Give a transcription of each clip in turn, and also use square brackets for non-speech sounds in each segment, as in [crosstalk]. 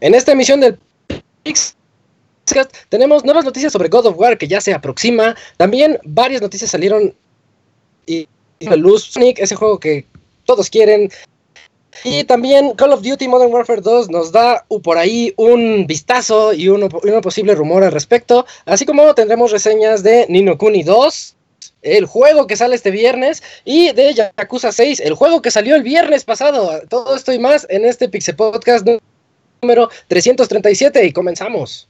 En esta emisión del Pixcast tenemos nuevas noticias sobre God of War que ya se aproxima. También varias noticias salieron y, la luz Sonic, ese juego que todos quieren. Y también Call of Duty Modern Warfare 2 nos da por ahí un vistazo y un posible rumor al respecto. Así como tendremos reseñas de Nino Kuni 2, el juego que sale este viernes, y de Yakuza 6, el juego que salió el viernes pasado. Todo esto y más en este Pixel Podcast número 337 y comenzamos.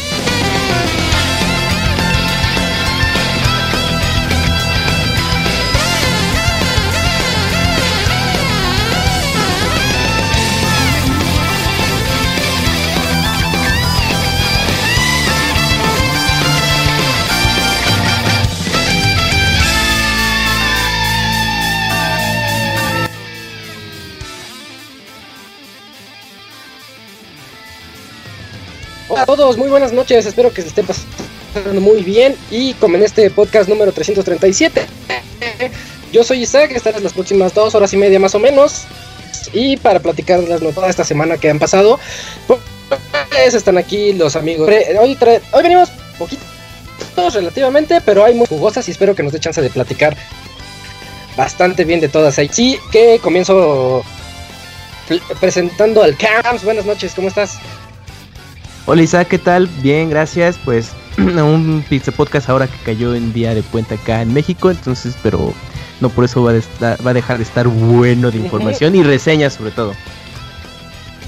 Hola a todos, muy buenas noches, espero que se estén pasando muy bien y como en este podcast número 337. Yo soy Isaac, estaré las próximas dos horas y media más o menos y para platicar las noticias de esta semana que han pasado, pues están aquí los amigos. Hoy, hoy venimos poquitos relativamente, pero hay muy jugosas y espero que nos dé chance de platicar bastante bien de todas. Sí, que comienzo presentando al Camps. Buenas noches, ¿cómo estás? Hola Isaac, ¿qué tal? Bien, gracias. Pues [clears throat] un Pizza Podcast ahora que cayó en día de puente acá en México, entonces, pero no por eso va a, dejar de estar bueno de [laughs] información y reseñas sobre todo.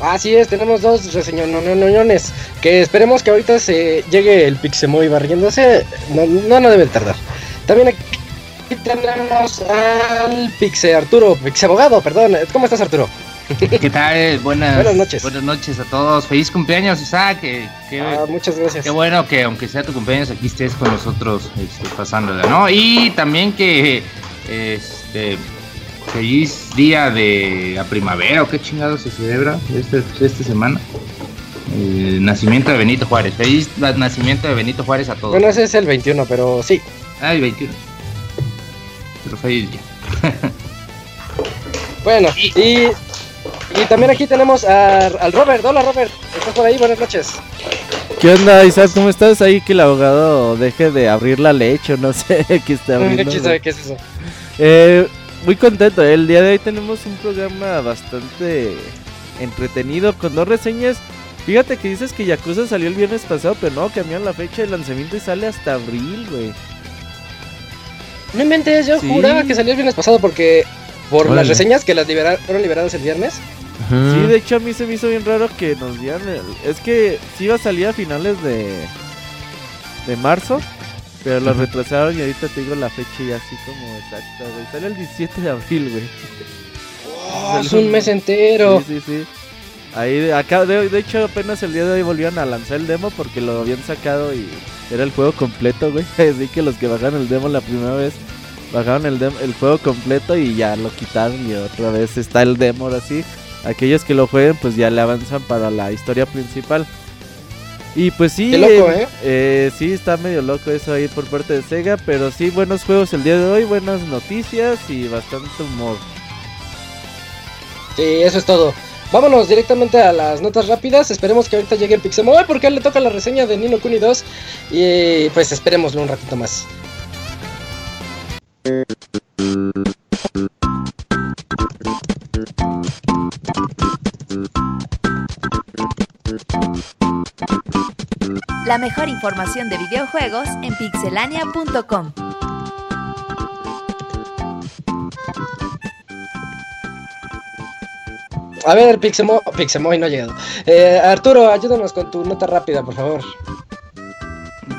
Así es, tenemos dos reseñones que esperemos que ahorita se llegue el Pixemoy barriéndose, no, no, no debe tardar. También aquí tenemos al Pixe Arturo, Pixe Abogado, perdón. ¿Cómo estás Arturo? [laughs] ¿Qué tal? Buenas, buenas noches. Buenas noches a todos. Feliz cumpleaños, Isaac. Ah, muchas gracias. Qué bueno que aunque sea tu cumpleaños aquí estés con nosotros este, pasándola, ¿no? Y también que este feliz día de la primavera o qué chingado se celebra este, esta semana. El nacimiento de Benito Juárez. Feliz nacimiento de Benito Juárez a todos. Bueno, ese es el 21, pero sí. Ah, el 21. Pero feliz día. bueno, y y también aquí tenemos al Robert. Hola Robert, ¿estás por ahí? Buenas noches. ¿Qué onda, Isaac? ¿Cómo estás? Ahí que el abogado deje de abrir la leche o no [laughs] sé qué está abriendo. ¿Quién sabe qué es eso? Eh, muy contento. El día de hoy tenemos un programa bastante entretenido con dos reseñas. Fíjate que dices que Yakuza salió el viernes pasado, pero no, cambiaron la fecha de lanzamiento y sale hasta abril, güey. No inventes, yo juraba que salió el viernes pasado porque por las reseñas que las fueron liberadas el viernes. Sí, de hecho a mí se me hizo bien raro que nos dieran Es que sí iba a salir a finales de... De marzo. Pero lo retrasaron y ahorita te digo la fecha y así como exacta, güey. Sale el 17 de abril, güey. [laughs] Oh, es un mes entero. Sí, sí, sí. Ahí, acá, de, de, hecho, apenas el día de hoy volvieron a lanzar el demo porque lo habían sacado y era el juego completo, güey. [laughs] Así que los que bajaron el demo la primera vez bajaron el, el juego completo y ya lo quitaron y otra vez está el demo ahora sí. Aquellos que lo jueguen pues ya le avanzan para la historia principal. Y pues sí, loco, ¿eh? ¿eh? sí, está medio loco eso ahí por parte de Sega, pero sí, buenos juegos el día de hoy, buenas noticias y bastante humor. Sí, eso es todo. Vámonos directamente a las notas rápidas. Esperemos que ahorita llegue el Pixemoy porque le toca la reseña de Nino Kuni 2. Y pues esperémoslo un ratito más. La mejor información de videojuegos en pixelania.com. A ver, Pixemo, Pixemoy no ha llegado. Eh, Arturo, ayúdanos con tu nota rápida, por favor.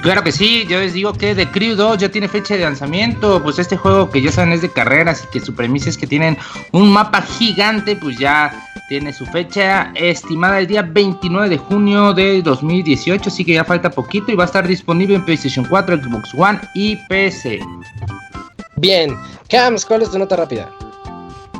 Claro que sí, yo les digo que The Crew 2 ya tiene fecha de lanzamiento, pues este juego que ya saben es de carreras y que su premisa es que tienen un mapa gigante, pues ya tiene su fecha estimada el día 29 de junio de 2018, así que ya falta poquito y va a estar disponible en PlayStation 4, Xbox One y PC. Bien, Cams, ¿cuál es tu nota rápida?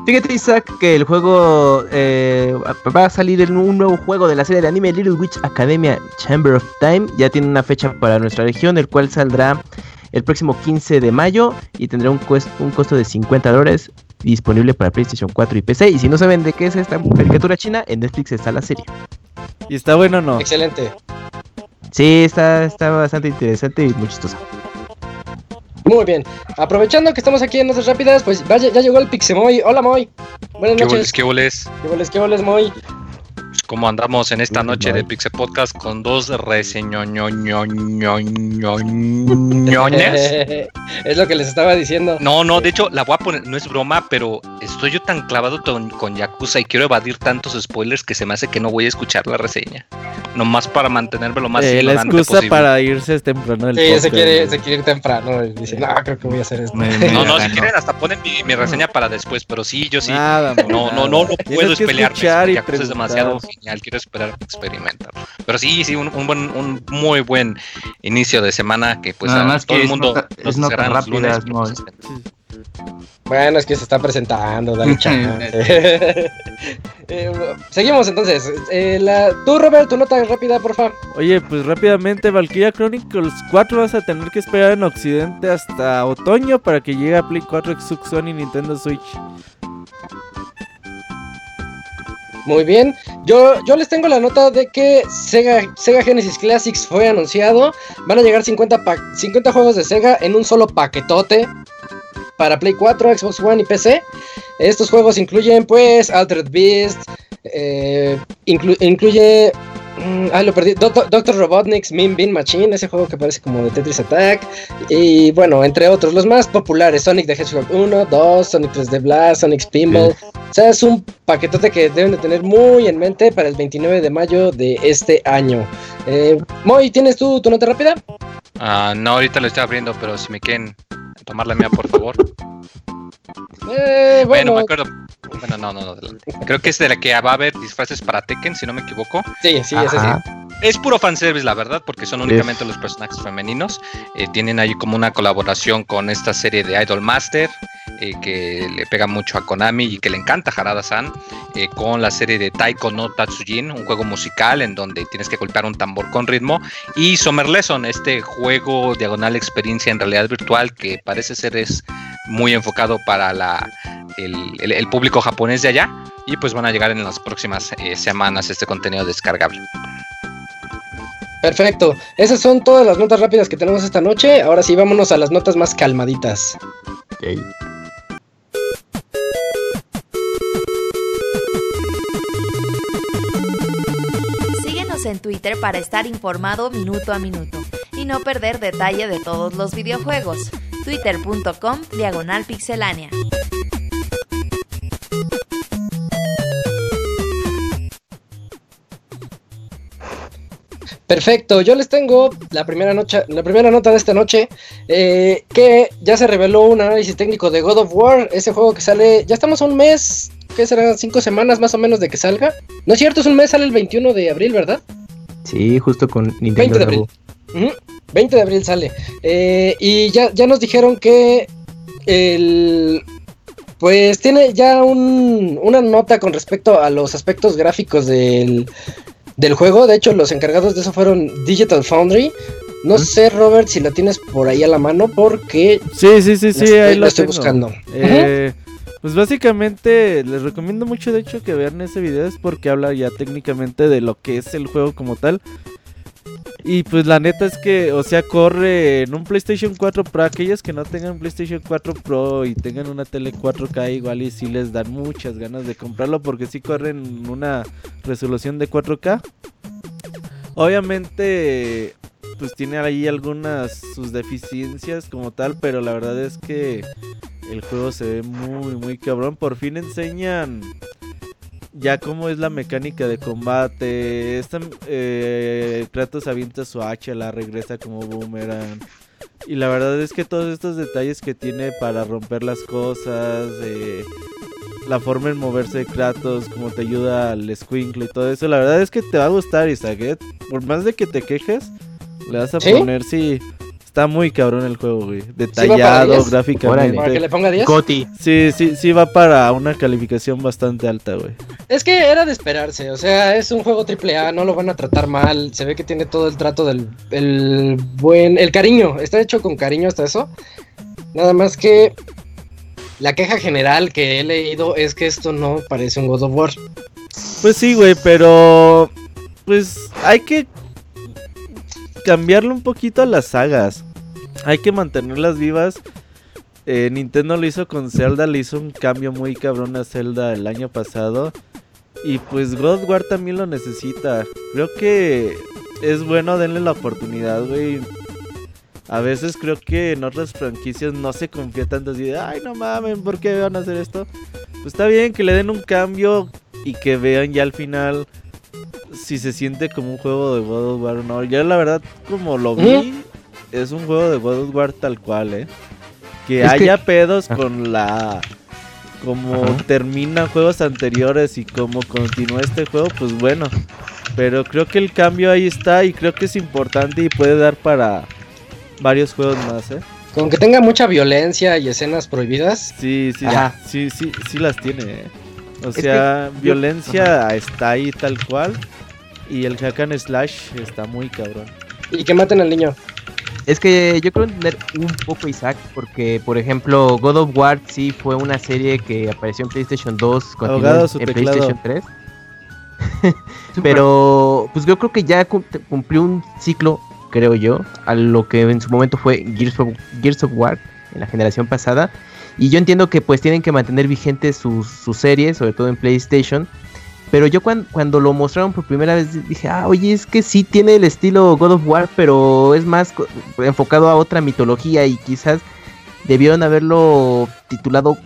Fíjate, Isaac, que el juego eh, va a salir en un nuevo juego de la serie de anime Little Witch Academia Chamber of Time. Ya tiene una fecha para nuestra región, el cual saldrá el próximo 15 de mayo y tendrá un, un costo de 50 dólares disponible para PlayStation 4 y PC. Y si no saben de qué es esta caricatura china, en Netflix está la serie. ¿Y está bueno o no? Excelente. Sí, está, está bastante interesante y muy chistosa. Muy bien. Aprovechando que estamos aquí en Notas Rápidas, pues vaya, ya llegó el Pixemoy. Hola, Moy. Buenas noches. ¿Qué boles? ¿Qué boles, qué boles, Moy? ¿Cómo andamos en esta noche de Pixel Podcast con dos reseñoñoñoñoñoñoñas? es lo que les estaba diciendo. No, no, de hecho, la voy a poner, no es broma, pero estoy yo tan clavado con, con Yakuza y quiero evadir tantos spoilers que se me hace que no voy a escuchar la reseña. Nomás para mantenerme lo más Eh, la excusa posible. para irse temprano del Sí, se quiere, güey. se quiere ir temprano. y Dice, no, creo que voy a hacer esto. Me- me No, no, si quieren hasta ponen mi, mi reseña para después, pero sí, yo sí. Nada, No, no, no, no puedo y Yakuza es demasiado genial. Quiero esperar experimentar. Pero sí, sí, un, un buen, un muy buen inicio de semana que pues Nada más todo que el mundo nota- nos es nota lunes. Moy. Bueno, es que se está presentando, dale [laughs] chance. [laughs] Eh, seguimos entonces. Eh, la, tú, Robert, tu nota rápida, por favor. Oye, pues rápidamente, Valkyria Chronicles 4 vas a tener que esperar en Occidente hasta otoño para que llegue a Play 4, Xbox One y Nintendo Switch. Muy bien. Yo, yo les tengo la nota de que Sega, Sega Genesis Classics fue anunciado. Van a llegar 50, pa- 50 juegos de Sega en un solo paquetote para Play 4, Xbox One y PC. Estos juegos incluyen pues Altered Beast, eh, inclu- incluye... mm, Ah, lo perdí. Doctor, Doctor Robotnik's Mean Bean Machine, ese juego que parece como de Tetris Attack. Y bueno, entre otros, los más populares: Sonic the Hedgehog 1, 2, Sonic 3D Blast, Sonic Spinball. O sea, es un paquetote que deben de tener muy en mente para el 29 de mayo de este año. Eh, Moy, ¿tienes tú tu nota rápida? Ah, no, ahorita lo estoy abriendo, pero si me quieren tomar la mía, por favor. Eh, Bueno, bueno, me acuerdo. Bueno, no, no, no. Creo que es de la que va a haber disfraces para Tekken, si no me equivoco. sí, sí, ese sí. Ajá. Es puro fanservice, la verdad, porque son únicamente los personajes femeninos. Eh, tienen ahí como una colaboración con esta serie de Idol Master, eh, que le pega mucho a Konami y que le encanta a Harada-san, eh, con la serie de Taiko no Tatsujin, un juego musical en donde tienes que golpear un tambor con ritmo, y Summer Lesson, este juego diagonal experiencia en realidad virtual que parece ser es muy enfocado para la, el, el- el público japonés de allá. Y pues van a llegar en las próximas eh, semanas este contenido descargable. Perfecto. Esas son todas las notas rápidas que tenemos esta noche. Ahora sí, vámonos a las notas más calmaditas. Síguenos en Twitter para estar informado minuto a minuto y no perder detalle de todos los videojuegos. Twitter.com Diagonal Pixelánea. Perfecto, yo les tengo la primera, noche, la primera nota de esta noche, eh, que ya se reveló un análisis técnico de God of War, ese juego que sale, ya estamos a un mes, ¿qué serán? Cinco semanas más o menos de que salga. No es cierto, es un mes, sale el 21 de abril, ¿verdad? Sí, justo con 20 Nintendo de abril. 20 de abril sale. Eh, y ya, ya nos dijeron que el... Pues tiene ya un- una nota con respecto a los aspectos gráficos del, del juego. De hecho, los encargados de eso fueron Digital Foundry. No sé, Robert, si la tienes por ahí a la mano, porque Sí, sí, sí, la sí, estoy, ahí la estoy tengo. buscando. Eh, pues básicamente les recomiendo mucho de hecho que vean ese video es porque habla ya técnicamente de lo que es el juego como tal. Y pues la neta es que, o sea, corre en un PlayStation 4 Pro. Aquellos que no tengan PlayStation 4 Pro y tengan una tele 4K igual y sí les dan muchas ganas de comprarlo porque sí corren una resolución de 4K. Obviamente pues tiene ahí algunas sus deficiencias como tal, pero la verdad es que el juego se ve muy, muy cabrón. Por fin enseñan ya cómo es la mecánica de combate. Esta, eh, Kratos avienta su hacha, la regresa como boomerang. Y la verdad es que todos estos detalles que tiene para romper las cosas, eh, la forma en moverse de Kratos, como te ayuda al Squinkle y todo eso, la verdad es que te va a gustar, Isaac. ¿eh? Por más de que te quejes, le vas a ¿Sí? poner, sí. Está muy cabrón el juego, güey. Detallado 10? gráficamente. ¿Para que le ponga 10? Goti. Sí, sí, sí va para una calificación bastante alta, güey. Es que era de esperarse, o sea, es un juego triple A, no lo van a tratar mal, se ve que tiene todo el trato del el buen, el cariño, está hecho con cariño hasta eso. Nada más que la queja general que he leído es que esto no parece un God of War. Pues sí, güey, pero pues hay que cambiarle un poquito a las sagas. Hay que mantenerlas vivas. Eh, Nintendo lo hizo con Zelda, le hizo un cambio muy cabrón a Zelda el año pasado. Y pues God War también lo necesita. Creo que es bueno, denle la oportunidad, güey. A veces creo que en otras franquicias no se confía tanto así de, ay, no mames, ¿por qué van a hacer esto? Pues está bien que le den un cambio y que vean ya al final si se siente como un juego de God of War o no. Ya la verdad, como lo vi, es un juego de God of War tal cual, ¿eh? Que Es que- haya pedos Ah. con la... Como Ajá. terminan juegos anteriores y como continúa este juego, pues bueno. Pero creo que el cambio ahí está y creo que es importante y puede dar para varios juegos más, ¿eh? Con que tenga mucha violencia y escenas prohibidas. Sí, sí, Ajá. sí, sí, sí las tiene. ¿eh? O Es que sea, yo- violencia está ahí tal cual. Y el hack and slash está muy cabrón. Y que maten al niño. Es que yo creo entender un poco Isaac, porque por ejemplo God of War sí fue una serie que apareció en PlayStation 2, continuó en. PlayStation 3. [laughs] Pero pues yo creo que ya cum- cumplió un ciclo, creo yo, a lo que en su momento fue Gears of, Gears of War en la generación pasada. Y yo entiendo que pues tienen que mantener vigentes sus, sus series, sobre todo en PlayStation. Pero yo cuan- cuando lo mostraron por primera vez dije, ah, oye, es que sí tiene el estilo God of War, pero es más enfocado a otra mitología y quizás debieron haberlo titulado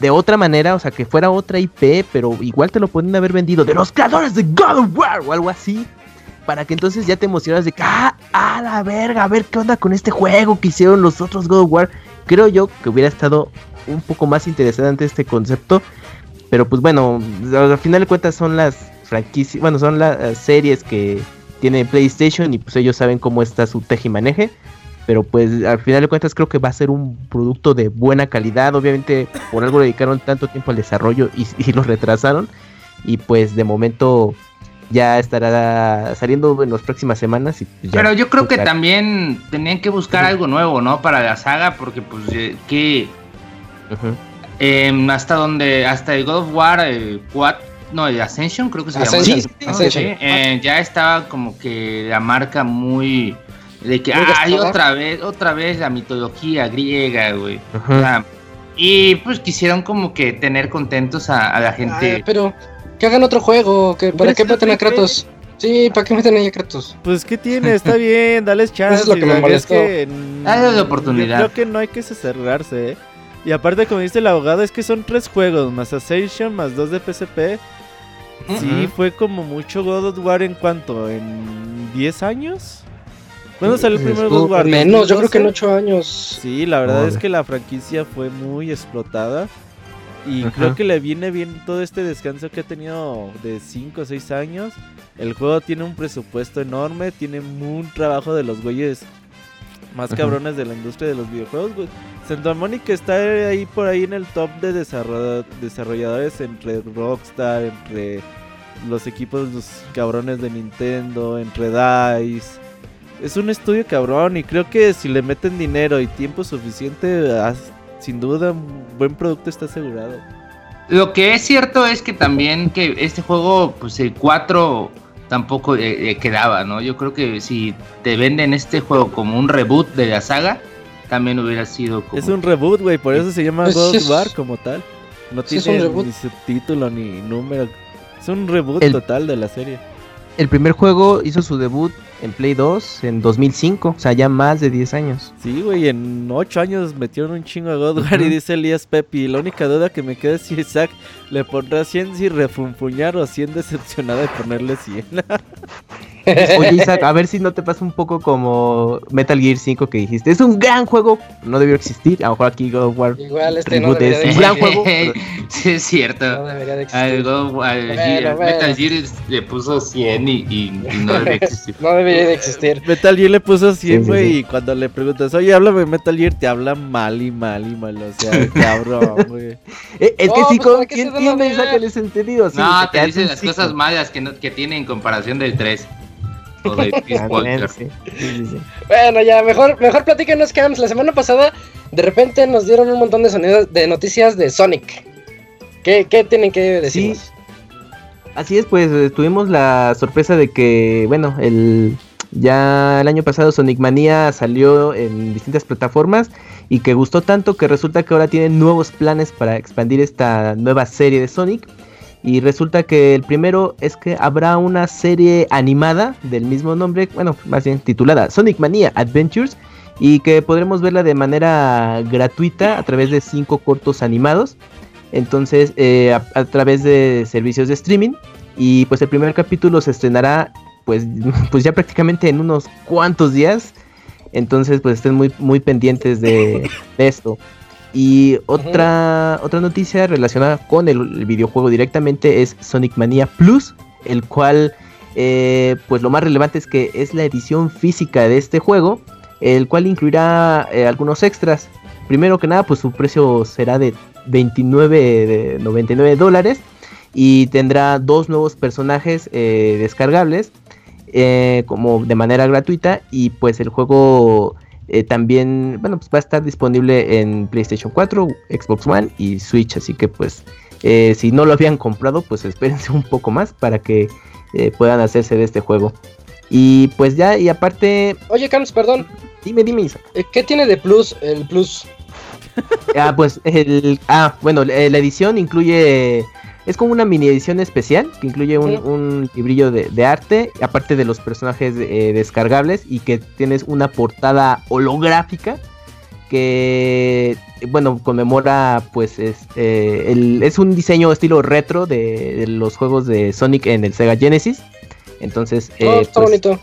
de otra manera, o sea, que fuera otra IP, pero igual te lo pueden haber vendido de los creadores de God of War o algo así. Para que entonces ya te emocionas de que, ah, a la verga, a ver qué onda con este juego que hicieron los otros God of War. Creo yo que hubiera estado un poco más interesante este concepto. Pero pues bueno, al final de cuentas son las franquicias, bueno, son las series que tiene PlayStation y pues ellos saben cómo está su tejimaneje. Pero pues al final de cuentas creo que va a ser un producto de buena calidad. Obviamente por algo dedicaron tanto tiempo al desarrollo y, y lo retrasaron. Y pues de momento ya estará saliendo en las próximas semanas. Y pues, ya Pero yo creo que también tenían que buscar algo nuevo, ¿no? Para la saga, porque pues eh, que em, hasta donde, hasta el God of War eh, 4, no, el Ascension creo que se Ascension, llama. sí, ¿no? Ascension. Sí, eh, ya estaba como que la marca muy de que Muy ay otra vez, otra vez la mitología griega, güey. Ujú. O sea, y pues quisieron como que tener contentos a, a la gente. Ay, pero que hagan otro juego. Que, ¿Para qué meten a. Kratos? Sí, ¿para qué meten ahí a Kratos? Pues ¿qué tiene? Está [laughs] bien, dales chance. Eso es lo que me molestó. que, Dale la mm, oportunidad. Yo creo que no hay que cerrarse, ¿eh? Y aparte, como dice el abogado, es que son tres juegos, más Ascension, más dos de PSP. Sí, Ujú. fue como mucho God of War en cuanto, ¿en 10 años? ¿Cuándo salió el primer God of War? Menos, yo creo que en ¿2012? 8 años. Sí, la verdad es que la franquicia fue muy explotada. Y Ajá. creo que le viene bien todo este descanso que ha tenido de 5 o 6 años. El juego tiene un presupuesto enorme, tiene un trabajo de los güeyes más Ajá. cabrones de la industria de los videojuegos. güey. Santa Mónica está ahí por ahí en el top de desarroll- desarrolladores entre Rockstar, entre los equipos los cabrones de Nintendo, entre DICE. Es un estudio cabrón y creo que si le meten dinero y tiempo suficiente, haz- sin duda un buen producto está asegurado. Lo que es cierto es que también que este juego, pues el 4 tampoco eh, eh, quedaba, ¿no? Yo creo que si te venden este juego como un reboot de la saga, también hubiera sido como... Es un reboot, güey, por eso se llama Pues God of War como tal. No es tiene ni subtítulo ni número. Es un reboot El- total de la serie. El primer juego hizo su debut en Play 2 en 2005, o sea, ya más de 10 años. Sí, güey, en 8 años metieron un chingo a God War y dice Elías Pepi. La única duda que me queda es si Isaac le pondrá 100 si refunfuñar o 100 decepcionada de ponerle 100. [laughs] Oye, Isaac, a ver si no te pasa un poco como Metal Gear 5 que dijiste. Es un gran juego, no debió existir. A lo mejor aquí God of War Igual este no debería de es un gran juego. pero- [laughs] sí, es cierto. No debería de Al existir. God- al Bueno, Gear- bueno. Metal Gear le puso 100 y, y- y no debe existir. [laughs] No debería de existir. Metal Gear le puso 100, Sí, sí, güey, sí. y cuando le preguntas, oye, háblame Metal Gear, te habla mal y mal y mal, o sea, cabrón, güey. Eh, es que sí, pues, con ¿para qué ¿quién se dan a tiene ver? Isaac en ese entendido? Sí, no, te hace dicen las cosas malas que, no, que tiene en comparación del 3. O Walker. [laughs] sí, sí. Bueno, ya, mejor, mejor platíquenos, Camps. La semana pasada, de repente nos dieron un montón de sonidos, de noticias de Sonic. ¿Qué, qué tienen que decirnos? Así es, pues tuvimos la sorpresa de que, bueno, el ya el año pasado Sonic Mania salió en distintas plataformas y que gustó tanto que resulta que ahora tienen nuevos planes para expandir esta nueva serie de Sonic. Y resulta que el primero es que habrá una serie animada del mismo nombre, bueno, más bien titulada Sonic Mania Adventures, y que podremos verla de manera gratuita a través de cinco cortos animados. Entonces, eh, a, a través de servicios de streaming. Y pues el primer capítulo se estrenará pues, [laughs] pues ya prácticamente en unos cuantos días. Entonces, pues estén muy, muy pendientes de, [laughs] de esto. Y otra, otra noticia relacionada con el, el videojuego directamente es Sonic Mania Plus, el cual, eh, pues lo más relevante es que es la edición física de este juego, el cual incluirá eh, algunos extras. Primero que nada, pues su precio será de 29.99 dólares y tendrá dos nuevos personajes eh, descargables eh, como de manera gratuita y pues el juego eh, también bueno pues va a estar disponible en PlayStation 4, Xbox One y Switch así que pues eh, si no lo habían comprado pues espérense [laughs] un poco más para que puedan hacerse de este juego y pues ya y aparte Oye, Camps, perdón. dime dime Isaac. ¿Qué tiene de plus el plus? Ah, pues el. Ah, bueno, la edición incluye. Es como una mini edición especial que incluye un, un librillo de, de arte, aparte de los personajes eh, descargables, y que tienes una portada holográfica que, bueno, conmemora, pues, es, eh, el- es un diseño estilo retro de, de los juegos de Sonic en el Sega Genesis. Entonces, Oh, eh, está pues, bonito.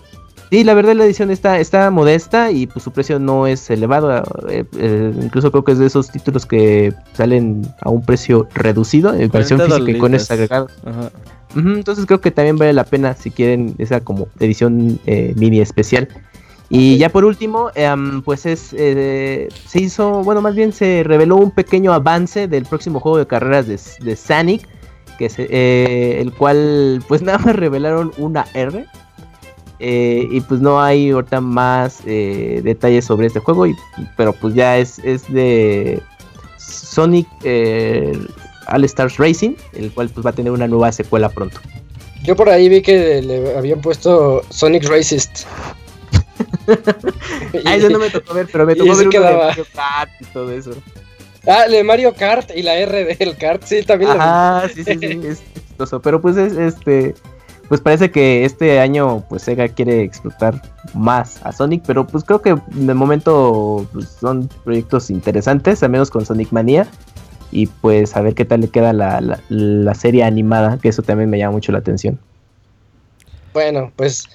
Sí, la verdad la edición está, está modesta y pues su precio no es elevado. eh, eh, incluso creo que es de esos títulos que salen a un precio reducido en versión 40 física y con dolaritos. esos agregados. Ajá. Entonces creo que también vale la pena si quieren esa como edición eh, mini especial. Y ya por último, em, pues es eh, se hizo, bueno, más bien se reveló un pequeño avance del próximo juego de carreras de, de Sonic, que se- eh, el cual pues [laughs] nada más revelaron una R. eh, y pues no hay ahorita más eh, detalles sobre este juego, y, pero pues ya es, es de Sonic eh, All Stars Racing, el cual pues va a tener una nueva secuela pronto. Yo por ahí vi que le habían puesto Sonic Racist. [laughs] Ah, eso no me tocó ver, pero me [laughs] tocó ver uno de. Mario Kart y todo eso. Ah, el de Mario Kart y la R del kart, sí, también. Ajá, sí, sí, sí, es chistoso. Pero pues es este. Pues parece que este año pues Sega quiere explotar más a Sonic, pero pues creo que de momento pues, son proyectos interesantes, al menos con Sonic Mania. Y pues a ver qué tal le queda la, la, la serie animada, que eso también me llama mucho la atención. Bueno, pues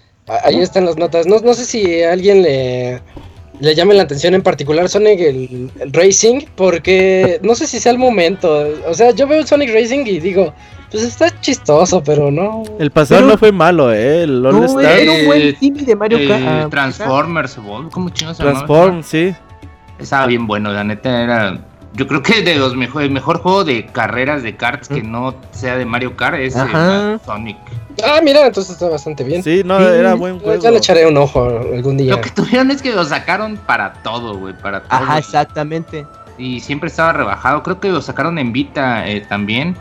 ahí están las notas. No, no sé si a alguien le, le llame la atención en particular Sonic el, el Racing, porque [laughs] no sé si sea el momento. O sea, yo veo Sonic Racing y digo, pues está chistoso, pero no. El pasado Pero- no fue malo, eh. El All No, Star era un buen Timmy de Mario Eh, Kart. ah, Transformers ¿cómo chingados se? Transform, sí. Estaba bien bueno, la neta era. Yo creo que de los mejores, el mejor juego de carreras de karts que no sea de Mario Kart es eh, Ajá. Sonic. Ah, mira, entonces está bastante bien. Sí, no, Sí, era buen juego. Ya le echaré un ojo algún día. Lo que tuvieron es que lo sacaron para todo, güey, para todo. Ajá, exactamente. y siempre estaba rebajado. Creo que lo sacaron en Vita eh, también.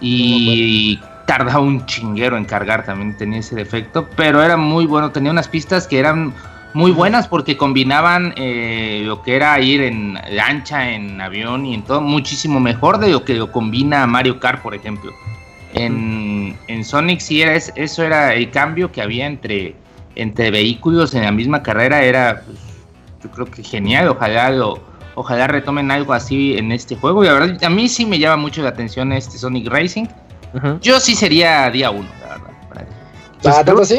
Y tardaba un chinguero en cargar, también tenía ese defecto. Pero era muy bueno, tenía unas pistas que eran muy buenas porque combinaban eh, lo que era ir en lancha, en avión y en todo, muchísimo mejor de lo que lo combina Mario Kart, por ejemplo. En, en Sonic sí era es- eso era el cambio que había entre entre vehículos en la misma carrera era, pues, yo creo que genial. Ojalá lo, ojalá retomen algo así en este juego. Y la verdad, a mí sí me llama mucho la atención este Sonic Racing. Yo sí sería día uno, la verdad. para- ¿Ah, tanto así?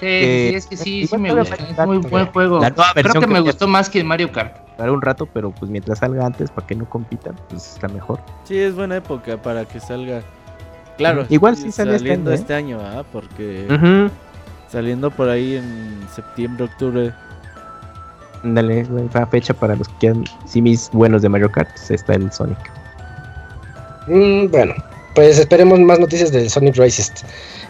Sí, Eh, sí, es que sí, igual sí me gusta. Es muy buen juego. La nueva Creo que me gustó más que Mario Kart. Para un rato, pero pues mientras salga antes, para que no compitan, pues está mejor. Sí, es buena época para que salga. Claro, Igual sí sale este saliendo año, ¿eh? este año, ¿ah? Porque saliendo por ahí en septiembre, octubre. Dale, la fecha para los que quieran. Sí, mis buenos de Mario Kart, pues, está el Sonic. Mm, bueno, pues esperemos más noticias de Sonic Racist.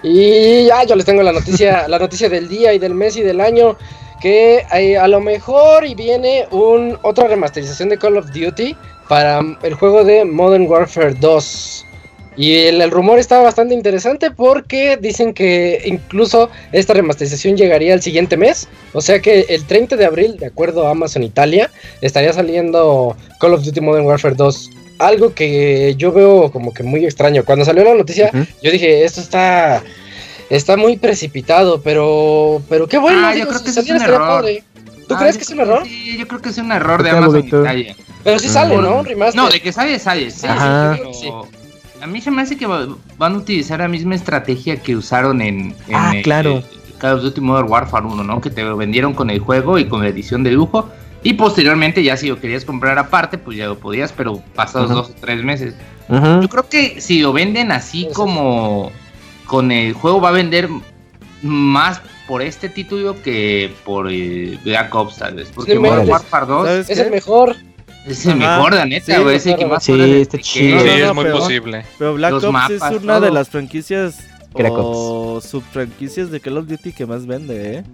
Y ya yo les tengo la noticia, [laughs] la noticia del día y del mes y del año. Que eh, a lo mejor y viene un otra remasterización de Call of Duty para mm, el juego de Modern Warfare 2. Y el, el rumor está bastante interesante porque dicen que incluso esta remasterización llegaría el siguiente mes. O sea que el 30 de abril, de acuerdo a Amazon Italia, estaría saliendo Call of Duty Modern Warfare 2 algo que yo veo como que muy extraño. Cuando salió la noticia, yo dije, esto está está muy precipitado, pero pero qué bueno. Ah, yo digo, creo si que ese es saliera un error. padre. ¿Tú Ah, crees yo que es un creo error? Sí, yo creo que es un error de ¿Por qué, Amazon? Italia. Pero sí sale, ¿no? Un remaster. No, de que sale, sale. Sí, Ajá. sí, sí, A mí se me hace que va- van a utilizar la misma estrategia que usaron en, en Ah, el- claro. el Call of Duty Modern Warfare 1, ¿no? Que te lo vendieron con el juego y con la edición de lujo. Y posteriormente, ya si lo querías comprar aparte, pues ya lo podías, pero pasados Ajá. dos o tres meses. Ujú. Yo creo que si lo venden así como con el juego va a vender más por este título que por eh, Black Ops tal vez. Porque Sí, Modern Warfare 2 ¿Sabes Es el mejor. Es el Ajá. mejor, la neta, Sí, güey. Es el que más Sí, está chido. Sí, No, no, es muy pero- posible. Pero Black Los Ops mapas, es una de todo. las franquicias o subfranquicias de Call of Duty que más vende, ¿eh?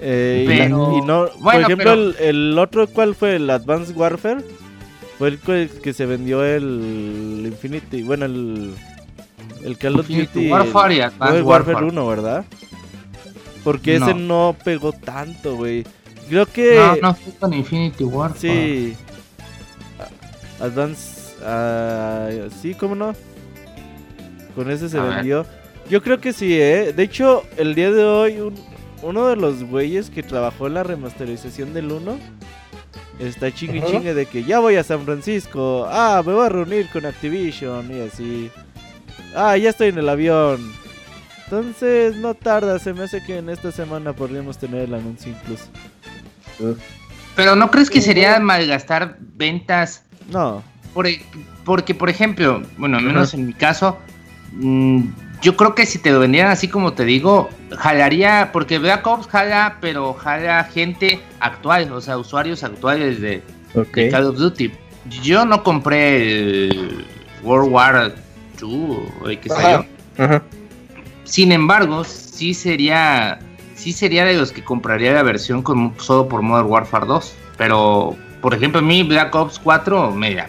Eh, y, Pero- y no, por bueno, ejemplo, pero- el, el otro, ¿cuál fue? El Advanced Warfare. Fue el que, que se vendió el Infinity. Bueno, el, el Call of Duty. Warfare y el Advanced Warfare Warfare. 1, ¿verdad? Porque ese No. no pegó tanto, güey. Creo que. No, no fue con Infinity Warfare. Sí. Advance. ah, sí, ¿cómo no? Con ese se A ver. vendió. Yo creo que sí, ¿eh? De hecho, el día de hoy, un- uno de los güeyes que trabajó en la remasterización del 1 está chingue chingue de que ya voy a San Francisco. Ah, me voy a reunir con Activision y así. Ah, ya estoy en el avión. Entonces, no tarda. Se me hace que en esta semana podríamos tener el anuncio incluso. Pero ¿no crees que sería malgastar ventas? No. Por, e- porque, por ejemplo, bueno, al menos en mi caso, mm, yo creo que si te lo vendieran así como te digo, jalaría, porque Black Ops jala, pero jala gente actual, o sea, usuarios actuales de, Call of Duty. Yo no compré el World War II o el que salió. Ajá. Sin embargo, sí sería, sí sería de los que compraría la versión con, solo por Modern Warfare 2. Pero, por ejemplo, a mí Black Ops 4 media,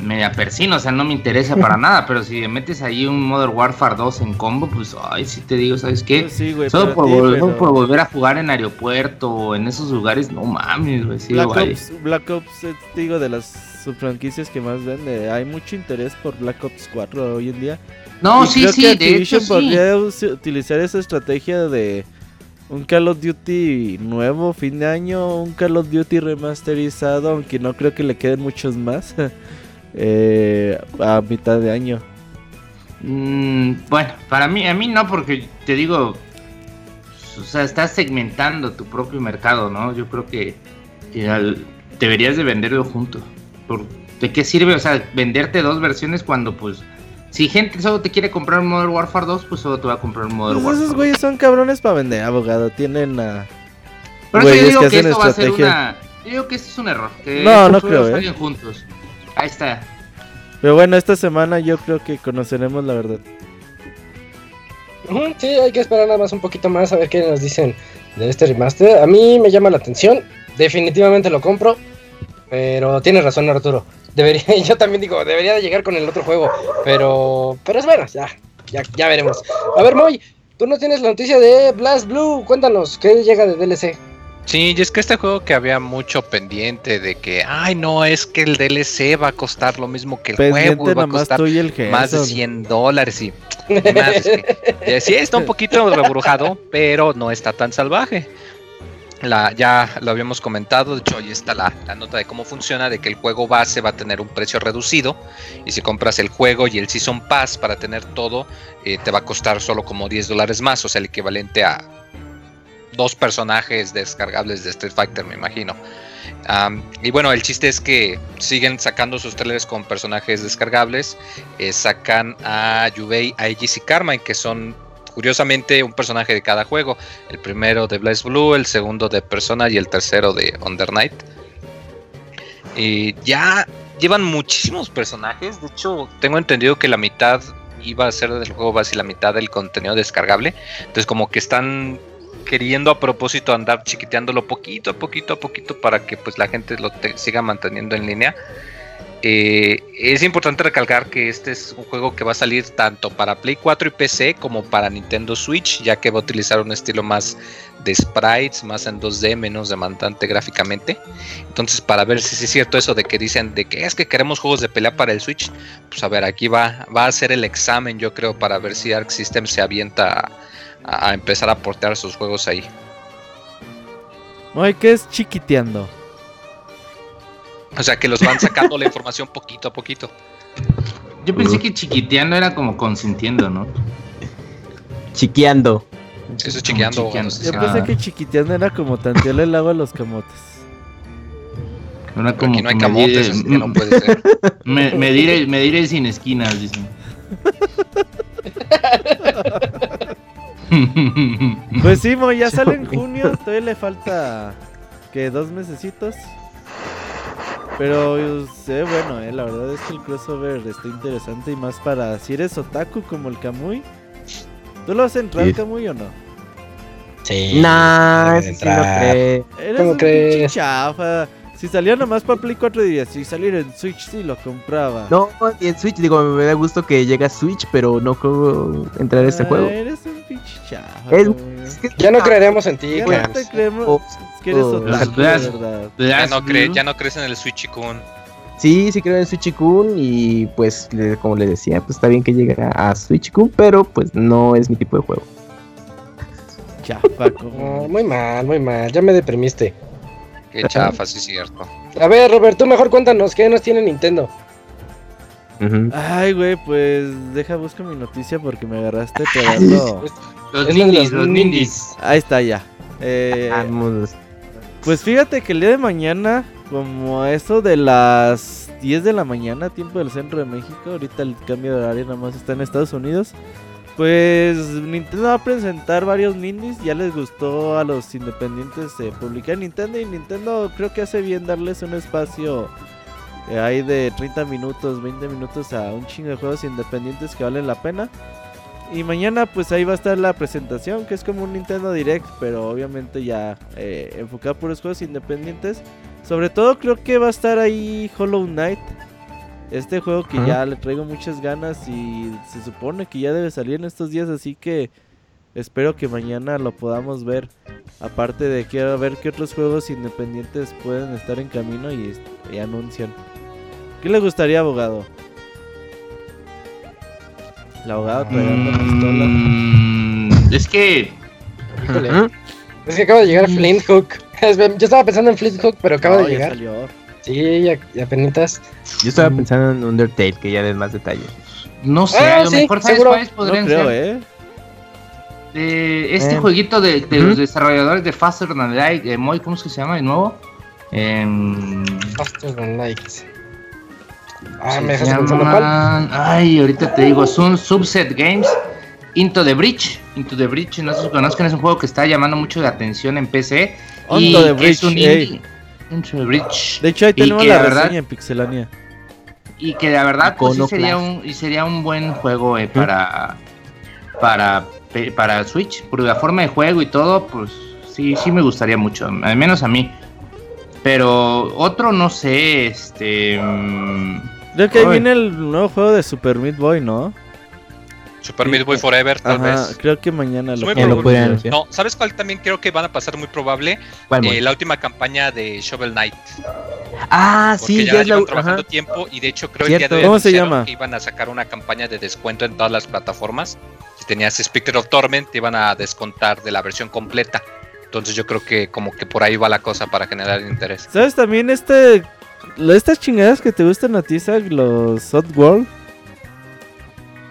media persino, o sea, no me interesa para [laughs] nada. Pero si metes ahí un Modern Warfare 2 en combo, pues, ay, sí te digo, ¿sabes qué? Sí, güey. Solo por, ti, vol- pero- por volver a jugar en aeropuerto o en esos lugares, no mames, güey. Sí, Black vale. Ops, Black Ops es, digo, de las subfranquicias que más vende. Hay mucho interés por Black Ops 4 hoy en día. No, Y sí, creo sí, que de hecho sí. podría utilizar esa estrategia de un Call of Duty nuevo, fin de año, un Call of Duty remasterizado, aunque no creo que le queden muchos más. [laughs] eh, a mitad de año. Mm, bueno, para mí, a mí no, porque te digo, o sea, estás segmentando tu propio mercado, ¿no? Yo creo que, deberías de venderlo junto. ¿Por, ¿De qué sirve? O sea, venderte dos versiones cuando, pues, si gente solo te quiere comprar un Modern Warfare 2, pues solo te va a comprar un Modern Pues Warfare. esos güeyes son cabrones para vender, abogado. Tienen a... Por eso yo digo que esto va a ser una... Yo digo que esto es un error. Que No, no creo, ¿eh? salgan juntos. Ahí está. Pero bueno, esta semana yo creo que conoceremos la verdad. Sí, hay que esperar nada más un poquito más a ver qué nos dicen de este remaster. A mí me llama la atención, definitivamente lo compro, pero tienes razón Arturo. Debería, [laughs] yo también digo, debería de llegar con el otro juego, pero, pero es bueno, ya, ya, ya veremos. A ver, Moy, tú no tienes la noticia de Blast Blue, cuéntanos, ¿qué llega de DLC? Sí, y es que este juego que había mucho pendiente de que, ay, no, es que el DLC va a costar lo mismo que el Pendiente juego, y va a costar tú y el más de Gerson. 100 dólares y más, es que, eh, sí está un poquito reburujado, pero no está tan salvaje. La, ya lo habíamos comentado, de hecho ahí está la, la nota de cómo funciona, de que el juego base va a tener un precio reducido y si compras el juego y el Season Pass para tener todo, eh, te va a costar solo como 10 dólares más, o sea, el equivalente a dos personajes descargables de Street Fighter, me imagino. Y bueno, el chiste es que siguen sacando sus trailers con personajes descargables. eh, sacan a Yubei, Aegis y Carmine, que son curiosamente un personaje de cada juego. El primero de Blaze Blue, el segundo de Persona y el tercero de Under Night. Y ya llevan muchísimos personajes. De hecho, tengo entendido que la mitad iba a ser del juego base y la mitad del contenido descargable. Entonces, como que están queriendo a propósito andar chiquiteándolo poquito a poquito a poquito para que pues la gente lo siga manteniendo en línea. Eh, es importante recalcar que este es un juego que va a salir tanto para Play 4 y PC como para Nintendo Switch, ya que va a utilizar un estilo más de sprites, más en 2D, menos demandante gráficamente. Entonces, para ver si es cierto eso de que dicen de que es que queremos juegos de pelea para el Switch, pues a ver, aquí va, va a ser el examen, yo creo, para ver si Arc System se avienta a, empezar a portear sus juegos ahí. Ay, ¿qué es chiquiteando? O sea, que los van sacando la información poquito a poquito. Yo pensé que chiquiteando era como consintiendo, ¿no? Chiqueando. Eso es chiqueando. chiqueando. no sé Yo pensé Ah. que chiquiteando era como tantearle el agua a los camotes. Era como aquí no hay camotes, así que no puede [laughs] ser. me- medir el- medir el sin esquinas, dicen. Pues sí, Mo, ya [laughs] sale en junio. Todavía le falta que dos mesecitos. Pero eh, se ve bueno, eh. La verdad es que el crossover está interesante y más para si eres otaku como el Kamui. ¿Tú lo vas a entrar, Sí. Kamui, o no? Sí. Nah, ese sí no. Eres ¿Cómo un crees? pinche chafa. Si salía nomás para Play 4 dirías, si saliera en Switch sí lo compraba. No, y en Switch, digo, me da gusto que llega a Switch, pero no creo entrar a este Ah, juego. Eres un pinche chafa. Es- Kamui. Es que- Ya no creeremos en ti, Ya no te creemos Oh, que eres oh, otaku, de las- verdad. Ya no, ya crees en el Switch Kun. Sí, sí creo en Switch-Kun y pues le- como le decía, pues está bien que llegue a, Switch-Kun, pero pues no es mi tipo de juego. Chafa, [laughs] muy mal, muy mal. Ya me deprimiste. Qué chafa, sí es cierto. A ver, Robert, tú mejor cuéntanos, ¿qué nos tiene Nintendo? Ay, güey, pues deja busco mi noticia porque me agarraste pegando. Los nindis, los nindis. Ahí está ya. Eh, Vamos. Pues fíjate que el día de mañana, como eso de las 10 de la mañana, tiempo del centro de México, ahorita el cambio de horario nada más está en Estados Unidos. Pues Nintendo va a presentar varios indies, ya les gustó a los independientes publicar en Nintendo y Nintendo creo que hace bien darles un espacio eh, ahí de 30 minutos, 20 minutos a un chingo de juegos independientes que valen la pena. Y mañana pues ahí va a estar la presentación, que es como un Nintendo Direct, pero obviamente ya eh, enfocado a puros juegos independientes. Sobre todo creo que va a estar ahí Hollow Knight. Este juego que ya le traigo muchas ganas y se supone que ya debe salir en estos días, así que espero que mañana lo podamos ver. Aparte de que a ver qué otros juegos independientes pueden estar en camino y, y anuncian. ¿Qué le gustaría, abogado? El abogado trayendo pistola. Mm, es que Híjole. Es que acaba de llegar Flint Hook. [laughs] Yo estaba pensando en Flint Hook, pero acaba No, de ya llegar. salió. Sí, ya, ya apenitas. Yo estaba Mm. pensando en Undertale, que ya den más detalle. no sé, Ah, a lo sí, mejor sabes seguro. cuáles No podrían creo, ser. eh. De este Eh. jueguito de, los desarrolladores de Faster Than Light, eh, Moy, ¿cómo es que se llama de nuevo? Em, Faster than light. Ah, se me dejaste pensando cuál. llaman- Ay, ahorita te digo, son Subset Games. Into the Breach, Into the Breach, no sé si conozcan, es un juego que está llamando mucho la atención en PC. y Onto the que es un indie. Into the Breach. De hecho, ahí tenemos que la la verdad- reseña en Pixelania. Y que la verdad pues, sí sería un y sería un buen juego eh, para para para Switch, por la forma de juego y todo, pues sí sí me gustaría mucho, al menos a mí. Pero otro no sé, este mm, Creo que ahí viene el nuevo juego de Super Meat Boy, ¿no? Super. Meat Boy Forever, tal Ajá, vez. creo que mañana lo Ya lo pueden anunciar. No, ¿sabes cuál también creo que van a pasar muy probable? ¿Cuál, Eh, la última campaña de Shovel Knight. Ah, Porque sí, ya, ya es la llevan trabajando ajá. tiempo y de hecho creo Cierto. el día de hoy ¿Cómo se llama? que iban a sacar una campaña de descuento en todas las plataformas. Si tenías Spectre of Torment te iban a descontar de la versión completa. Entonces yo creo que como que por ahí va la cosa para generar interés. ¿Sabes también este lo- estas chingadas que te gustan a ti, Zach, los Oddworld?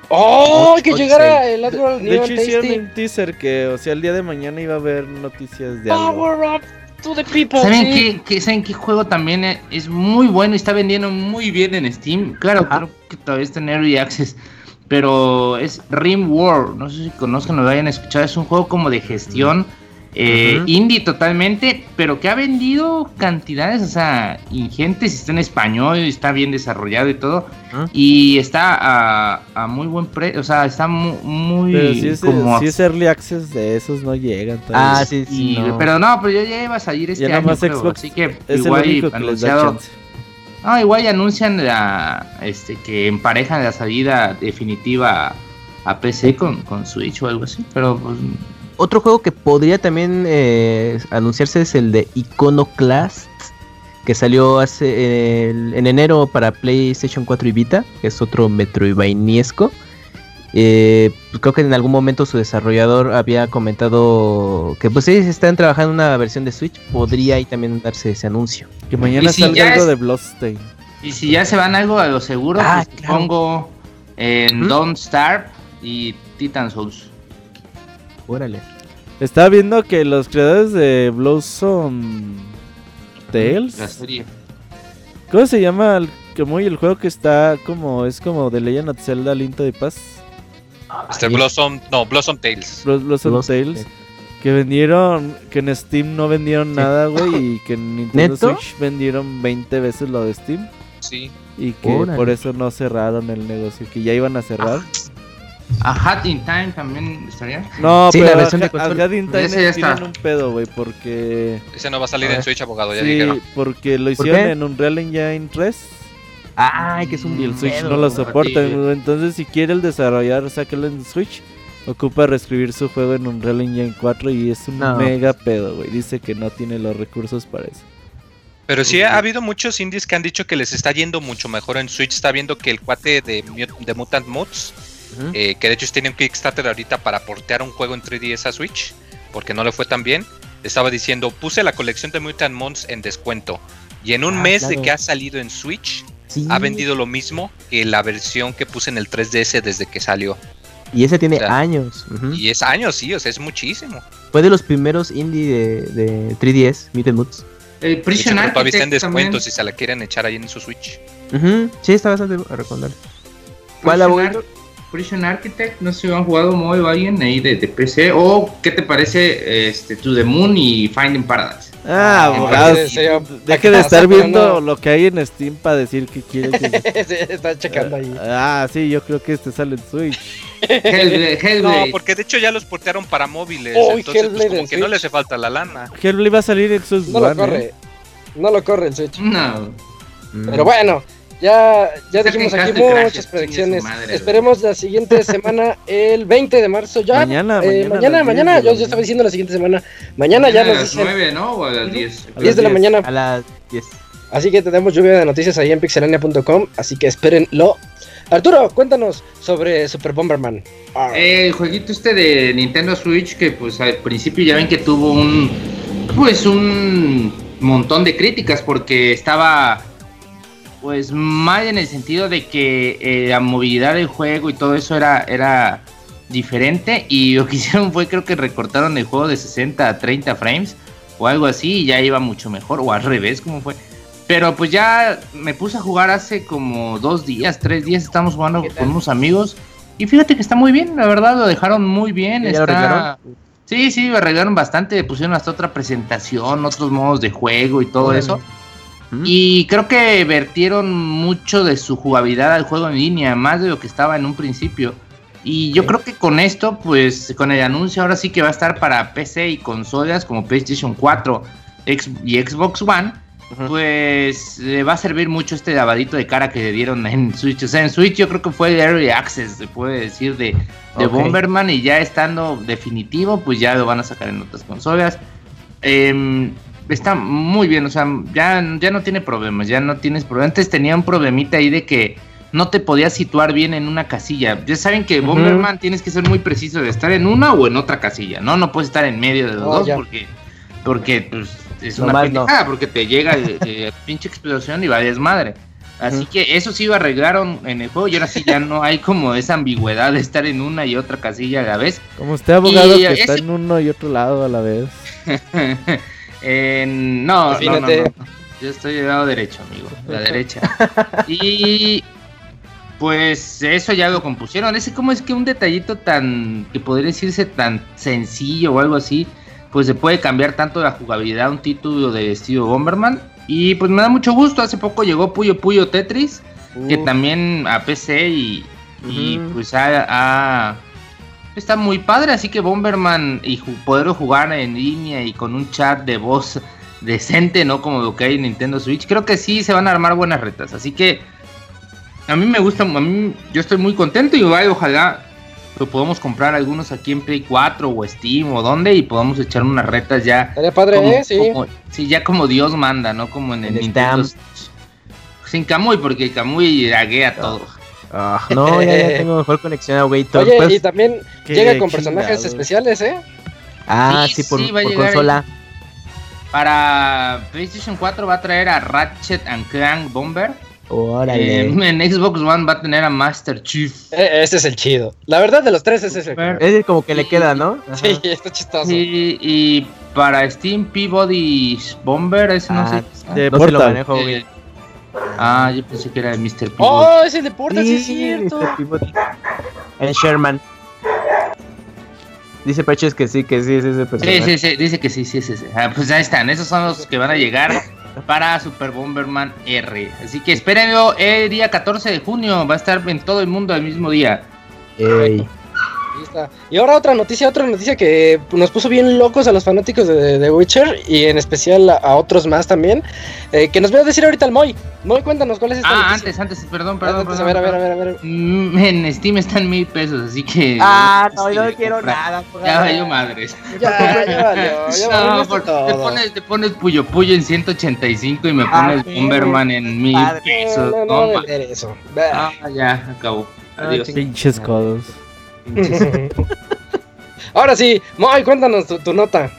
¡Oh! Ocho- Que llegara el Admiral De Neon hecho hicieron un teaser que, o sea, el día de mañana iba a haber noticias de algo. Power up to the people. ¿Saben sí. qué, qué- ¿Saben qué juego también e- es muy bueno y está vendiendo muy bien en Steam? Claro, Ajá. creo que todavía está en Early Access. Pero es Rim World. No sé si conozcan o lo hayan escuchado. Es un juego como de gestión. Eh. Indie totalmente. Pero que ha vendido cantidades, o sea, ingentes. Está en español, está bien desarrollado y todo. Ujú. Y está a, a muy buen precio. O sea, está mu- muy. Pero si es, como si es early access de esos no llegan todavía. Ah, sí, sí. y- no. Pero no, pero ya, ya iba a salir este año. más creo, Xbox así que es igual el único que anunciado- no, igual anuncian la, este, que emparejan la salida definitiva a PC con, con Switch o algo así. Pero pues, Otro juego que podría también eh, anunciarse es el de Iconoclast, que salió hace el- en enero para PlayStation 4 y Vita, que es otro Metroidvaniesco. Eh, pues creo que en algún momento su desarrollador había comentado que pues ellos están trabajando en una versión de Switch, podría ahí también darse ese anuncio. Que mañana Y si salga ya algo es- de Bloodstain. y si ya se van algo a lo seguro, Ah, pues claro. pongo en Ujú. Don't Starve y Titan Souls. Órale. Estaba viendo que los creadores de Blossom Tales. La serie. ¿Cómo se llama el, como el juego que está como es como de Legend of Zelda Linto de Paz? Este Blossom, no, Blossom Tales. Blos- Blossom Blossom Tales. Que vendieron, que en Steam no vendieron nada, güey, y [laughs] que en Nintendo ¿Neto? Switch vendieron 20 veces lo de Steam. Sí. Y que Órale. por eso no cerraron el negocio, que ya iban a cerrar. A Hat in Time también estaría. No, Sí, pero la versión de a- consola. Gadding Time Ese ya tienen está. un pedo, güey, porque... Ese no va a salir A en. Switch, abogado, ya Sí, dijeron. porque lo ¿Por hicieron qué? en Unreal Engine 3 Ay, que es un y el Switch no lo soporta. Entonces, si quiere el desarrollador sáquelo en Switch, ocupa reescribir su juego en Unreal Engine 4 y es un No. mega pedo, güey. Dice que no tiene los recursos para eso. Pero sí ha habido muchos indies que han dicho que les está yendo mucho mejor en Switch. Está viendo que el cuate de, de Mutant Eh, que de hecho tiene un Kickstarter ahorita para portear un juego en 3DS a Switch, porque no le fue tan bien. Estaba diciendo, puse la colección de Mutant Moods en descuento. Y en un Ah, mes de que ha salido en Switch, Sí. ha vendido lo mismo que la versión que puse en el 3DS desde que salió. Y ese tiene O sea, años. Y es años, sí, o sea, es muchísimo. Fue de los primeros indie de, de 3DS, Meet and Moods. El De hecho, Prison está en descuento si se la quieren echar ahí en su Switch. Sí, está bastante recomendable. ¿Cuál abogado? Prison Architect, no sé si han jugado muy o alguien ahí de, de PC. O qué te parece este To the Moon y Finding Paradise. Ah, Ah, abogado, sí, sí, yo- deje de Ah, estar viendo no. lo que hay en Steam para decir que quiere [laughs] que... Sí, está checando ahí. Ah, sí, yo creo que este sale en Switch. [laughs] Hellblade. No, Hellblade. porque de hecho ya los portearon para móviles. Oh, entonces, pues, como en que no le hace falta la lana. Hellblade va a salir en sus No lo corre. No lo corre el Switch. No. Pero bueno, ya, ya dijimos aquí muchas predicciones. madre, güey. Esperemos la siguiente [laughs] semana, el 20 de marzo. Ya, Mañana, eh, mañana, mañana, a las mañana. 10 de Yo, yo estaba diciendo la siguiente semana. Mañana ya a nos las dicen 9, ¿no? O a las Ujú. 10. A 10 de la las mañana. A las 10. Así que tenemos lluvia de noticias ahí en pixelania.com. Así que espérenlo. Arturo, cuéntanos sobre Super Bomberman. El jueguito este de Nintendo Switch que pues al principio ya ven que tuvo un pues un montón de críticas porque estaba pues mal en el sentido de que eh, la movilidad del juego y todo eso era era diferente y [laughs] lo que hicieron fue creo que recortaron el juego de 60 a 30 frames o algo así y ya iba mucho mejor o al revés como fue pero pues ya me puse a jugar hace como dos días, tres días, estamos jugando con unos amigos. Y fíjate que está muy bien, la verdad, lo dejaron muy bien. ¿Ya lo está... arreglaron? Sí, sí, lo arreglaron bastante, pusieron hasta otra presentación, otros modos de juego y todo eso. Y creo que vertieron mucho de su jugabilidad al juego en línea, más de lo que estaba en un principio. Y yo creo que con esto, pues con el anuncio ahora sí que va a estar para PC y consolas como PlayStation 4 X- y Xbox One. pues le va a servir mucho este lavadito de cara que le dieron en [laughs] Switch. O sea, en Switch yo creo que fue de Early Access, se puede decir, de, de Ok. Bomberman y ya estando definitivo, pues ya lo van a sacar en otras consolas. Em, está muy bien, o sea, ya, ya no tiene problemas, ya no tienes problemas. Antes tenía un problemita ahí de que no te podías situar bien en una casilla. Ya saben que. Bomberman tienes que ser muy preciso de estar en una o en otra casilla, ¿no? No puedes estar en medio de los Oh, dos ya. porque, porque pues, es una no. pendejada, porque te llega eh, [laughs] pinche explosión y va desmadre. Así que eso sí lo arreglaron en el juego y ahora sí ya no hay como esa ambigüedad de estar en una y otra casilla a la vez. Como usted abogado Y, que ese- está en uno y otro lado a la vez. [laughs] Eh, no, no, no, no. Yo estoy del lado derecho, amigo. La [laughs] derecha. Y pues eso ya lo compusieron. Ese como es que un detallito tan que podría decirse tan sencillo o algo así, pues se puede cambiar tanto la jugabilidad a un título de estilo Bomberman. Y pues me da mucho gusto. Hace poco llegó Puyo Puyo Tetris, que también a PC y, y, pues ha, ha- está muy padre. Así que Bomberman y ju- poderlo jugar en línea y con un chat de voz decente, no como lo que hay en Nintendo Switch, creo que sí se van a armar buenas retas. Así que a mí me gusta, a mí yo estoy muy contento y vaya, ojalá lo podamos comprar algunos aquí en Play 4 o Steam o donde y podamos echar unas retas ya. Estaría padre, como- ¿eh? Sí. como- sí, ya como Dios manda, no como en el En Nintendo. Sin Kamui, porque Kamui laguea todo. Ah, no, ya, ya [laughs] tengo mejor conexión a Waitor. Oye, Pues- y también llega con personajes especiales, ¿eh? ah, Sí, sí, por, por llegar consola. Para PlayStation 4 va a traer a Ratchet and Clank Bomber. Órale. Eh, en Xbox One va a tener a Master Chief. E- Ese es el chido. La verdad, de los tres, ese es Ese como que le queda, ¿no? Ajá. Sí, está chistoso. Sí, y para Steam Peabody Bomber, ese no Ah, sé. de no se lo manejo, güey. Eh, ah, yo pensé que era de Mr. Peabody. ¡Oh, es el deporte! Sí, es cierto. Mr. Peabody. En Sherman. Dice Paches que sí, que sí es ese personaje. Sí, sí, sí, dice que sí, sí es ese. Ah, pues ahí están, esos son los que van a llegar para Super Bomberman R. Así que espérenlo el día 14 de junio, va a estar en todo el mundo el mismo día. Ey. Y ahora otra noticia, otra noticia que nos puso bien locos a los fanáticos de, de Witcher y en especial a, a otros más también. eh, que nos va a decir ahorita el Moy. Moy, cuéntanos cuál es esta Ah, noticia. antes, antes, perdón, perdón. Antes, perdón, a ver, a ver, a ver, a ver. Mm, En Steam están mil pesos, así que. Ah, no, yo no quiero comprar. nada. Ya valió madres. Ya, ya valió, ya [laughs] No, valió porque todo. te pones, te pones Puyo Puyo en 185 y me Ah, pones sí, Bomberman en mil padre. pesos. No, no, eso. ah, ya, acabó. Adiós. Pinches codos. [laughs] Ahora sí, Moy, cuéntanos tu, tu nota.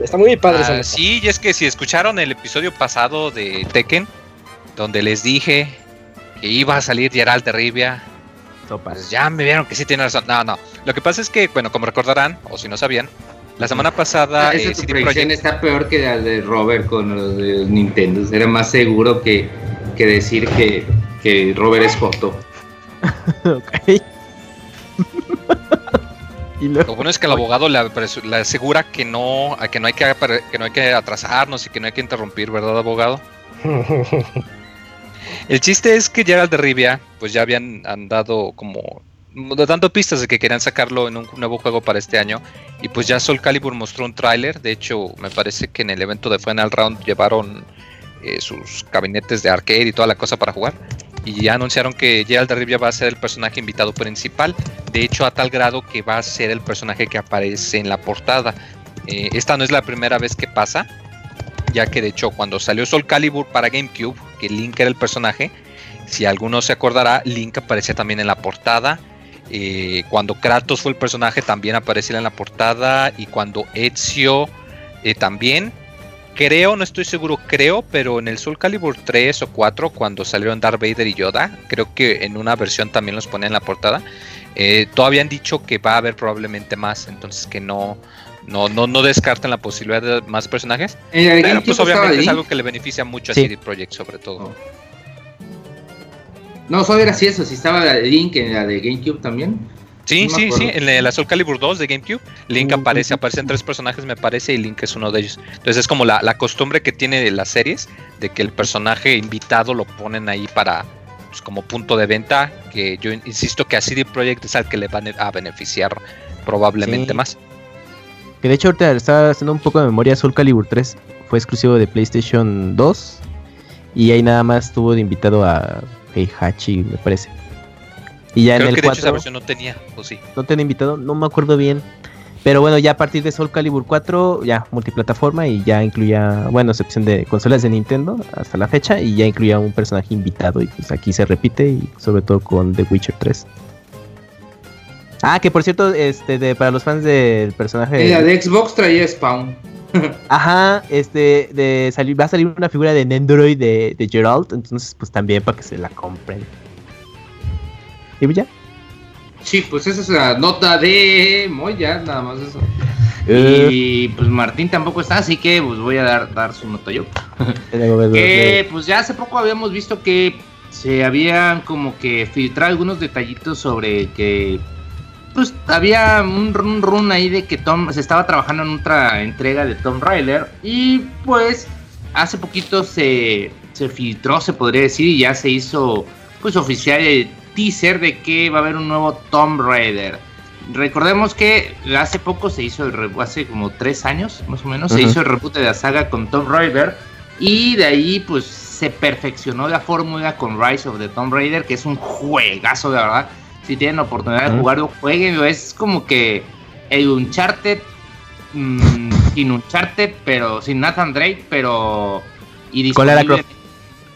Está muy padre Ah, sí, y es que si escucharon el episodio pasado de Tekken, donde les dije que iba a salir Geralt de Rivia, pues ya me vieron que sí tiene razón. No, no. Lo que pasa es que, bueno, como recordarán, o si no sabían, la semana pasada Ah, eh, esa tu CD predicción Projekt está peor que la de Robert con los de Nintendo. Era más seguro que, que decir que, que Robert es Joto. [laughs] Ok. Y luego. Lo bueno es que el abogado le, asegura que no, que no hay que que no hay que atrasarnos y que no hay que interrumpir, ¿verdad, abogado? [laughs] El chiste es que Gerald de Rivia, pues ya habían andado como dando pistas de que querían sacarlo en un nuevo juego para este año. Y pues ya Soul Calibur mostró un tráiler. De hecho, me parece que en el evento de Final Round llevaron eh, sus gabinetes de arcade y toda la cosa para jugar. Y ya anunciaron que Gerald Rivia va a ser el personaje invitado principal. De hecho, a tal grado que va a ser el personaje que aparece en la portada. Eh, esta no es la primera vez que pasa, ya que de hecho cuando salió Soul Calibur para GameCube, que Link era el personaje, si alguno se acordará, Link aparecía también en la portada. Eh, cuando Kratos fue el personaje también aparecía en la portada y cuando Ezio eh, también. Creo, no estoy seguro, creo, pero en el Soul Calibur 3 o 4, cuando salieron Darth Vader y Yoda, creo que en una versión también los ponían en la portada. Eh, todavía han dicho que va a haber probablemente más, entonces que no, no, no, no descarten la posibilidad de más personajes. De Pero pues obviamente es algo que le beneficia mucho a. CD Projekt sobre todo. No, solo era así eso, si estaba la de Link en la de GameCube también. Sí, No sí, sí, en la- la Soul Calibur 2 de GameCube, Link Mm, aparece, ujú. aparecen tres personajes me parece y Link es uno de ellos. Entonces es como la, la costumbre que tiene de las series, de que el personaje invitado lo ponen ahí para, pues, como punto de venta, que yo insisto que a CD Projekt es al que le van a beneficiar probablemente Sí. más. Que de hecho ahorita estaba haciendo un poco de memoria. Soul Calibur 3 fue exclusivo de PlayStation 2 Y ahí nada más tuvo de invitado a Heihachi, me parece. Y ya Creo en que el de hecho esa 4 versión no tenía, o sí. no tenía invitado, no me acuerdo bien. Pero bueno, ya a partir de Soul Calibur 4, ya multiplataforma y ya incluía, bueno, excepción de consolas de Nintendo hasta la fecha, y ya incluía un personaje invitado. Y pues aquí se repite, y sobre todo con The Witcher 3. Ah, que por cierto, este, de, para los fans del personaje. La de Xbox traía Spawn. [laughs] Ajá, este, de salir, va a salir una figura de Nendoroid de, de Geralt, entonces pues también para que se la compren. Y ya. Sí, pues esa es la nota de Moya, nada más eso. Eh, Y pues Martín tampoco está, así que pues voy a dar, dar su nota yo. [laughs] que- Que pues ya hace poco habíamos visto que se habían como que filtrado algunos detallitos sobre que pues había un run run ahí de que Tom se estaba trabajando en otra entrega de Tom Raider y pues hace poquito se, se filtró, se podría decir, y ya se hizo pues oficial el teaser de que va a haber un nuevo Tomb Raider. Recordemos que hace poco se hizo el reboot, hace como tres años más o menos, se hizo el reboot de la saga con Tomb Raider y de ahí pues se perfeccionó la fórmula con Rise of the Tomb Raider, que es un juegazo de verdad. Si tienen oportunidad de jugarlo, jueguenlo. Es como que el Uncharted mm, sin Uncharted, pero sin Nathan Drake, pero y disponible,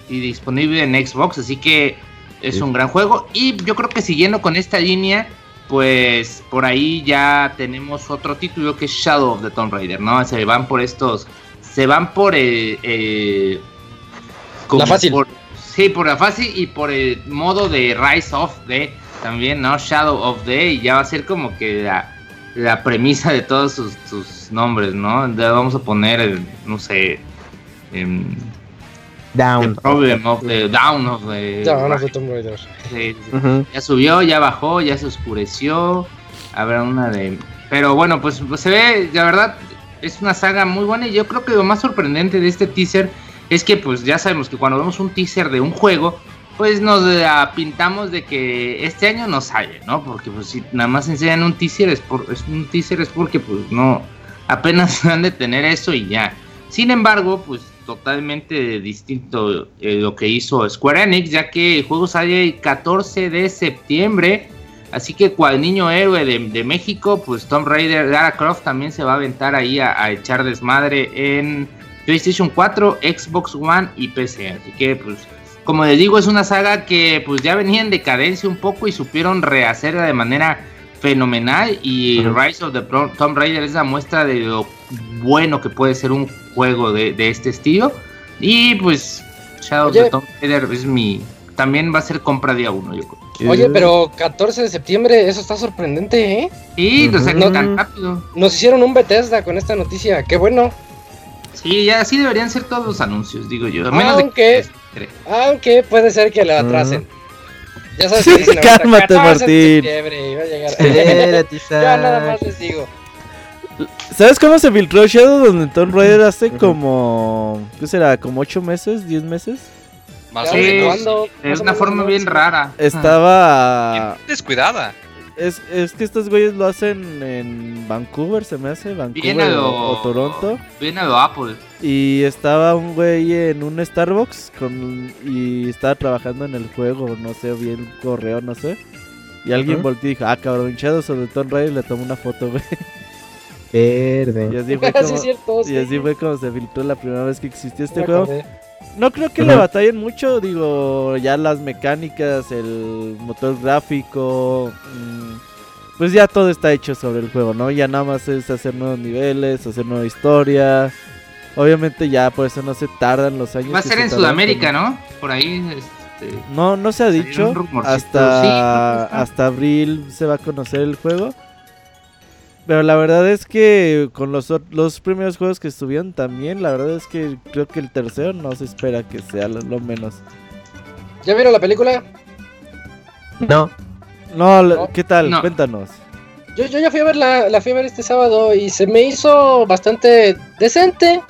y disponible en Xbox, así que es Sí. un gran juego. Y yo creo que siguiendo con esta línea, pues por ahí ya tenemos otro título que es Shadow of the Tomb Raider, ¿no? Se van por estos, se van por el, el- como fácil. por- sí, por la fácil y por el modo de Rise of the también, ¿no? Shadow of the y ya va a ser como que la, la premisa de todos sus, sus nombres, ¿no? Vamos a poner, el, no sé, Down. The Problem of the Down of the Ya, no fue Tomb Raider. Sí, sí. Ya subió, ya bajó, ya se oscureció. Habrá una de. Pero bueno, pues, pues se ve, la verdad, es una saga muy buena. Y yo creo que lo más sorprendente de este teaser es que, pues ya sabemos que cuando vemos un teaser de un juego, pues nos la pintamos de que este año no sale, ¿no? Porque pues si nada más enseñan un teaser es por es un teaser es porque pues no apenas [laughs] han de tener eso y ya. Sin embargo, pues totalmente distinto eh, lo que hizo Square Enix, ya que el juego sale el 14 de septiembre. Así que cual niño héroe de, México, pues Tomb Raider, Lara Croft también se va a aventar ahí a, a echar desmadre en PlayStation 4, Xbox One y PC. Así que pues como les digo, es una saga que pues ya venía en decadencia un poco y supieron rehacerla de manera fenomenal y. Rise of the Pro- Tomb Raider es la muestra de lo bueno que puede ser un juego de, de este estilo y pues Shadow of the Tomb Raider es mi también va a ser compra día uno yo creo. Oye, pero 14 de septiembre, eso está sorprendente, ¿eh? Sí, o sea, que Ujú. tan rápido. Nos hicieron un Bethesda con esta noticia, qué bueno. Sí, ya así deberían ser todos los anuncios, digo yo. A menos Aunque- de que Aunque puede ser que lo atrasen. Ya sabes que dicen ahorita, cálmate, 14 de Martín. a llegar. Espérate, [laughs] ya nada más les digo. ¿Sabes cómo se filtró Shadow donde Tomb Raider hace como. ¿Qué será? ¿Como 8 meses? ¿10 meses? Más o menos. cuándo, es una forma bien rara. Estaba. Bien Descuidada. Es, es que estos güeyes lo hacen en Vancouver, se me hace. Vancouver lo, o, o Toronto. Bien a lo Apple. Y estaba un güey en un Starbucks con, y estaba trabajando en el juego, no sé, bien correo, no sé. Y alguien Ujú. volteó y dijo, ah, cabrón, Shadow sobre Tomb Raider y le tomó una foto, güey. Y Verde. así [laughs] fue como, cierto. y sí. así fue como se filtró la primera vez que existió este Me juego. acordé. No creo que le batallen mucho, digo, ya las mecánicas, el motor gráfico, mm, pues ya todo está hecho sobre el juego, ¿no? Ya nada más es hacer nuevos niveles, hacer nueva historia. Obviamente ya por eso no se tardan los años. Va a ser se en Sudamérica, ¿no? Por ahí. Este, No, no se ha dicho. Hasta, Sí, hasta abril se va a conocer el juego. Pero la verdad es que con los, los primeros juegos que estuvieron también, la verdad es que creo que el tercero no se espera que sea lo, lo menos. ¿Ya vieron la película? No. No. ¿qué tal? No. Cuéntanos. Yo, yo ya fui a verla, la fui a ver este sábado y se me hizo bastante decente.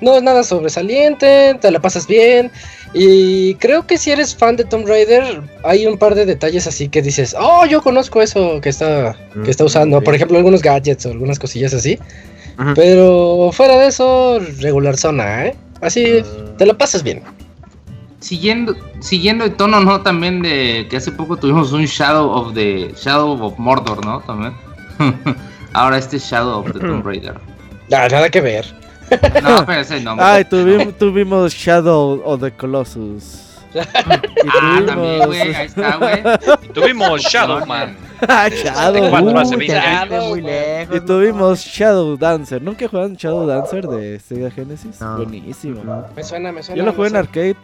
No es nada sobresaliente, te la pasas bien. Y creo que si eres fan de Tomb Raider, hay un par de detalles así que dices, oh, yo conozco eso que está, que está usando. ok. Por ejemplo, algunos gadgets o algunas cosillas así. Pero fuera de eso, regular zona, ¿eh? Así Ah. te la pasas bien. siguiendo, siguiendo el tono, ¿no? También de que hace poco tuvimos un Shadow of the Shadow of Mordor, ¿no? También. [laughs] Ahora este Shadow of the Tomb Raider. Ah, nada que ver. No, pero ese nombre. Ay, tuvimos, tuvimos Shadow of the Colossus. [laughs] Y Ah, también, güey, ahí está, güey. Y [laughs] tuvimos. Ah, Shadow. 64 hace Uy, 20 te años. fuiste muy lejos, Y ¿no? tuvimos Shadow Dancer. ¿Nunca jugaron Shadow Dancer de Sega Genesis? No. Buenísimo. No. Me suena, me suena. Yo lo jugué en no arcade.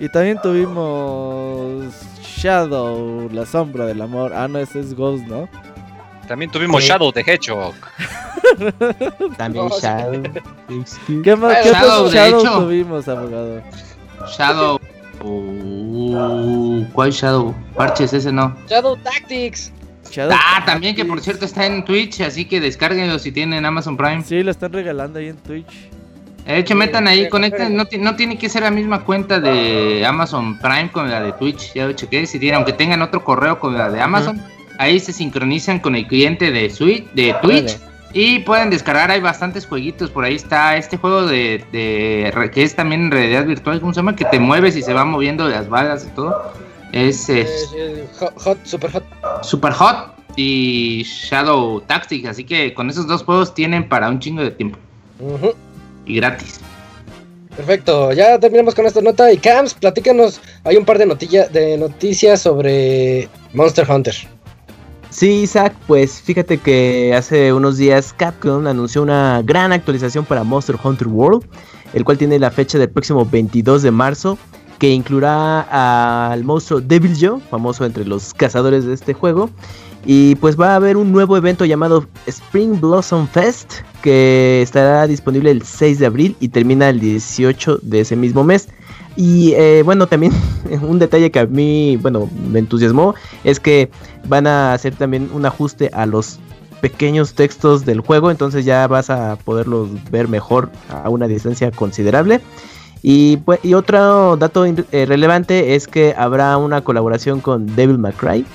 Y también tuvimos Shadow, la sombra del amor. Ah, no, ese es Ghost, ¿no? También tuvimos. Shadow de Hedgehog. También. Shadow. ¿Qué más? ¿Qué Shadow, otros de Shadow hecho. tuvimos, abogado? Shadow. Uh, ¿Cuál Shadow? Parches, ese no. Shadow Tactics. Shadow Ah, también que por cierto está en Twitch, así que descárguenlo si tienen Amazon Prime. Sí, lo están regalando ahí en Twitch. De hecho, metan ahí, conecten, no, no tiene que ser la misma cuenta de Amazon Prime con la de Twitch, ya lo chequé, si tienen, aunque tengan otro correo con la de Amazon, ahí se sincronizan con el cliente de, Switch, de Twitch y pueden descargar, hay bastantes jueguitos, por ahí está este juego de, que es también en realidad virtual, ¿cómo se llama? Que te mueves y se van moviendo las balas y todo. Es, Eh, es hot, hot, super hot. Super Hot y Shadow Tactics, así que con esos dos juegos tienen para un chingo de tiempo y gratis. Perfecto, ya terminamos con esta nota. Y Cams, platícanos. Hay un par de, notilla, de noticias sobre Monster Hunter. Sí, Isaac, pues fíjate que hace unos días Capcom anunció una gran actualización para Monster Hunter World, el cual tiene la fecha del próximo 22 de marzo, que incluirá al monstruo Devil Joe, famoso entre los cazadores de este juego. Y pues va a haber un nuevo evento llamado Spring Blossom Fest, que estará disponible el 6 de abril y termina el 18 de ese mismo mes. Y eh, bueno, también [laughs] un detalle que a mí, bueno, me entusiasmó es que van a hacer también un ajuste a los pequeños textos del juego, entonces ya vas a poderlos ver mejor a una distancia considerable. Y, pues, y otro dato eh, relevante es que habrá una colaboración con Devil May Cry.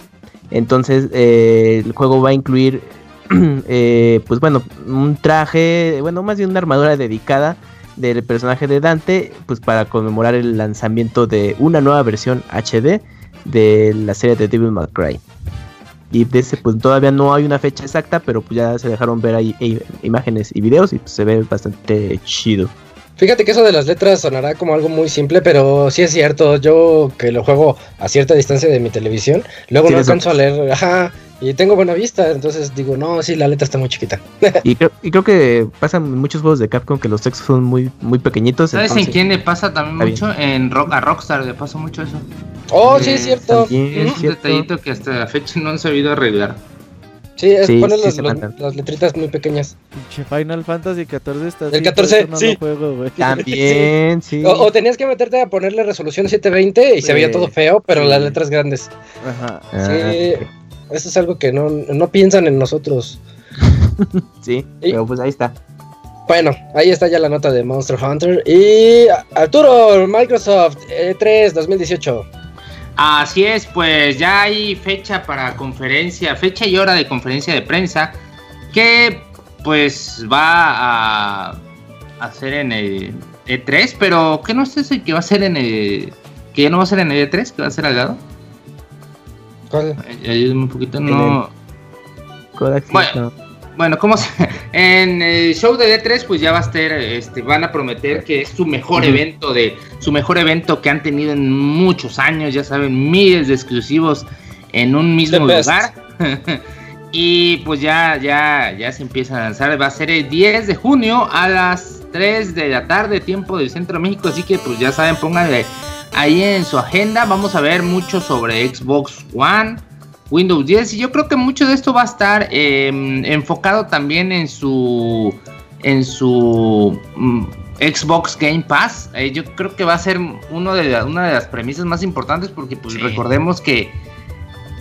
Entonces eh, el juego va a incluir, [clears throat] pues bueno, un traje, bueno, más bien una armadura dedicada del personaje de Dante, pues para conmemorar el lanzamiento de una nueva versión HD de la serie de Devil May Cry. Y de ese pues todavía no hay una fecha exacta, pero pues ya se dejaron ver ahí eh, imágenes y videos y pues, se ve bastante chido. Fíjate que eso de las letras sonará como algo muy simple, pero sí es cierto. Yo que lo juego a cierta distancia de mi televisión, luego Sí, no alcanzo a leer. Ajá, y tengo buena vista, entonces digo, no, sí, la letra está muy chiquita. [laughs] Y creo, y creo que pasan en muchos juegos de Capcom que los textos son muy, muy pequeñitos. ¿Sabes en entonces- quién le pasa también Está mucho? En Rock, a Rockstar le pasa mucho eso. Oh, Eh, sí, es cierto. Es un detallito que hasta la fecha no han sabido arreglar. Sí, es Sí, poner sí los- los- las letritas muy pequeñas. Final Fantasy 14 está El así, 14, por eso no sí. lo juego, güey. [laughs] También, sí. O, o tenías que meterte a ponerle resolución 720 y se veía todo feo, pero Sí. las letras grandes. Ajá. Ah, Sí, eso es algo que no, no piensan en nosotros. [laughs] sí, Y- pero pues ahí está. Bueno, ahí está ya la nota de Monster Hunter. Y Arturo, Microsoft E E3 2018. Así es, pues ya hay fecha para conferencia, fecha y hora de conferencia de prensa que pues va a hacer en el E3, pero que no sé si que va a ser en el que ya no va a ser en el E3, que va a ser al lado. ¿Cuál? Ay- Ayúdame un poquito, no. Bueno. no. Bueno, como [laughs] en el show de D3 pues ya va a estar, este, van a prometer que es su mejor evento de, su mejor evento que han tenido en muchos años, ya saben, miles de exclusivos en un mismo lugar. [laughs] y pues ya, ya, ya se empieza a lanzar, va a ser el 10 de junio a las 3 de la tarde, tiempo del Centro de México, así que pues ya saben, pónganle ahí en su agenda, vamos a ver mucho sobre Xbox One. Windows 10 y yo creo que mucho de esto va a estar eh, enfocado también en su en su mm, Xbox Game Pass Eh, yo creo que va a ser uno de la- una de las premisas más importantes porque pues Sí. recordemos que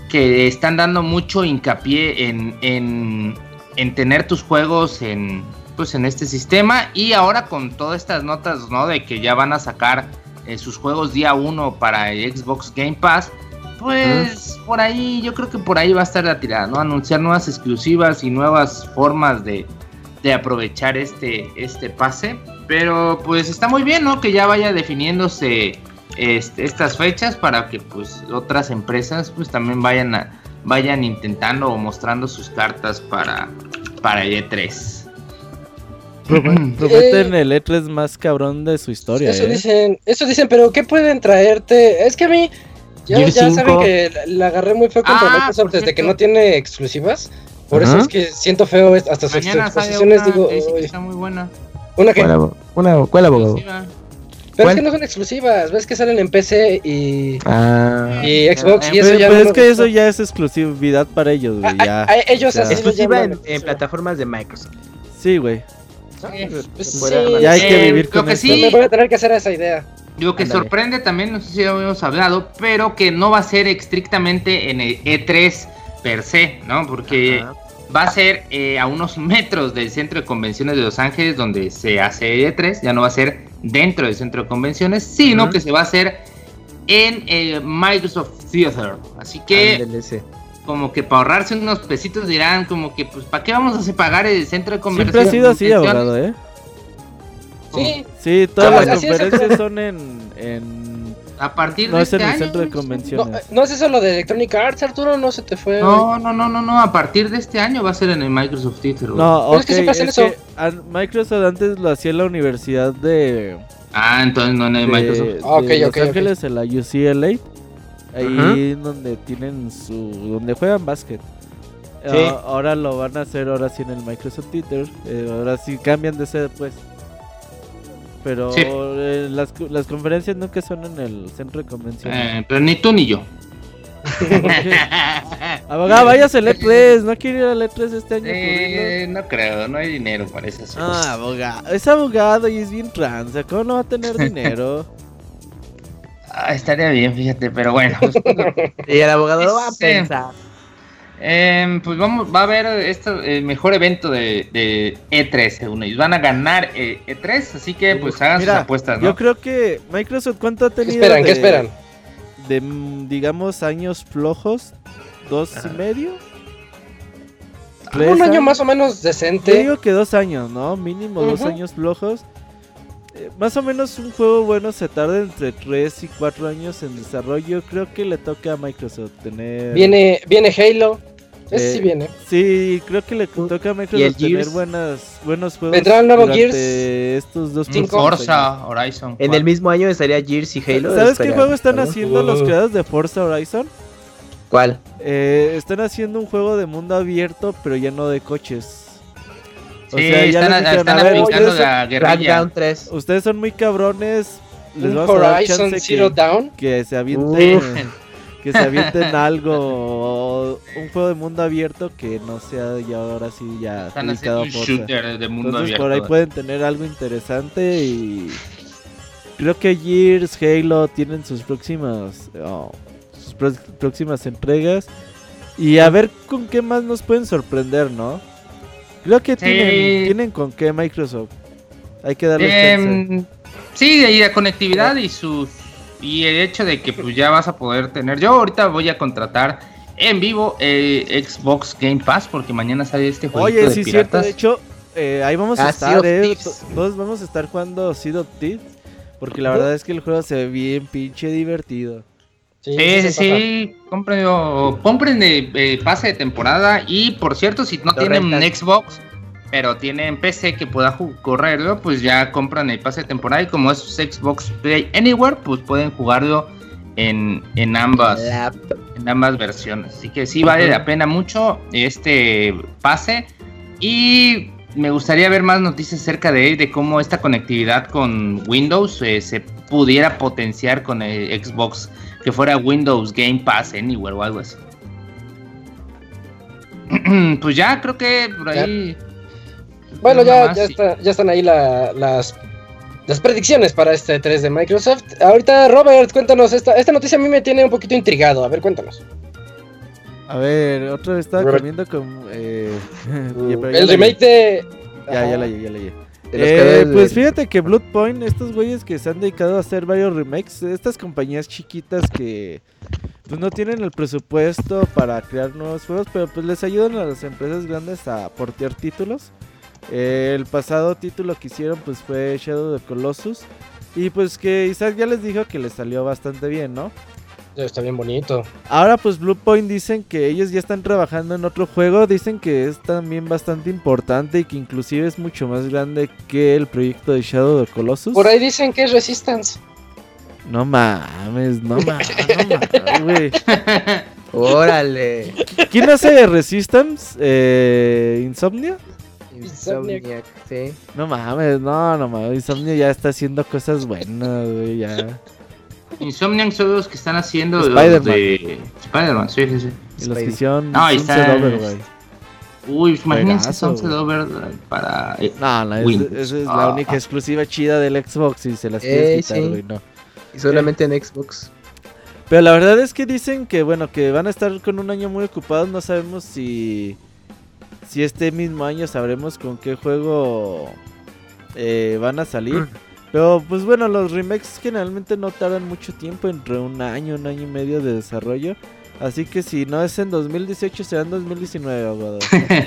que están dando mucho hincapié en, en, en tener tus juegos en pues en este sistema y ahora con todas estas notas no de que ya van a sacar eh, sus juegos día 1 para Xbox Game Pass pues por ahí, yo creo que por ahí va a estar la tirada, ¿no? Anunciar nuevas exclusivas y nuevas formas de, de aprovechar este, este pase. Pero pues está muy bien, ¿no? Que ya vaya definiéndose este, estas fechas para que pues otras empresas pues también vayan a, vayan intentando o mostrando sus cartas para, para el E3. Prometen el E3 más cabrón de su historia. Eso ¿eh? dicen, eso dicen, pero ¿qué pueden traerte? Es que a mí, ya, Gear ya 5. saben que la, la agarré muy feo contra Ah, Microsoft desde que no tiene exclusivas. Por eso es que siento feo hasta sus exposiciones, una digo, que está muy buena. una que, ¿Cuál, una- cuál abogado? exclusiva. pero ¿Cuál? es que no son exclusivas, ves que salen en PC y, Ah, y Xbox y Pero, eso ya pero no es que eso ya es exclusividad para ellos, güey. A- Ya. a- a ellos O sea, así lo exclusiva en, en plataformas de Microsoft. Sí, güey. Pues Se sí, puede Ya hay que Eh, vivir lo con que eso. sí- me voy a tener que hacer esa idea. Lo que sorprende también, no sé si ya habíamos hablado, pero que no va a ser estrictamente en el E3 per se, ¿no? Porque Ajá. va a ser eh, a unos [laughs] metros del centro de convenciones de Los Ángeles, donde se hace E3, ya no va a ser dentro del centro de convenciones, sino que se va a hacer en el Microsoft Theater. Así que. Como que para ahorrarse unos pesitos dirán, como que, pues, ¿para qué vamos a hacer pagar el centro de Siempre convenciones? ha sido así, abogado, ¿eh? Sí, Sí, todas Ah, las es, conferencias [laughs] son en, en... A partir No de es en este el año, centro de convenciones. no es eso lo de Electronic Arts, Arturo, no se te fue. No, no, no, no, no, a partir de este año va a ser en el Microsoft Theater. güey. No, Pero ok, es que siempre hacen es eso. que Microsoft antes lo hacía en la universidad de, Ah, entonces no en el de, Microsoft. de Ah, ok, Los ok, ok. Ángeles, en la UCLA. Ahí Ajá. donde tienen su... donde juegan básquet. Sí. Ah, ahora lo van a hacer ahora sí en el Microsoft Theater. eh, ahora sí cambian de sede pues. Pero Sí. eh, las, las conferencias nunca son en el centro de convenciones. Eh, pero ni tú ni yo. [laughs] Abogado, váyase al E3. [laughs] ¿No quiere ir al E3 este año? Eh, no creo, no hay dinero para esas Ah, cosas. abogado. Es abogado y es bien tranza. ¿Cómo no va a tener [laughs] dinero? Ah, estaría bien, fíjate, pero bueno. pues, [laughs] Y el abogado lo va a Sí. pensar. em, pues vamos, va a haber esto, el mejor evento de, de E3, según ellos. Van a ganar eh, E3, así que pues hagan sus apuestas, ¿no? Yo creo que Microsoft, ¿cuánto ha ¿Qué tenido? esperan? de, ¿Qué esperan? De, digamos, años flojos. ¿Dos Ajá. y medio? Un año más o menos Yo decente. digo que dos años, ¿no? Mínimo dos años flojos. Eh, más o menos un juego bueno se tarda entre 3 y 4 años en desarrollo. Creo que le toca a Microsoft tener... Viene, viene Halo. Ese Eh, sí viene. Sí, creo que le toca a Microsoft tener Gears? buenas, buenos juegos. ¿Vendrá el nuevo Gears? estos dos Mm. Forza Horizon. En 4. el mismo año estaría Gears y Halo. ¿Sabes qué juego están haciendo los creadores de Forza Horizon? ¿Cuál? Eh, están haciendo un juego de mundo abierto, pero ya no de coches. O Sí, sea, ya están, dijeron, están a ver, aplicando ustedes, la guerrilla. Crackdown 3. ustedes son muy cabrones. Les vamos a dar Horizon chance Zero que, Dawn. que se avienten, que se avienten algo, un juego de mundo abierto que no sea ya ahora sí ya Están haciendo un shooter de mundo Entonces abierto. por ahí pueden tener algo interesante y creo que Gears, Halo tienen sus próximas oh, sus próximas entregas y a ver con qué más nos pueden sorprender, ¿no? Creo que Sí. tienen, tienen con qué Microsoft. Hay que darle chance. Em, sí, y la conectividad y sus y el hecho de que pues ya vas a poder tener. Yo ahorita voy a contratar en vivo eh, Xbox Game Pass porque mañana sale este juego Oye, de sí, cierto. piratas. De hecho, eh, ahí vamos a Ah, Sea estar, eh. Todos vamos a estar jugando Seed of Thieves. Porque la verdad es que el juego se ve bien pinche divertido. Sí, sí, sí, compren, compren el, el pase de temporada y por cierto, si no Lo tienen rentan. Xbox, pero tienen PC que pueda correrlo, pues ya compran el pase de temporada y como es Xbox Play Anywhere, pues pueden jugarlo en, en ambas La- en ambas versiones. Así que sí vale la pena mucho este pase. Y me gustaría ver más noticias acerca de él, de cómo esta conectividad con Windows eh, se pudiera potenciar con el Xbox, que fuera Windows Game Pass Anywhere o algo así. [clears throat] pues ya creo que por ahí. Bueno, ya, ya, está- ya están ahí la- las, las predicciones para este 3 de Microsoft. Ahorita, Robert, cuéntanos, esta, esta noticia a mí me tiene un poquito intrigado. A ver, cuéntanos. A ver, otra vez estaba Robert. comiendo con. Eh, [laughs] El remake de... Ya, ya la ya la de Eh, pues fíjate que Bloodpoint, estos güeyes que se han dedicado a hacer varios remakes, estas compañías chiquitas que pues no tienen el presupuesto para crear nuevos juegos, pero pues les ayudan a las empresas grandes a portear títulos. Eh, el pasado título que hicieron pues fue Shadow of the Colossus. Y pues que Isaac ya les dijo que les salió bastante bien, ¿no? Está bien bonito. Ahora pues Bluepoint dicen que ellos ya están trabajando en otro juego, dicen que es también bastante importante y que inclusive es mucho más grande que el proyecto de Shadow of the Colossus. Por ahí dicen que es Resistance. No mames, no mames, no mames, güey. [laughs] Órale. ¿Quién hace Resistance? Eh, ¿Insomnia? Insomniac, sí. No mames, no, no mames. Insomnia ya está haciendo cosas buenas, güey, ya. Insomniac son los que están haciendo Spider-Man. de Spider-Man, sí, sí, sí. Y los que hicieron No, ahí Sunset está. Overdrive. Uy, imagínense Juegazo, Sunset. Overdrive para... eh, No, no, esa es la Ah. única exclusiva chida del Xbox y se las quieres Ey, quitar, sí. güey, no. Y solamente en Xbox. Pero la verdad es que dicen que, bueno, que van a estar con un año muy ocupados. No sabemos si, si este mismo año sabremos con qué juego eh, van a salir. [clears throat] Pero pues bueno, los remakes generalmente no tardan mucho tiempo, entre un año, un año y medio de desarrollo. Así que si no es en 2018, será en 2019, abogado.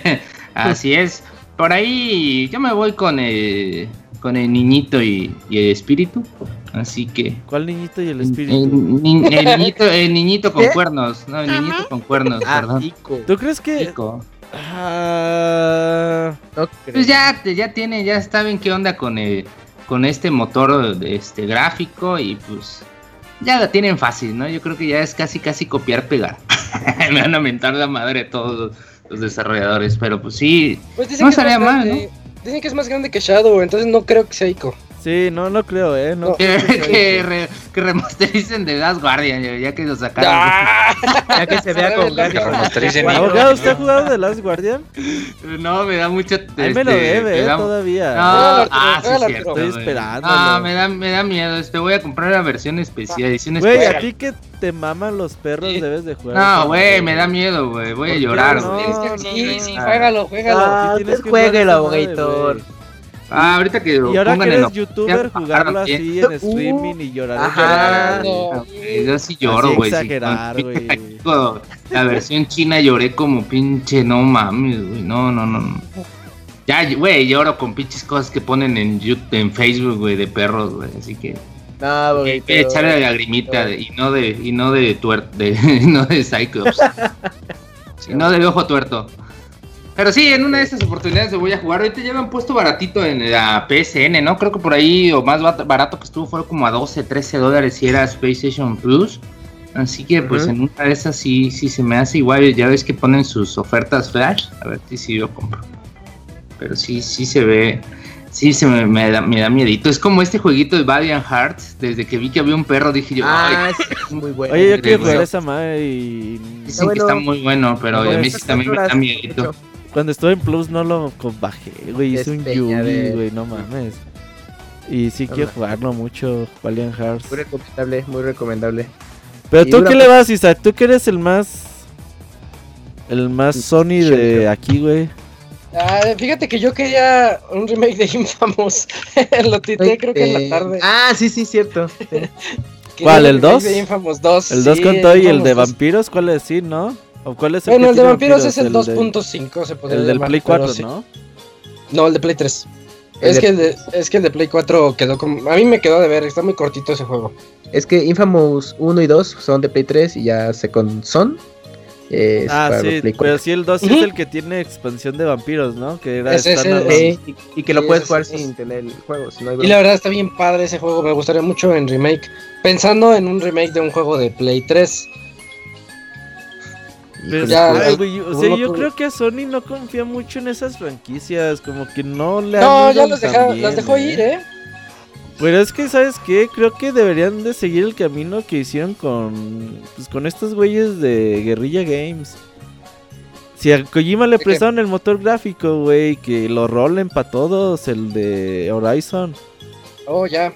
[laughs] Así es. Por ahí yo me voy con el, con el niñito y, y el espíritu. Así que... ¿Cuál niñito y el espíritu? el [laughs] niñito, el niñito con ¿Qué? cuernos. No, el niñito con cuernos, Ah, perdón. Ico. ¿Tú crees que.? Ah, No creo. Pues ya, ya tiene, ya saben qué onda con el, con este motor de este gráfico y pues ya la tienen fácil, ¿no? Yo creo que ya es casi casi copiar pegar. [laughs] Me van a mentar la madre todos los, desarrolladores, pero pues sí, Pues No estaría mal, grande. Dicen que es más grande que Shadow, entonces no creo que sea Ico. Sí, no, no creo, ¿eh? No, No. [laughs] que, que re- que remastericen de Last Guardian, ya, que lo sacaron. ¡Ah! [laughs] Ya que se vea con. Ico. Abogado, ¿usted ha jugado de Last Guardian? No, me da mucho... Ahí me lo este, debe, me eh, da- todavía. No, Juégalo, ah, sí, juégalo, cierto. Estoy esperándolo. No, me da, me da miedo. Este, voy a comprar la versión especial, edición Güey, especial. a ti que te maman los perros Sí. debes de jugar. No, güey, me da miedo, güey. Voy a ¿Por qué llorar, no? güey. Que no, sí, no. sí, juégalo, juégalo. Ah, Sí tienes usted Ah, ahorita que lo Y ahora que pongan en eres op- youtuber, jugarlo bien. así en streaming y llorar. Ajá. Yo sí lloro, güey. sí. exagerar, güey. La versión china lloré como pinche, no mames, güey. No, no, no. no. Ya, güey, lloro con pinches cosas que ponen en YouTube, en Facebook, güey, de perros, güey. Así que No, hay güey. que echarle la lagrimita de- y no de y no de tuer, de [laughs] no de Cyclops. [laughs] y no de ojo tuerto. Pero sí, en una de estas oportunidades lo voy a jugar. Ahorita ya lo han puesto baratito en la PSN, ¿no? Creo que por ahí, o más barato que estuvo, fue como a 12, 13 dólares si era PlayStation Plus. Así que, pues en una de esas sí, sí se me hace igual. Ya ves que ponen sus ofertas flash. A ver si sí lo compro. Pero sí, sí se ve. Sí, se me, me da, me da miedito. Es como este jueguito de Valiant Hearts. Desde que vi que había un perro, dije yo, Ah, "Ay, [laughs] sí, es muy bueno. Oye, yo quiero jugar esa madre y. Dicen bueno. que está muy bueno, pero a mí sí también me da miedito. Cuando estuve en Plus no lo bajé, güey. Hice un Yugi, güey, no mames. Y sí quiero Hola. jugarlo mucho, Valiant Hearts. Muy recomendable, muy recomendable. Pero y tú qué le vas, Isaac, tú que eres el más. El más Sony de aquí, güey. Ah, fíjate que yo quería un remake de Infamous. [laughs] Lo tité creo que en la tarde. Ah, sí, sí, cierto. [laughs] ¿cuál, el remake 2? De Infamous 2. El 2 sí, con todo y el de 2. vampiros, ¿cuál es? Sí, ¿no? ¿O cuál es el Bueno, el de tiene vampiros es el de- 2.5, se podría El del llamar, Play pero 4, sí. ¿no? No, el de Play 3. El Es de- que, el de, es que el de Play 4 quedó como... A mí me quedó de ver, está muy cortito ese juego. Es que Infamous 1 y 2 son de Play 3 y ya Second son. eh, es Ah, para sí, pero 4. sí, el 2 sí Ujú. es el que tiene expansión de vampiros, ¿no? Que era Ese es standalone. Sí, y, y que lo puedes jugar sin tener el juego. Si no hay Y la verdad está bien padre ese juego, me gustaría mucho en remake. Pensando en un remake de un juego de Play 3. Pero, Ya, güey, o sea, yo creo que Sony no confía mucho en esas franquicias, como que no le No, ya los, tan deja- bien, las dejó ir, ¿eh? Pero es que, ¿sabes qué? Creo que deberían de seguir el camino que hicieron con, pues, con estos güeyes de Guerrilla Games. Si a Kojima le prestaron el motor gráfico, güey, que lo rolen para todos, el de Horizon. Oh, ya.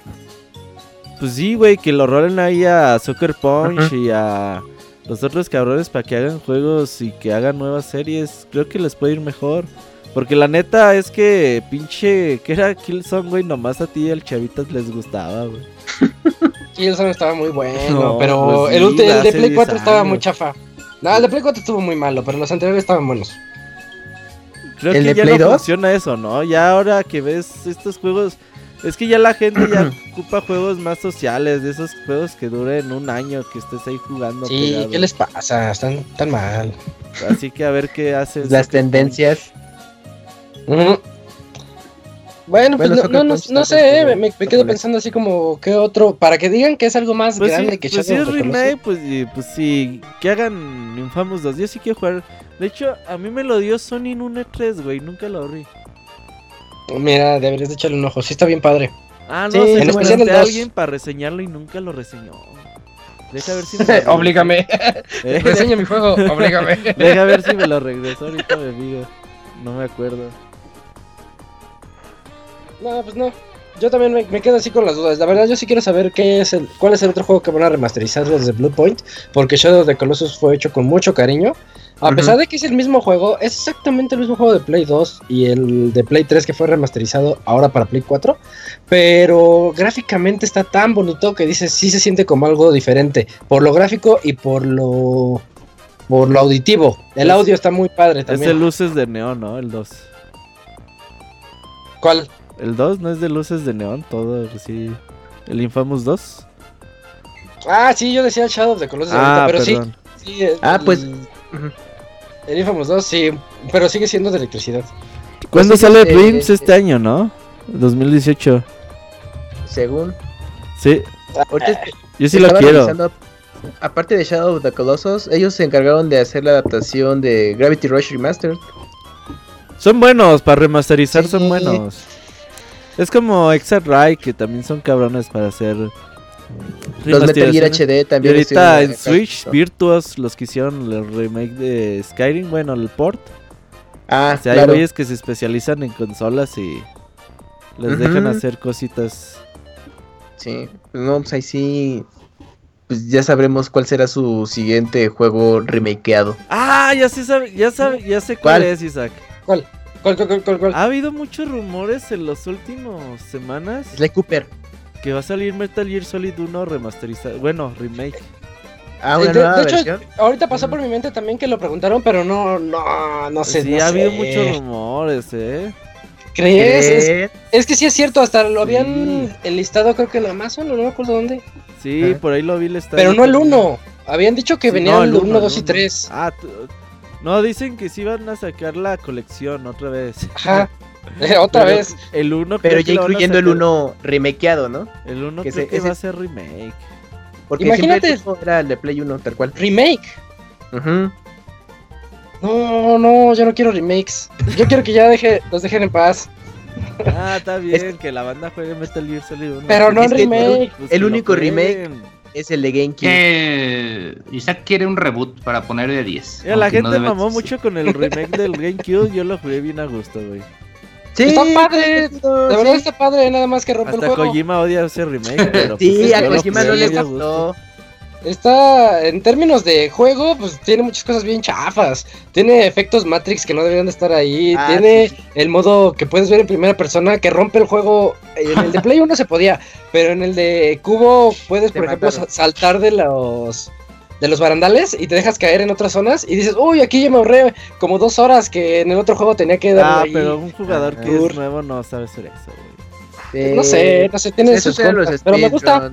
Pues sí, güey, que lo rolen ahí a Sucker Punch y a los otros cabrones para que hagan juegos y que hagan nuevas series. Creo que les puede ir mejor. Porque la neta es que pinche, que era Killzone, güey, nomás a ti y al chavitas les gustaba, güey. [laughs] Killzone estaba muy bueno, No, pero pues el, sí, el de Play 10 4 estaba muy chafa. No, el de Play 4 estuvo muy malo, pero los anteriores estaban buenos. Creo ¿El que de ya Play no 2? funciona eso, ¿no? Ya ahora que ves estos juegos, Es que ya la gente ya [clears throat] ocupa juegos más sociales, de esos juegos que duren un año, que estés ahí jugando. Sí, pegado. ¿qué les pasa? Están tan mal. Así que a ver qué haces. [laughs] Las tendencias. Bueno, pues Bueno, no, no, no, no sé, como me, me quedo pensando así como, ¿qué otro? Para que digan que es algo más Pues grande sí, que pues Shadow es of the Colossus. remake, pues, pues sí, que hagan Infamous 2. Yo sí quiero jugar. De hecho, a mí me lo dio Sony en un E3, güey, nunca lo abrí. Mira, deberías de echarle un ojo, sí está bien padre. Ah, no, Sí, se en especial el alguien para reseñarlo y nunca lo reseñó. Deja ver si me [laughs] lo. Oblígame, [laughs] Eh, reseña mi juego, oblígame. [laughs] Deja ver si me lo regresó ahorita, mi amigo. No me acuerdo. No, pues no. Yo también me, me quedo así con las dudas. La verdad, yo sí quiero saber qué es el, cuál es el otro juego que van a remasterizar desde Blue Point. Porque Shadow of the Colossus fue hecho con mucho cariño. A pesar de que es el mismo juego, es exactamente el mismo juego de Play 2 y el de Play 3 que fue remasterizado ahora para Play 4. Pero gráficamente está tan bonito que dices, sí se siente como algo diferente. Por lo gráfico y por lo, por lo auditivo. El Es- audio está muy padre Es también. de luces de neón, ¿no? El 2. ¿Cuál? El 2 no es de luces de neón, todo sí. El Infamous 2. Ah, sí, yo decía Shadow of the Colossus Ah, ahorita, pero sí. perdón. Sí, el- Ah, pues, El, Infamous 2, sí. Pero sigue siendo de electricidad. ¿Cuándo Pues sale este- Dreams este año, no? 2018. Según. Sí, Ahorita yo sí lo quiero. revisando, aparte de Shadow of the Colossus, ellos se encargaron de hacer la adaptación de Gravity Rush Remastered. Son buenos, para remasterizar Sí. son buenos. Es como Exarray, que también son cabrones para hacer. Los Metal Gear. HD Y también. ahorita en Switch. Virtuos, los que hicieron el remake de Skyrim, bueno, el port. Ah, O sea, hay güeyes que se especializan en consolas y les dejan hacer cositas. Sí, pues no, pues ahí sí. Pues ya sabremos cuál será su siguiente juego remakeado. Ah, ya sé, ya sabe, ya sé cuál, ¿Cuál? es, Isaac. ¿Cuál? ¿Cuál, cuál, cuál, cuál? Ha habido muchos rumores en las últimas semanas Sly Cooper. que va a salir Metal Gear Solid 1 remasterizado. Bueno, remake. Ah, Eh, una de- nueva de hecho. Ahorita pasó por mi mente también que lo preguntaron, pero no, no, no sé. sí, no ha habido muchos rumores, ¿eh? ¿Crees? Es, ¿Crees? es que sí es cierto, hasta lo Sí. habían enlistado creo que en Amazon o no me acuerdo dónde. Sí, por ahí lo vi el estadio Pero no el también. 1. Habían dicho que Sí, venían no, el 1, uno, 2 el y uno. 3. Ah, tú- no, dicen que sí van a sacar la colección otra vez. Ajá. [laughs] Eh, Otra Pero vez. El 1 Pero ya incluyendo el 1 remakeado, ¿no? El 1 que creo se- que ese- va a ser remake. Porque Imagínate. el uno era el de Play 1, tal cual. Remake. Ujú. No, no, yo no quiero remakes. Yo quiero que ya deje, los dejen en paz. Ah, está [laughs] bien que la banda juegue Metal Gear Solid 1. Pero no Es que remake. Pues el único remake jueguen. Es el de GameCube. Que Isaac quiere un reboot para poner de 10. Mira, la no gente debe mamó mucho con el remake del GameCube. Yo lo jugué bien a gusto, güey. Sí, Está padre. De verdad está padre, nada más que rompe el Hasta juego. Kojima odia ese remake. Pero Sí, pues, a Kojima no le gustó. Está, en términos de juego, pues tiene muchas cosas bien chafas. Tiene efectos Matrix que no deberían de estar ahí. Ah, tiene sí, sí. el modo que puedes ver en primera persona que rompe el juego. En el de Play 1 se podía, pero en el de Cubo puedes, Te por ejemplo, mataron. saltar de los de los barandales y te dejas caer en otras zonas y dices, uy, aquí ya me ahorré como dos horas que en el otro juego tenía que dar Ah, ahí. pero un jugador que es nuevo no sabe hacer eso, güey. Sí. No sé, no sé, tiene Esos sus contras, pero me gusta.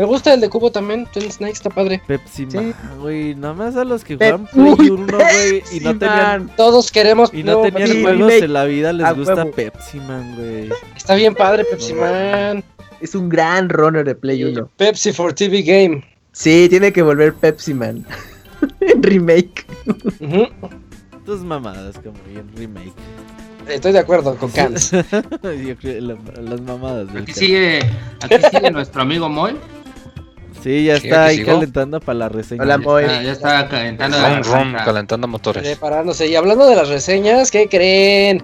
Me gusta el de Cubo también, Twin Snake está padre. Pepsi Sí. Man, güey. Nada más a los que Pep- juegan Play Uy, 1, güey. Y no tenían, Man. Todos queremos y no no, tenían Pepsi juegos remake. en la vida, les A gusta huevo. Pepsi Man, güey. Está bien padre Pepsi Man. Es un gran runner de Play 1. Pepsi for TV Game. Sí, tiene que volver Pepsi Man. [laughs] en remake. Ujú. Tus mamadas, como bien remake. Estoy de acuerdo con Cans. [laughs] Las mamadas Aquí sigue, aquí sigue nuestro amigo Moy. Sí, ya está ahí sigo. calentando para la reseña. Hola, Ya Moy. Ah, ya está calentando. Rum, rum, calentando motores. Preparándose. Y hablando de las reseñas, ¿qué creen?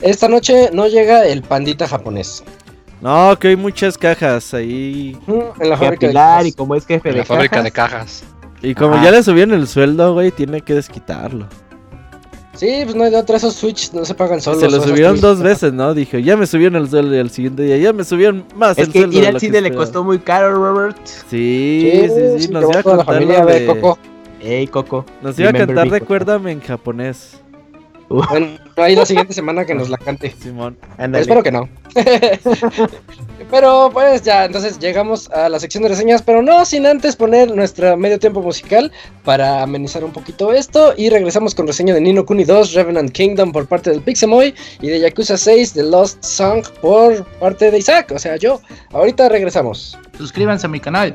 Esta noche no llega el pandita japonés. No, que hay muchas cajas ahí. En la fábrica de apilar y cajas. como es jefe En de la fábrica cajas, de cajas. Y como Ajá. ya le subieron el sueldo, güey, tiene que desquitarlo. Sí, pues no hay de otra. Esos Switch no se pagan solos. Se lo subieron Switch- dos veces, ¿no? Dije, ya me subieron el sueldo y al siguiente día ya me subieron más Es el que sueldo. ir de al lo que cine le costó muy caro, Robert. Sí, sí, sí, sí, nos iba a toda la familia de de... Coco. Ey, Coco. Nos iba a cantar me, Coco. Recuérdame en japonés. Uh. Bueno, ahí la siguiente semana que nos la cante. Simón. Espero que no. [laughs] pero pues ya, entonces llegamos a la sección de reseñas, pero no sin antes poner nuestro medio tiempo musical para amenizar un poquito esto. Y regresamos con reseña de Nino Kuni 2, Revenant Kingdom por parte del Pixemoy y de Yakuza 6, The Lost Song por parte de Isaac, o sea, yo. Ahorita regresamos. Suscríbanse a mi canal.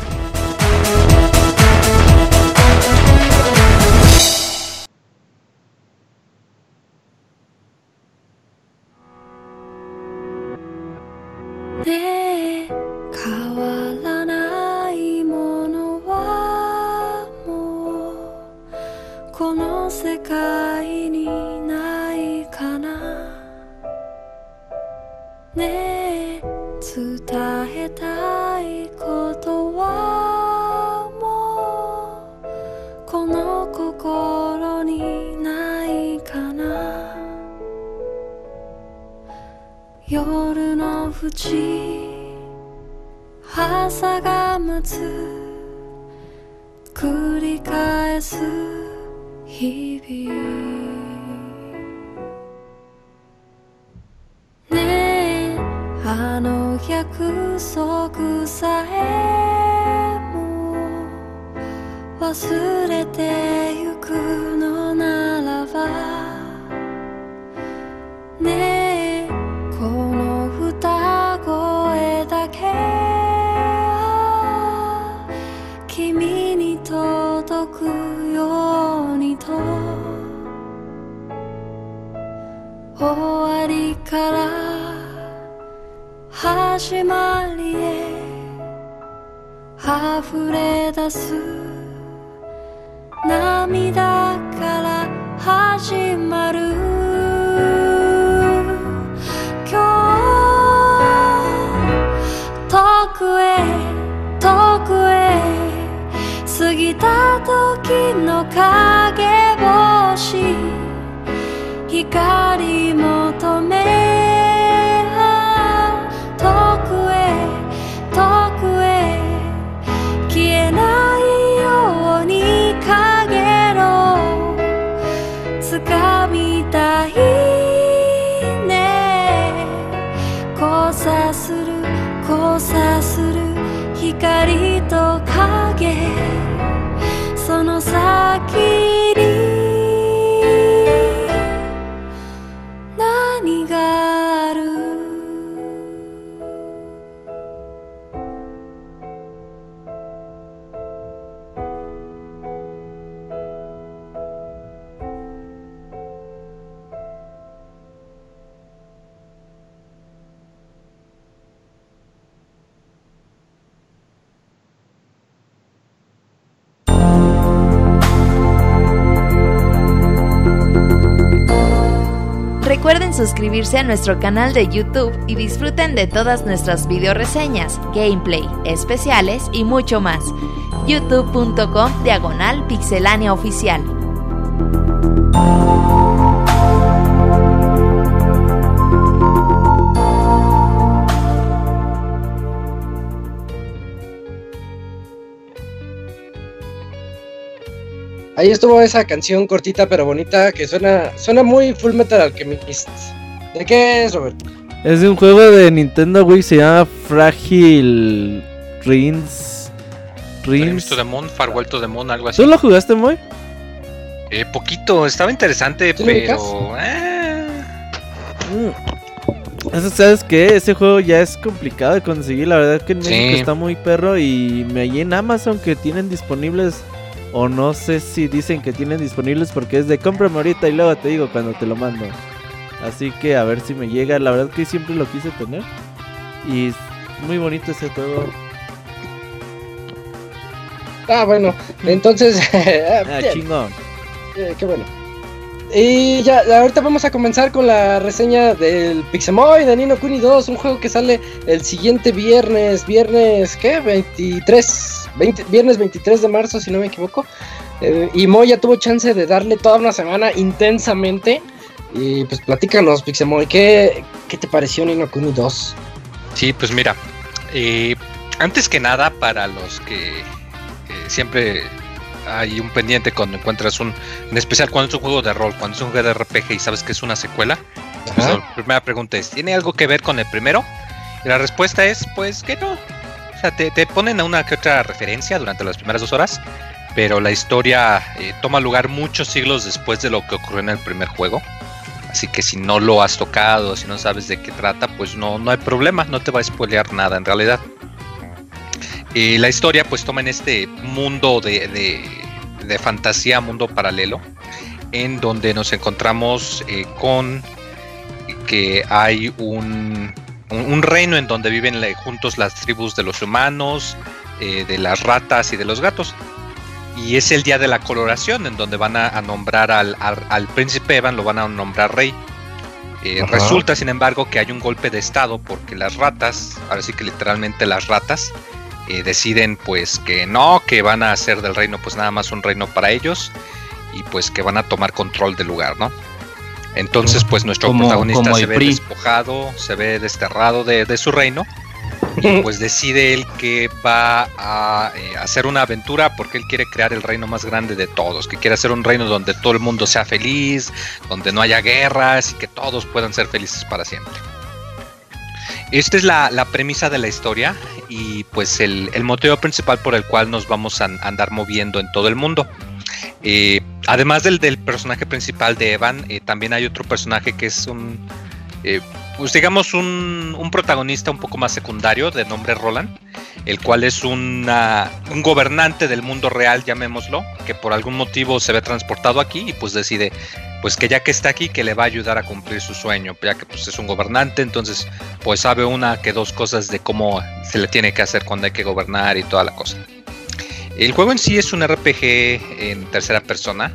sous suscribirse a nuestro canal de YouTube y disfruten de todas nuestras video reseñas, gameplay, especiales y mucho más. youtube.com diagonal pixelánea oficial. Ahí estuvo esa canción cortita pero bonita que suena, suena muy Full Metal Alchemist. ¿De qué es, Robert? Es de un juego de Nintendo Wii, se llama Fragile Rings. Rings. to the Moon, Farewell to the Moon, algo así. ¿Tú lo jugaste, muy? Eh, poquito, estaba interesante, pero. eh. Eso, ¿Sabes qué? Ese juego ya es complicado de conseguir. La verdad que en Sí. México está muy perro. Y me hallé en Amazon que tienen disponibles. O no sé si dicen que tienen disponibles porque es de cómprame ahorita y luego te digo cuando te lo mando. Así que a ver si me llega. La verdad que siempre lo quise tener. Y es muy bonito ese juego. Ah, bueno, entonces. [laughs] ah, Ah, chingón. eh, qué bueno. Y ya, ahorita vamos a comenzar con la reseña del Pixemoy de Nino Kuni 2, un juego que sale el siguiente viernes, viernes, ¿qué? 23, 20, viernes 23 de marzo, si no me equivoco. Eh, y Moy ya tuvo chance de darle toda una semana intensamente. Y pues platícanos, Pixemoy, ¿qué, ¿qué te pareció Nino Kuni 2? Sí, pues mira, eh, antes que nada, para los que eh, siempre hay un pendiente cuando encuentras un, en especial cuando es un juego de rol, cuando es un juego de RPG y sabes que es una secuela, pues la primera pregunta es, ¿tiene algo que ver con el primero? Y la respuesta es, pues que no. O sea, te, te ponen a una que otra referencia durante las primeras dos horas, pero la historia eh, toma lugar muchos siglos después de lo que ocurrió en el primer juego. Así que si no lo has tocado, si no sabes de qué trata, pues no, no hay problema, no te va a spoilear nada en realidad. Eh, la historia pues toma en este mundo de, de- fantasía, mundo paralelo, en donde nos encontramos eh, con que hay un, un- reino en donde viven la- juntos las tribus de los humanos, eh, de las ratas y de los gatos. Y es el día de la coloración, en donde van a, a nombrar al, al- al príncipe Evan, lo van a nombrar rey. Eh, resulta, sin embargo, que hay un golpe de estado porque las ratas, ahora sí que literalmente las ratas, eh, deciden pues que no, que van a hacer del reino pues nada más un reino para ellos y pues que van a tomar control del lugar, ¿no? Entonces pues nuestro Como- protagonista como se ve PRI. despojado, se ve desterrado de, de su reino [laughs] y pues decide él que va a eh, hacer una aventura porque él quiere crear el reino más grande de todos, que quiere hacer un reino donde todo el mundo sea feliz, donde no haya guerras y que todos puedan ser felices para siempre. Esta es la, premisa de la historia y pues el, motivo principal por el cual nos vamos a an- andar moviendo en todo el mundo. Eh, además del, personaje principal de Evan, eh, también hay otro personaje que es un, pues digamos un, protagonista un poco más secundario de nombre Roland, el cual es una- un gobernante del mundo real, llamémoslo, que por algún motivo se ve transportado aquí y pues decide pues que ya que está aquí que le va a ayudar a cumplir su sueño, ya que pues es un gobernante, entonces pues sabe una que dos cosas de cómo se le tiene que hacer cuando hay que gobernar y toda la cosa. El juego en sí es un RPG en tercera persona,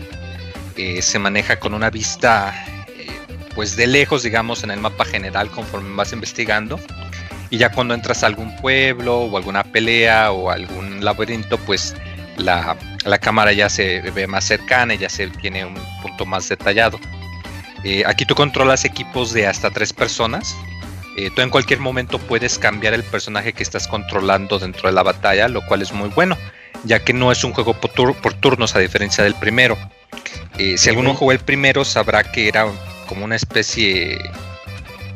eh, se maneja con una vista pues de lejos digamos en el mapa general conforme vas investigando y ya cuando entras a algún pueblo o alguna pelea o algún laberinto pues la, la cámara ya se ve más cercana y ya se tiene un punto más detallado. Eh, aquí tú controlas equipos de hasta tres personas. Eh, tú en cualquier momento puedes cambiar el personaje que estás controlando dentro de la batalla, lo cual es muy bueno, ya que no es un juego por, tur- por turnos a diferencia del primero. Eh, si alguno jugó el primero sabrá que era como una especie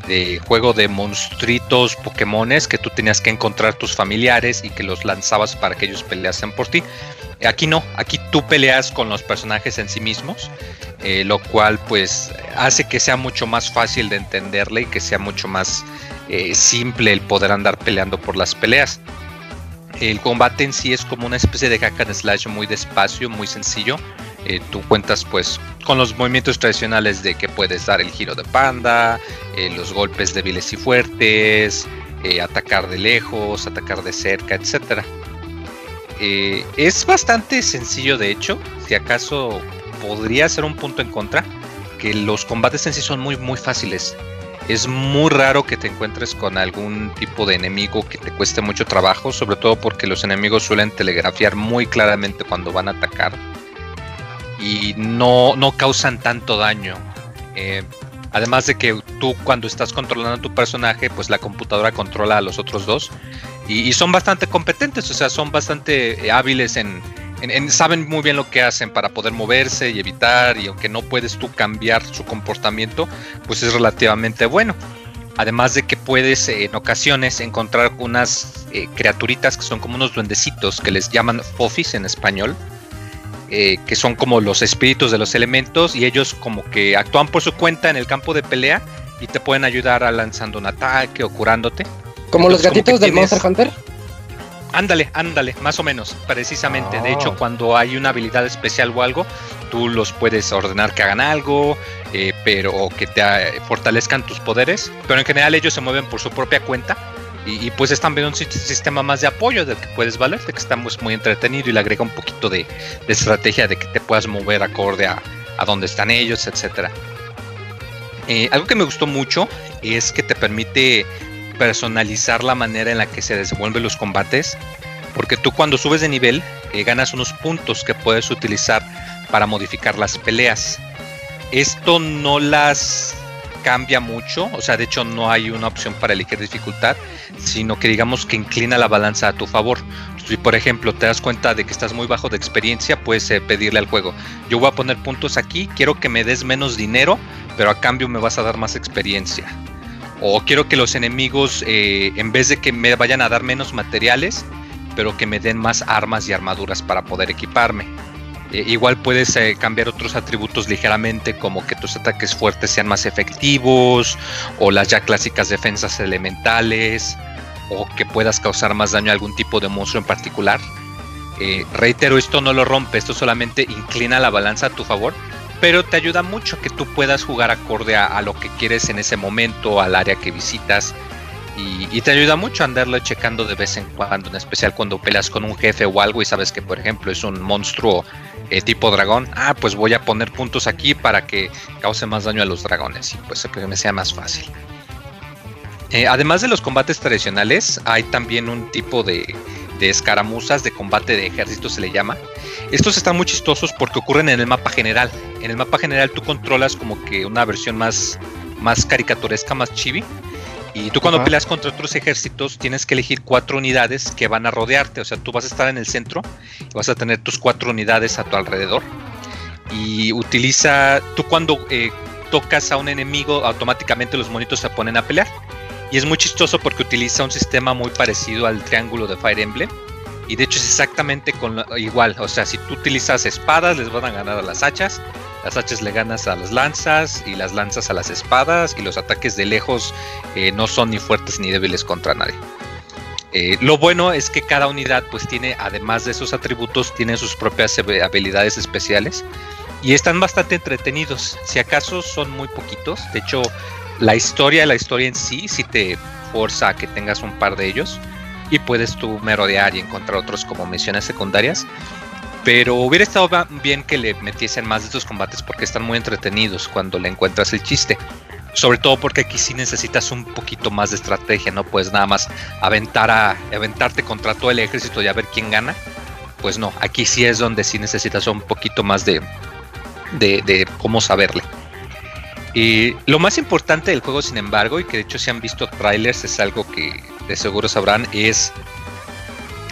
de juego de monstruitos Pokémones que tú tenías que encontrar tus familiares y que los lanzabas para que ellos peleasen por ti. Aquí no, aquí tú peleas con los personajes en sí mismos, eh, lo cual pues hace que sea mucho más fácil de entenderle y que sea mucho más eh, simple el poder andar peleando por las peleas. El combate en sí es como una especie de hack and slash muy despacio, muy sencillo. Eh, tú cuentas pues con los movimientos tradicionales de que puedes dar el giro de panda, eh, los golpes débiles y fuertes, eh, atacar de lejos, atacar de cerca. Eh, es bastante sencillo de hecho, si acaso podría ser un punto en contra, que los combates en sí son muy muy fáciles. Es muy raro que te encuentres con algún tipo de enemigo que te cueste mucho trabajo, sobre todo porque los enemigos suelen telegrafiar muy claramente cuando van a atacar y no, no causan tanto daño. Eh, además de que tú cuando estás controlando a tu personaje, pues la computadora controla a los otros dos y, son bastante competentes, o sea, son bastante eh, hábiles en- saben muy bien lo que hacen para poder moverse y evitar y aunque no puedes tú cambiar su comportamiento, pues es relativamente bueno. Además de que puedes eh, en ocasiones encontrar unas eh, criaturitas que son como unos duendecitos que les llaman fofis en español, eh, que son como los espíritus de los elementos y ellos como que actúan por su cuenta en el campo de pelea y te pueden ayudar a lanzando un ataque o curándote. Como los como gatitos del tienes- Monster Hunter. Ándale, ándale, más o menos, precisamente. De Ah. hecho, cuando hay una habilidad especial o algo, tú los puedes ordenar que hagan algo, eh, pero o que te eh, fortalezcan tus poderes. Pero en general ellos se mueven por su propia cuenta. Y, pues es también un sis- sistema más de apoyo del que puedes valerte, que está pues, muy entretenido y le agrega un poquito de, de estrategia de que te puedas mover acorde a, a dónde están ellos, etcétera. Eh, algo que me gustó mucho es que te permite personalizar la manera en la que se desenvuelven los combates. Porque tú cuando subes de nivel, eh, ganas unos puntos que puedes utilizar para modificar las peleas. Esto no las cambia mucho, o sea, de hecho no hay una opción para elegir dificultad, sino que digamos que inclina la balanza a tu favor. Si por ejemplo te das cuenta de que estás muy bajo de experiencia, puedes eh, pedirle al juego, yo voy a poner puntos aquí, quiero que me des menos dinero, pero a cambio me vas a dar más experiencia. O quiero que los enemigos, eh, en vez de que me vayan a dar menos materiales, pero que me den más armas y armaduras para poder equiparme. Eh, igual puedes eh, cambiar otros atributos ligeramente, como que tus ataques fuertes sean más efectivos, o las ya clásicas defensas elementales, o que puedas causar más daño a algún tipo de monstruo en particular. Eh, reitero, esto no lo rompe, esto solamente inclina la balanza a tu favor, pero te ayuda mucho que tú puedas jugar acorde a, lo que quieres en ese momento, al área que visitas. Y, y te ayuda mucho a andarlo checando de vez en cuando, en especial cuando peleas con un jefe o algo y sabes que, por ejemplo, es un monstruo eh, tipo dragón. Ah, pues voy a poner puntos aquí para que cause más daño a los dragones y pues que me sea más fácil. Eh, además de los combates tradicionales, hay también un tipo de, de escaramuzas de combate de ejército se le llama. Estos están muy chistosos porque ocurren en el mapa general. En el mapa general tú controlas como que una versión más, más caricaturesca, más chibi. Y tú cuando Ajá. peleas contra otros ejércitos tienes que elegir cuatro unidades que van a rodearte. O sea, tú vas a estar en el centro y vas a tener tus cuatro unidades a tu alrededor. Y utiliza, tú cuando eh, tocas a un enemigo, automáticamente los monitos se ponen a pelear. Y es muy chistoso porque utiliza un sistema muy parecido al triángulo de Fire Emblem. Y de hecho es exactamente con lo- igual. O sea, si tú utilizas espadas, les van a ganar a las hachas. Las hachas le ganas a las lanzas y las lanzas a las espadas. Y los ataques de lejos eh, no son ni fuertes ni débiles contra nadie. Eh, lo bueno es que cada unidad pues tiene, además de esos atributos, tiene sus propias hab- habilidades especiales. Y están bastante entretenidos. Si acaso son muy poquitos. De hecho, la historia, la historia en sí, sí te forza a que tengas un par de ellos. Y puedes tú merodear y encontrar otros como misiones secundarias. Pero hubiera estado bien que le metiesen más de estos combates porque están muy entretenidos cuando le encuentras el chiste. Sobre todo porque aquí sí necesitas un poquito más de estrategia, no puedes nada más aventar a, aventarte contra todo el ejército y a ver quién gana. Pues no, aquí sí es donde sí necesitas un poquito más de, de, de cómo saberle. Y lo más importante del juego, sin embargo, y que de hecho si han visto trailers, es algo que de seguro sabrán, es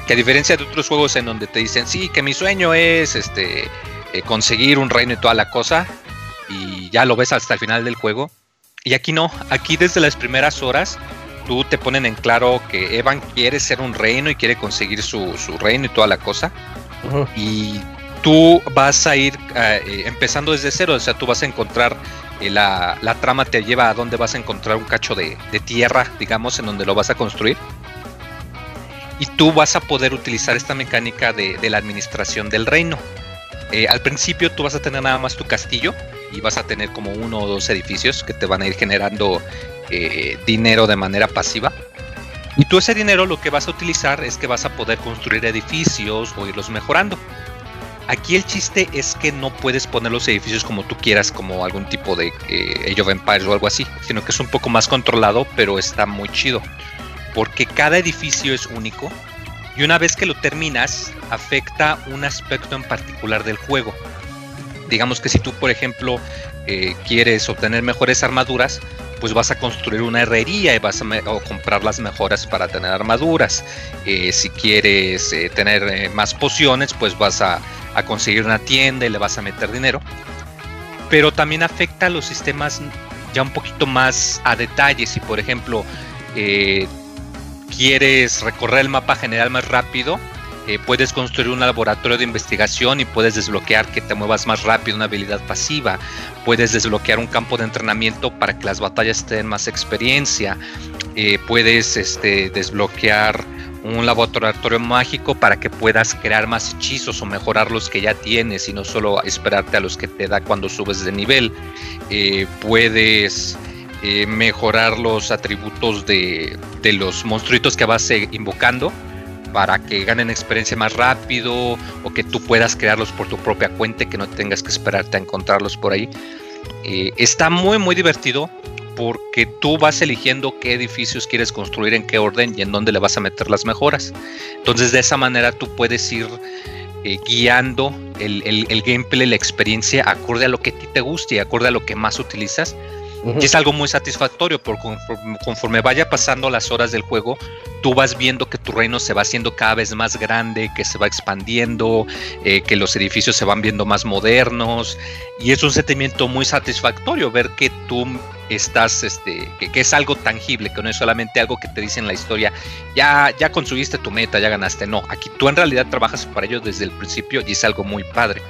que a diferencia de otros juegos en donde te dicen, sí, que mi sueño es este eh, conseguir un reino y toda la cosa, y ya lo ves hasta el final del juego. Y aquí no, aquí desde las primeras horas tú te ponen en claro que Evan quiere ser un reino y quiere conseguir su, su reino y toda la cosa. Y tú vas a ir eh, eh, empezando desde cero, o sea, tú vas a encontrar, eh, la, la trama te lleva a donde vas a encontrar un cacho de, de tierra, digamos, en donde lo vas a construir. Y tú vas a poder utilizar esta mecánica de, la administración del reino. Eh, al principio tú vas a tener nada más tu castillo y vas a tener como uno o dos edificios que te van a ir generando eh, dinero de manera pasiva. Y tú ese dinero lo que vas a utilizar es que vas a poder construir edificios o irlos mejorando. Aquí el chiste es que no puedes poner los edificios como tú quieras, como algún tipo de eh, Age of Empires o algo así, sino que es un poco más controlado, pero está muy chido. Porque cada edificio es único y una vez que lo terminas, afecta un aspecto en particular del juego. Digamos que si tú, por ejemplo, eh, quieres obtener mejores armaduras, pues vas a construir una herrería y vas a comprar las mejoras para tener armaduras. Eh, si quieres eh, tener más pociones, pues vas a, a conseguir una tienda y le vas a meter dinero. Pero también afecta a los sistemas ya un poquito más a detalle. Si por ejemplo quieres recorrer el mapa general más rápido, eh, puedes construir un laboratorio de investigación y puedes desbloquear que te muevas más rápido, una habilidad pasiva. Puedes desbloquear un campo de entrenamiento para que las batallas te den más experiencia. Eh, puedes este, desbloquear un laboratorio mágico para que puedas crear más hechizos o mejorar los que ya tienes y no solo esperarte a los que te da cuando subes de nivel. Eh, puedes eh, mejorar los atributos de, de los monstruitos que vas eh, invocando para que ganen experiencia más rápido o que tú puedas crearlos por tu propia cuenta que no tengas que esperarte a encontrarlos por ahí. Eh, está muy muy divertido porque tú vas eligiendo qué edificios quieres construir, en qué orden y en dónde le vas a meter las mejoras. Entonces de esa manera tú puedes ir guiando el, el- el gameplay, la experiencia, acorde a lo que a ti te guste y acorde a lo que más utilizas. Y es algo muy satisfactorio porque conforme, conforme vaya pasando las horas del juego, tú vas viendo que tu reino se va haciendo cada vez más grande, que se va expandiendo, eh, que los edificios se van viendo más modernos. Y es un sentimiento muy satisfactorio ver que tú estás, este, que, que es algo tangible, que no es solamente algo que te dice en la historia, ya, ya construiste tu meta, ya ganaste. No, aquí tú en realidad trabajas para ello desde el principio y es algo muy padre.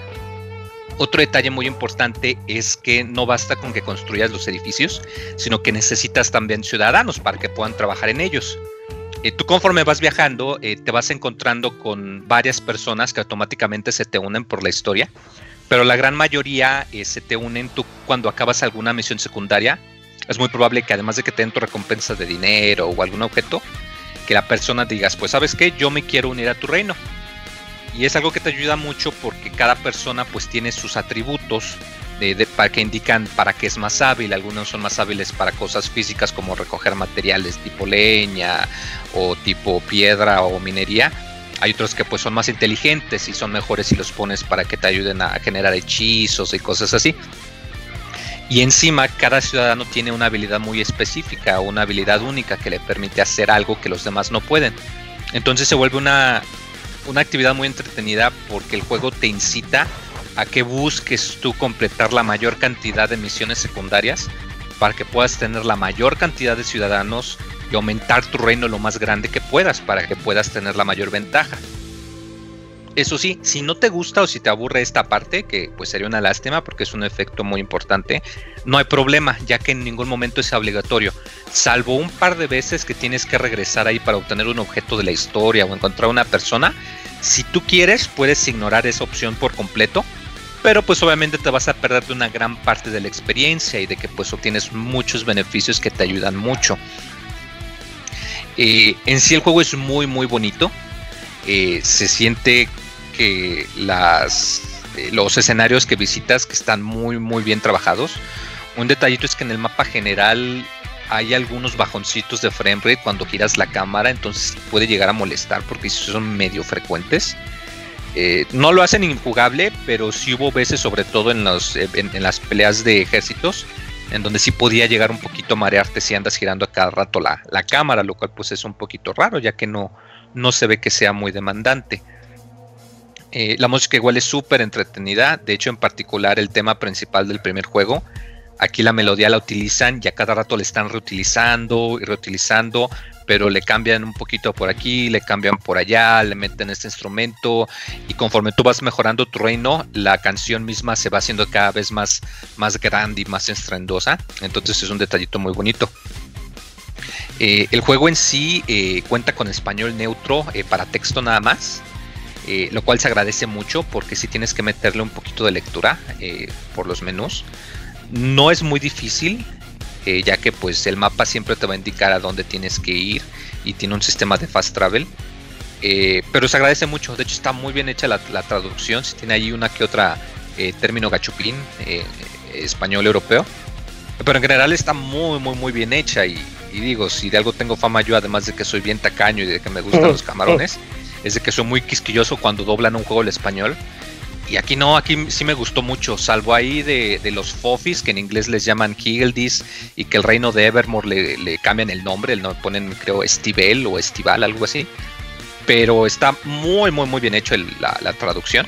Otro detalle muy importante es que no basta con que construyas los edificios, sino que necesitas también ciudadanos para que puedan trabajar en ellos. Eh, tú conforme vas viajando, eh, te vas encontrando con varias personas que automáticamente se te unen por la historia, pero la gran mayoría eh, se te unen tú cuando acabas alguna misión secundaria. Es muy probable que además de que te den tu recompensa de dinero o algún objeto, que la persona digas, pues sabes qué, yo me quiero unir a tu reino. Y es algo que te ayuda mucho porque cada persona pues tiene sus atributos para que indican para qué es más hábil. Algunos son más hábiles para cosas físicas como recoger materiales tipo leña o tipo piedra o minería. Hay otros que pues son más inteligentes y son mejores si los pones para que te ayuden a generar hechizos y cosas así. Y encima cada ciudadano tiene una habilidad muy específica, una habilidad única que le permite hacer algo que los demás no pueden. Entonces se vuelve una, una actividad muy entretenida porque el juego te incita a que busques tú completar la mayor cantidad de misiones secundarias para que puedas tener la mayor cantidad de ciudadanos y aumentar tu reino lo más grande que puedas para que puedas tener la mayor ventaja. Eso sí, si no te gusta o si te aburre esta parte, que pues sería una lástima porque es un efecto muy importante, no hay problema, ya que en ningún momento es obligatorio, salvo un par de veces que tienes que regresar ahí para obtener un objeto de la historia o encontrar una persona. Si tú quieres, puedes ignorar esa opción por completo, pero pues obviamente te vas a perder de una gran parte de la experiencia y de que pues obtienes muchos beneficios que te ayudan mucho. Eh, en sí el juego es muy muy bonito. Eh, se siente que las, eh, los escenarios que visitas que están muy muy bien trabajados. Un detallito es que en el mapa general hay algunos bajoncitos de frame rate cuando giras la cámara, entonces puede llegar a molestar porque son medio frecuentes. Eh, no lo hacen injugable, pero sí hubo veces, sobre todo en, los, eh, en las peleas de ejércitos, en donde sí podía llegar un poquito a marearte si andas girando a cada rato la, la cámara, lo cual pues es un poquito raro, ya que no, no se ve que sea muy demandante. Eh, la música igual es súper entretenida, de hecho en particular el tema principal del primer juego, aquí la melodía la utilizan y a cada rato le están reutilizando y reutilizando, pero le cambian un poquito por aquí, le cambian por allá, le meten este instrumento y conforme tú vas mejorando tu reino, la canción misma se va haciendo cada vez más, más grande y más estrendosa, entonces es un detallito muy bonito. Eh, el juego en sí eh, cuenta con español neutro eh, para texto nada más, eh, lo cual se agradece mucho porque si tienes que meterle un poquito de lectura eh, por los menús. No es muy difícil, eh, ya que pues el mapa siempre te va a indicar a dónde tienes que ir y tiene un sistema de fast travel. Pero se agradece mucho, de hecho está muy bien hecha la, la traducción, si tiene ahí una que otra término gachupín español europeo. Pero en general está muy, muy, muy bien hecha. Y, y digo, si de algo tengo fama yo, además de que soy bien tacaño y de que me gustan [laughs] los camarones, es de que soy muy quisquilloso cuando doblan un juego al español. Y aquí no, aquí sí me gustó mucho, salvo ahí de, los Fofis, que en inglés les llaman Higgeldis, y que el reino de Evermore le, cambian el nombre, le ponen creo Estivel o Estival, algo así. Pero está muy, muy, muy bien hecho la, traducción.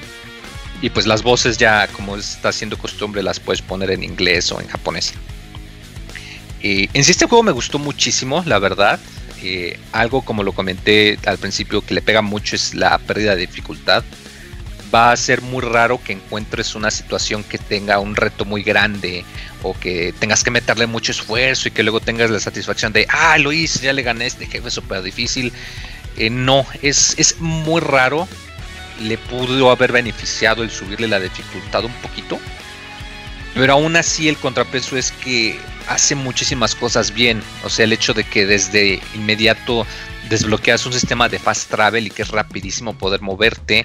Y pues las voces ya, como está siendo costumbre, las puedes poner en inglés o en japonés. Eh, en sí este juego me gustó muchísimo, la verdad. Algo como lo comenté al principio que le pega mucho es la pérdida de dificultad. Va a ser muy raro que encuentres una situación que tenga un reto muy grande o que tengas que meterle mucho esfuerzo y que luego tengas la satisfacción de, ah, lo hice, ya le gané este jefe súper difícil. Eh, no, es, es muy raro. Le pudo haber beneficiado el subirle la dificultad un poquito. Pero aún así el contrapeso es que hace muchísimas cosas bien. O sea, el hecho de que desde inmediato desbloqueas un sistema de fast travel y que es rapidísimo poder moverte.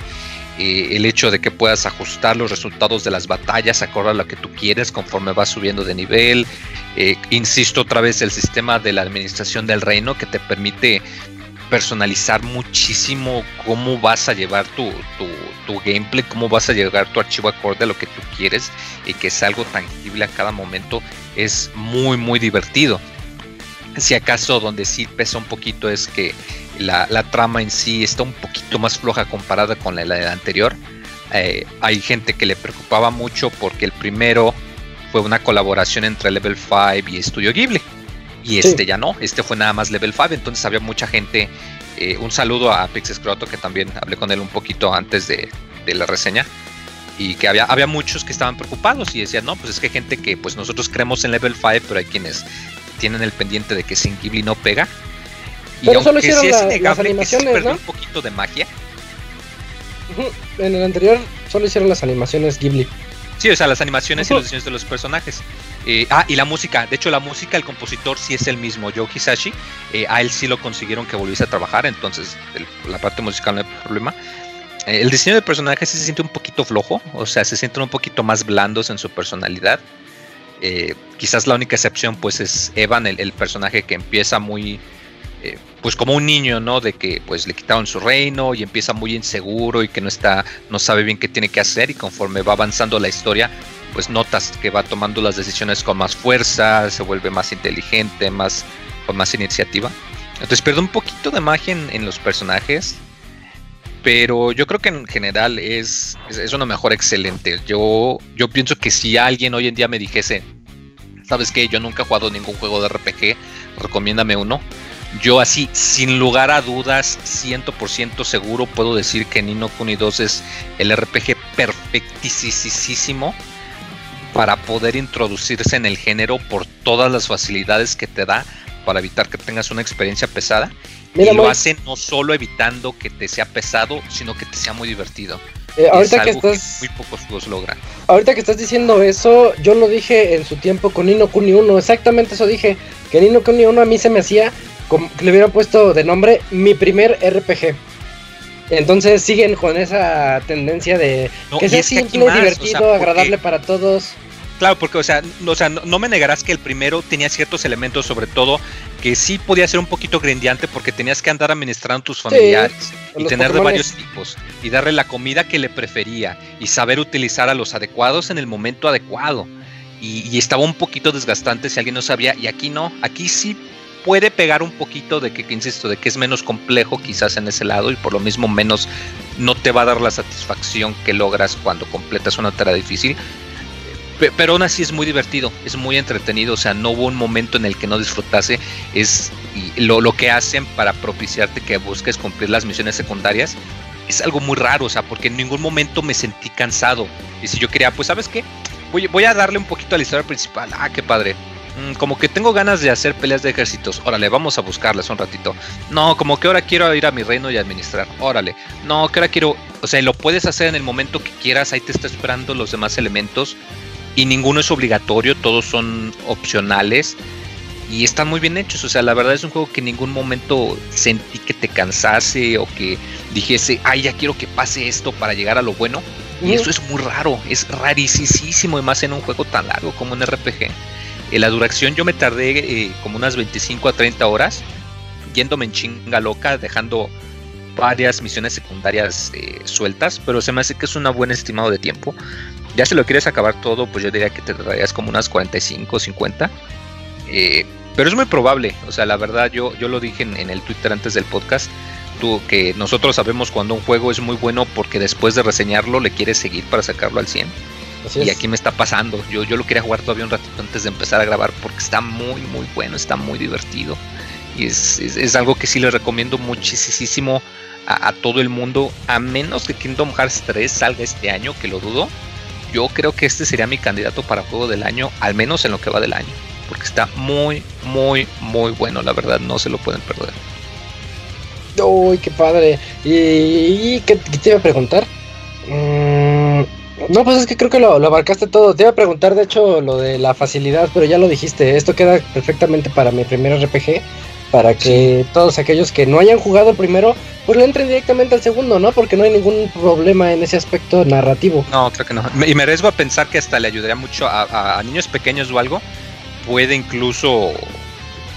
eh, el hecho de que puedas ajustar los resultados de las batallas acorde a lo que tú quieres conforme vas subiendo de nivel. Eh, insisto otra vez, el sistema de la administración del reino que te permite personalizar muchísimo cómo vas a llevar tu, tu, tu gameplay, cómo vas a llevar tu archivo acorde a lo que tú quieres y que es algo tangible a cada momento, es muy, muy divertido. Si acaso donde sí pesa un poquito es que la, la trama en sí está un poquito más floja comparada con la, la anterior. Eh, hay gente que le preocupaba mucho porque el primero fue una colaboración entre Level 5 y Studio Ghibli. Y este ya no, este fue nada más Level 5, entonces había mucha gente. eh, un saludo a Pixescroto, que también hablé con él un poquito antes de, de la reseña. Y que había, había muchos que estaban preocupados y decían, no, pues es que hay gente que pues nosotros creemos en Level 5, pero hay quienes tienen el pendiente de que sin Ghibli no pega. Y Pero solo aunque hicieron sí es la- las innegable que sí animaciones, perdió ¿no? un poquito de magia. En el anterior solo hicieron las animaciones Ghibli. Sí, o sea, las animaciones y los diseños de los personajes. Eh, ah, y la música. De hecho, la música, el compositor sí es el mismo, Joe Hisashi. Eh, a él sí lo consiguieron que volviese a trabajar, entonces el- la parte musical no hay problema. Eh, el diseño de personajes sí se siente un poquito flojo, o sea, se sienten un poquito más blandos en su personalidad. Quizás la única excepción, pues, es Evan, el, el personaje que empieza muy, pues, como un niño, ¿no? De que, pues, le quitaron su reino y empieza muy inseguro y que no está, no sabe bien qué tiene que hacer y conforme va avanzando la historia, pues notas que va tomando las decisiones con más fuerza, se vuelve más inteligente, más con más iniciativa. Entonces pierde un poquito de magia en, los personajes, pero yo creo que en general es, es, es una mejora excelente. Yo, yo pienso que si alguien hoy en día me dijese, sabes qué, yo nunca he jugado ningún juego de RPG, recomiéndame uno. Yo así, sin lugar a dudas, 100% seguro puedo decir que Nino Kuni 2 es el RPG perfectísimo para poder introducirse en el género por todas las facilidades que te da para evitar que tengas una experiencia pesada. Mira, y lo hace no solo evitando que te sea pesado, sino que te sea muy divertido. eh, es que estás, muy pocos juegos logran. ahorita que estás diciendo eso, yo lo dije en su tiempo con Nino Kuni 1. Exactamente eso dije. Que Nino Kuni 1 a mí se me hacía como le hubieran puesto de nombre mi primer RPG. Entonces siguen con esa tendencia de No, que y sea es que simple, más, o sea, divertido, porque- agradable para todos. Claro, porque, o sea, no, o sea, no, no me negarás que el primero tenía ciertos elementos, sobre todo, que sí podía ser un poquito grindeante porque tenías que andar administrando tus familiares y tener de varios tipos y darle la comida que le prefería y saber utilizar a los adecuados en el momento adecuado. Y, y estaba un poquito desgastante si alguien no sabía, y aquí no, aquí sí puede pegar un poquito de que, insisto, de que es menos complejo quizás en ese lado y por lo mismo menos no te va a dar la satisfacción que logras cuando completas una tarea difícil. Pe- Pero aún así es muy divertido, es muy entretenido, o sea, no hubo un momento en el que no disfrutase, es lo que hacen para propiciarte que busques cumplir las misiones secundarias, es algo muy raro, o sea, porque en ningún momento me sentí cansado. Y si yo quería, pues, ¿sabes qué? Voy, voy a darle un poquito a la historia principal, ah, qué padre. Mm, como que tengo ganas de hacer peleas de ejércitos, órale, vamos a buscarlas un ratito. No, como que ahora quiero ir a mi reino y administrar, órale. No, que ahora quiero, o sea, lo puedes hacer en el momento que quieras, ahí te está esperando los demás elementos y ninguno es obligatorio, todos son opcionales y están muy bien hechos. O sea, la verdad es un juego que en ningún momento sentí que te cansase o que dijese, ay, ya quiero que pase esto para llegar a lo bueno. Y eso es muy raro, es rarísimo, y más en un juego tan largo como un RPG. En la duración yo me tardé eh, como unas 25 a 30 horas yéndome en chinga loca, dejando varias misiones secundarias eh, sueltas, pero se me hace que es un buen estimado de tiempo. Ya si lo quieres acabar todo, pues yo diría que te tardarías como unas 45 o 50. Eh, pero es muy probable, o sea, la verdad yo, yo lo dije en, en el Twitter antes del podcast, tú, que nosotros sabemos cuando un juego es muy bueno porque después de reseñarlo le quieres seguir para sacarlo al 100. Así Y es. aquí me está pasando. Yo, yo lo quería jugar todavía un ratito antes de empezar a grabar porque está muy, muy bueno, está muy divertido. Y es, es, es algo que sí le recomiendo muchísimo a, a, todo el mundo, a menos que Kingdom Hearts 3 salga este año, que lo dudo. Yo creo que este sería mi candidato para juego del año, al menos en lo que va del año. Porque está muy, muy, muy bueno, la verdad, no se lo pueden perder. Uy, qué padre. ¿Y, y qué, qué te iba a preguntar? Mm, no, pues es que creo que lo, lo, abarcaste todo. Te iba a preguntar, de hecho, lo de la facilidad, pero ya lo dijiste. Esto queda perfectamente para mi primer RPG. Para que sí. todos aquellos que no hayan jugado el primero, pues le entren directamente al segundo, ¿no? Porque no hay ningún problema en ese aspecto narrativo. No, creo que no. Y me arriesgo a pensar que hasta le ayudaría mucho a, a, a niños pequeños o algo. Puede incluso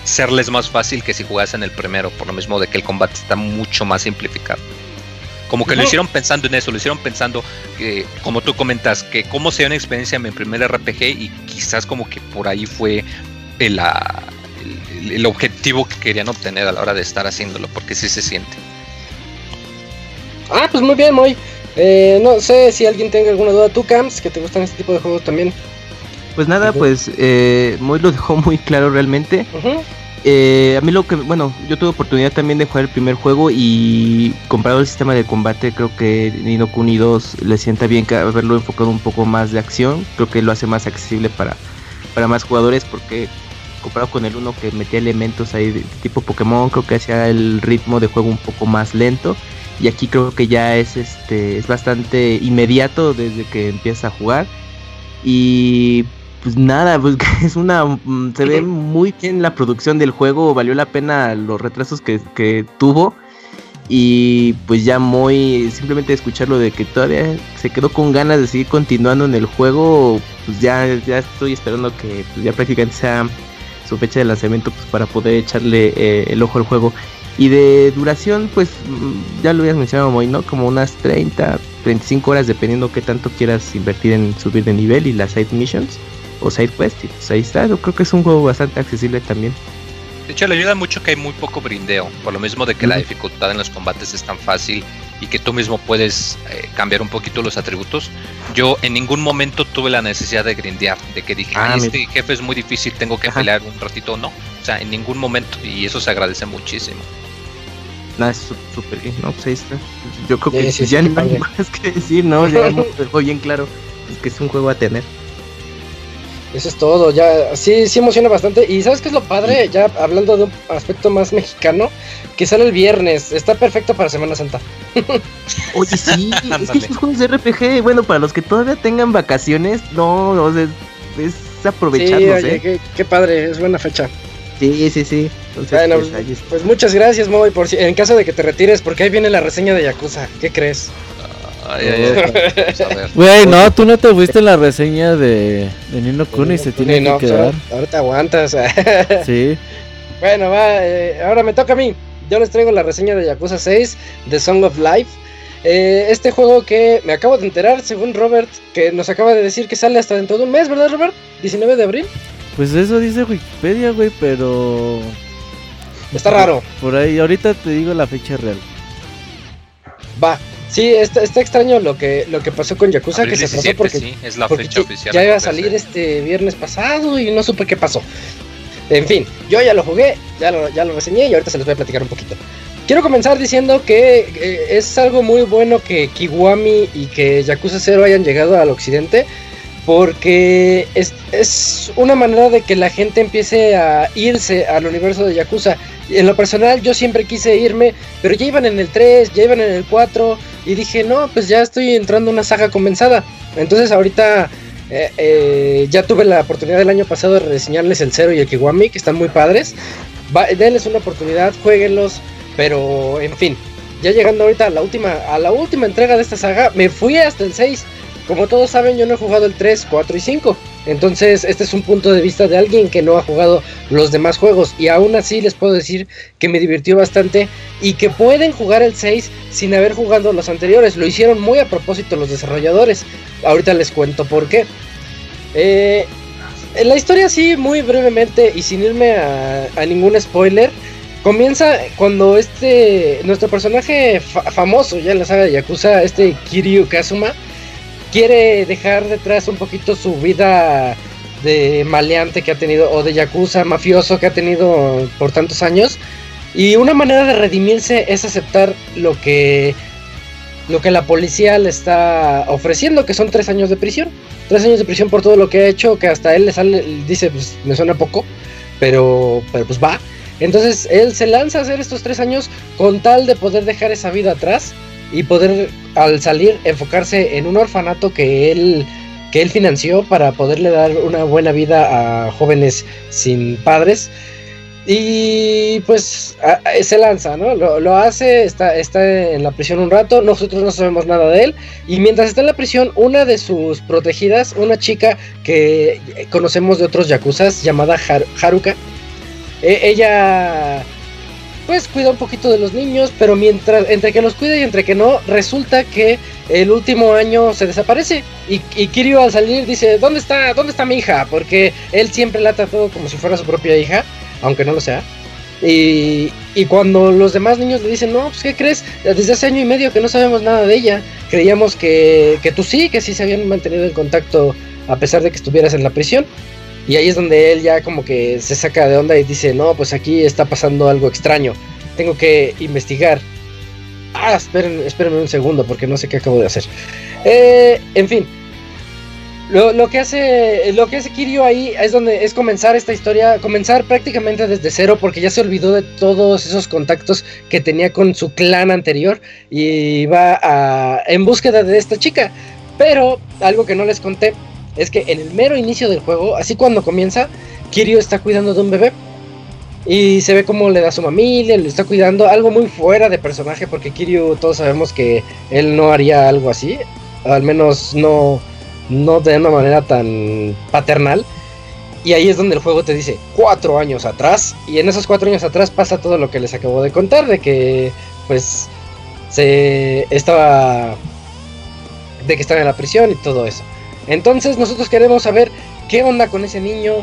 serles más fácil que si jugasen el primero, por lo mismo de que el combate está mucho más simplificado. Como que lo hicieron pensando en eso, lo hicieron pensando que, como tú comentas, que cómo sería una experiencia en mi primer RPG y quizás como que por ahí fue el, ah, el- el objetivo que querían obtener a la hora de estar haciéndolo, porque sí se siente. Ah, pues muy bien, Moy. Eh, no sé si alguien tenga alguna duda. Tú, Camps, que te gustan este tipo de juegos también. Pues nada, pues eh, Moy lo dejó muy claro realmente. Ujú. Eh, a mí lo que, bueno, yo tuve oportunidad también de jugar el primer juego y comparado el sistema de combate, creo que Nino Kuni 2 le sienta bien que haberlo enfocado un poco más de acción. Creo que lo hace más accesible para, para más jugadores porque comparado con el uno que metía elementos ahí de tipo Pokémon, creo que hacía el ritmo de juego un poco más lento. Y aquí creo que ya es este es bastante inmediato desde que empieza a jugar. Y pues nada, pues [laughs] es una mm, se ve muy bien la producción del juego, valió la pena los retrasos que, que tuvo. Y pues ya muy simplemente escucharlo de que todavía se quedó con ganas de seguir continuando en el juego, pues ya, ya estoy esperando que pues, ya prácticamente sea su fecha de lanzamiento pues, para poder echarle eh, el ojo al juego. Y de duración, pues mm, ya lo habías mencionado, Moy, ¿no? Como unas 30, 35 horas, dependiendo qué tanto quieras invertir en subir de nivel y las side missions o side quests. Y pues ahí está, yo creo que es un juego bastante accesible también. De hecho, le ayuda mucho que hay muy poco brindeo, por lo mismo de que la dificultad en los combates es tan fácil y que tú mismo puedes eh, cambiar un poquito los atributos. Yo en ningún momento tuve la necesidad de grindear, de que dije, Ah, "Ay, mi- este jefe es muy difícil, tengo que Ajá. pelear un ratito, no. O sea, en ningún momento, y eso se agradece muchísimo. Nada, es súper bien, ¿no? Pues ahí está. Yo creo Sí, que sí, sí, ya qué no hay [laughs] más que decir, ¿no? Ya hemos dejado bien claro pues, que es un juego a tener. Eso es todo, ya sí, sí emociona bastante. Y ¿sabes qué es lo padre? Ya hablando de un aspecto más mexicano, que sale el viernes, está perfecto para Semana Santa. [laughs] Oye, sí, es que esos juegos de RPG, bueno, para los que todavía tengan vacaciones, no, no, o sea, es Sí, aprovecharlos, oye, ¿eh? qué, qué padre, es buena fecha. Sí, sí, sí. Entonces, Bueno, pues. Pues muchas gracias, Moy, por si, en caso de que te retires, porque ahí viene la reseña de Yakuza. ¿Qué crees? Ay, ay, ay, vamos a ver. Güey, no, tú no te fuiste en la reseña de, de Nino Kuni, se tiene no, que quedar. te aguantas. [laughs] Sí. Bueno, va, eh, ahora me toca a mí. Yo les traigo la reseña de Yakuza 6, The Song of Life. Eh, este juego que me acabo de enterar, según Robert, que nos acaba de decir que sale hasta dentro de un mes, ¿verdad, Robert? 19 de abril. Pues eso dice Wikipedia, güey, pero Está raro. por ahí, ahorita te digo la fecha real. Va. Sí, está, está extraño lo que, lo que pasó con Yakuza, Abril que se pasó 17, porque, sí, es la porque fecha ya- oficial. ya iba a salir este viernes pasado y no supe qué pasó. En fin, yo ya lo jugué, ya lo, ya lo reseñé y ahorita se les voy a platicar un poquito. Quiero comenzar diciendo que eh, es algo muy bueno que Kiwami y que Yakuza 0 hayan llegado al occidente porque es, es una manera de que la gente empiece a irse al universo de Yakuza. En lo personal yo siempre quise irme, pero ya iban en el 3, ya iban en el 4 y dije, no, pues ya estoy entrando una saga comenzada. Entonces ahorita eh, eh, ya tuve la oportunidad el año pasado de reseñarles el 0 y el Kiwami, que están muy padres. Denles una oportunidad, jueguenlos, pero en fin, ya llegando ahorita a la última a la última entrega de esta saga, me fui hasta el 6. Como todos saben, yo no he jugado el 3, 4 y 5. Entonces, este es un punto de vista de alguien que no ha jugado los demás juegos. Y aún así les puedo decir que me divirtió bastante y que pueden jugar el 6 sin haber jugado los anteriores. Lo hicieron muy a propósito los desarrolladores. Ahorita les cuento por qué. Eh, en la historia sí, muy brevemente y sin irme a, a ningún spoiler, comienza cuando este nuestro personaje fa- famoso ya en la saga de Yakuza, este Kiryu Kazuma, quiere dejar detrás un poquito su vida de maleante que ha tenido o de Yakuza mafioso que ha tenido por tantos años. Y una manera de redimirse es aceptar lo que lo que la policía le está ofreciendo que son tres años de prisión. Tres años de prisión por todo lo que ha hecho, que hasta él le sale, dice, pues me suena poco, pero, pero pues va. Entonces él se lanza a hacer estos tres años con tal de poder dejar esa vida atrás y poder al salir enfocarse en un orfanato que él que él financió para poderle dar una buena vida a jóvenes sin padres y pues se lanza, ¿no? Lo, hace, está, está en la prisión un rato, nosotros no sabemos nada de él y mientras está en la prisión, una de sus protegidas, una chica que conocemos de otros yakuzas llamada Har- Haruka, E- ella pues cuida un poquito de los niños, pero mientras entre que los cuida y entre que no, resulta que el último año se desaparece y, y Kiryu al salir dice, ¿dónde está, dónde está mi hija? Porque él siempre la ha tratado como si fuera su propia hija, aunque no lo sea. Y, y cuando los demás niños le dicen, no, pues ¿qué crees? Desde hace año y medio que no sabemos nada de ella. Creíamos que, que tú sí, que sí se habían mantenido en contacto a pesar de que estuvieras en la prisión. Y ahí es donde él ya como que se saca de onda y dice, no, pues aquí está pasando algo extraño. Tengo que investigar. Ah, esperen, espérenme un segundo porque no sé qué acabo de hacer. Eh, en fin. Lo, lo que hace lo que hace Kiryu ahí es donde es comenzar esta historia, comenzar prácticamente desde cero porque ya se olvidó de todos esos contactos que tenía con su clan anterior y va a, en búsqueda de esta chica. Pero algo que no les conté es que en el mero inicio del juego, así cuando comienza, Kiryu está cuidando de un bebé. Y se ve cómo le da a su familia, le está cuidando, algo muy fuera de personaje, porque Kiryu todos sabemos que él no haría algo así, al menos no, no de una manera tan paternal. Y ahí es donde el juego te dice cuatro años atrás, y en esos cuatro años atrás pasa todo lo que les acabo de contar, de que pues se estaba, de que estaba en la prisión y todo eso. Entonces nosotros queremos saber qué onda con ese niño,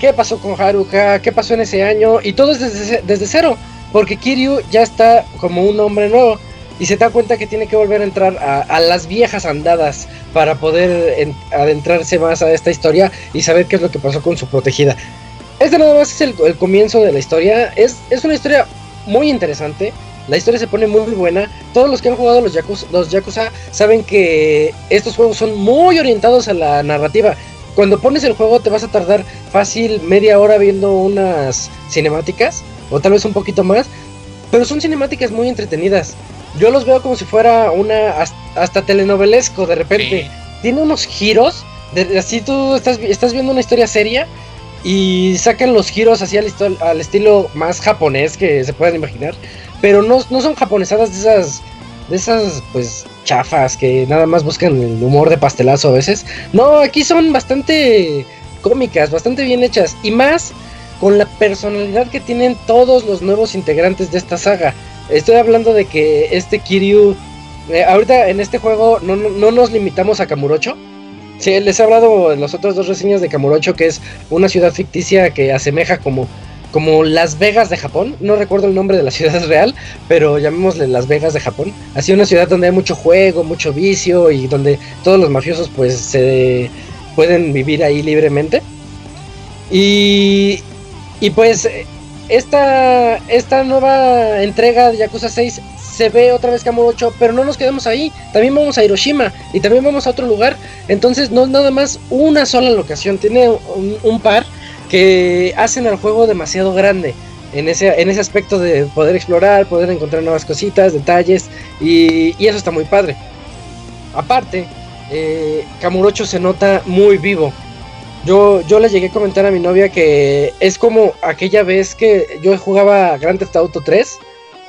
qué pasó con Haruka, qué pasó en ese año, y todo es desde, desde cero, porque Kiryu ya está como un hombre nuevo y se da cuenta que tiene que volver a entrar a, las viejas andadas para poder en- adentrarse más a esta historia y saber qué es lo que pasó con su protegida. Este nada más es el, el comienzo de la historia, es, es una historia muy interesante. La historia se pone muy buena. Todos los que han jugado los Yakuza, los Yakuza saben que estos juegos son muy orientados a la narrativa. Cuando pones el juego te vas a tardar fácil media hora viendo unas cinemáticas, o tal vez un poquito más, pero son cinemáticas muy entretenidas. Yo los veo como si fuera una hasta, telenovelesco de repente. Sí. Tiene unos giros, de, así tú estás, estás viendo una historia seria y sacan los giros así al, al estilo más japonés que se puedan imaginar, pero no, no son japonesadas de esas, de esas pues chafas que nada más buscan el humor de pastelazo a veces. No, aquí son bastante cómicas, bastante bien hechas y más con la personalidad que tienen todos los nuevos integrantes de esta saga. Estoy hablando de que este Kiryu, eh, ahorita en este juego no, no, no nos limitamos a Kamurocho. Sí, les he hablado en las otras dos reseñas de Kamurocho, que es una ciudad ficticia que asemeja como, como Las Vegas de Japón. No recuerdo el nombre de la [laughs] ciudad real, pero llamémosle Las Vegas de Japón. Así una ciudad donde hay mucho juego, mucho vicio y donde todos los mafiosos pues se pueden vivir ahí libremente. Y, y pues esta, esta nueva entrega de Yakuza 6 se ve otra vez Kamurocho, pero no nos quedamos ahí. También vamos a Hiroshima y también vamos a otro lugar. Entonces no es nada más una sola locación, tiene un par que hacen al juego demasiado grande. En ese, en ese aspecto de poder explorar, poder encontrar nuevas cositas, detalles, y, y eso está muy padre. Aparte, eh, se nota muy vivo. Yo, yo le llegué a comentar a mi novia que es como aquella vez que yo jugaba Grand Theft Auto 3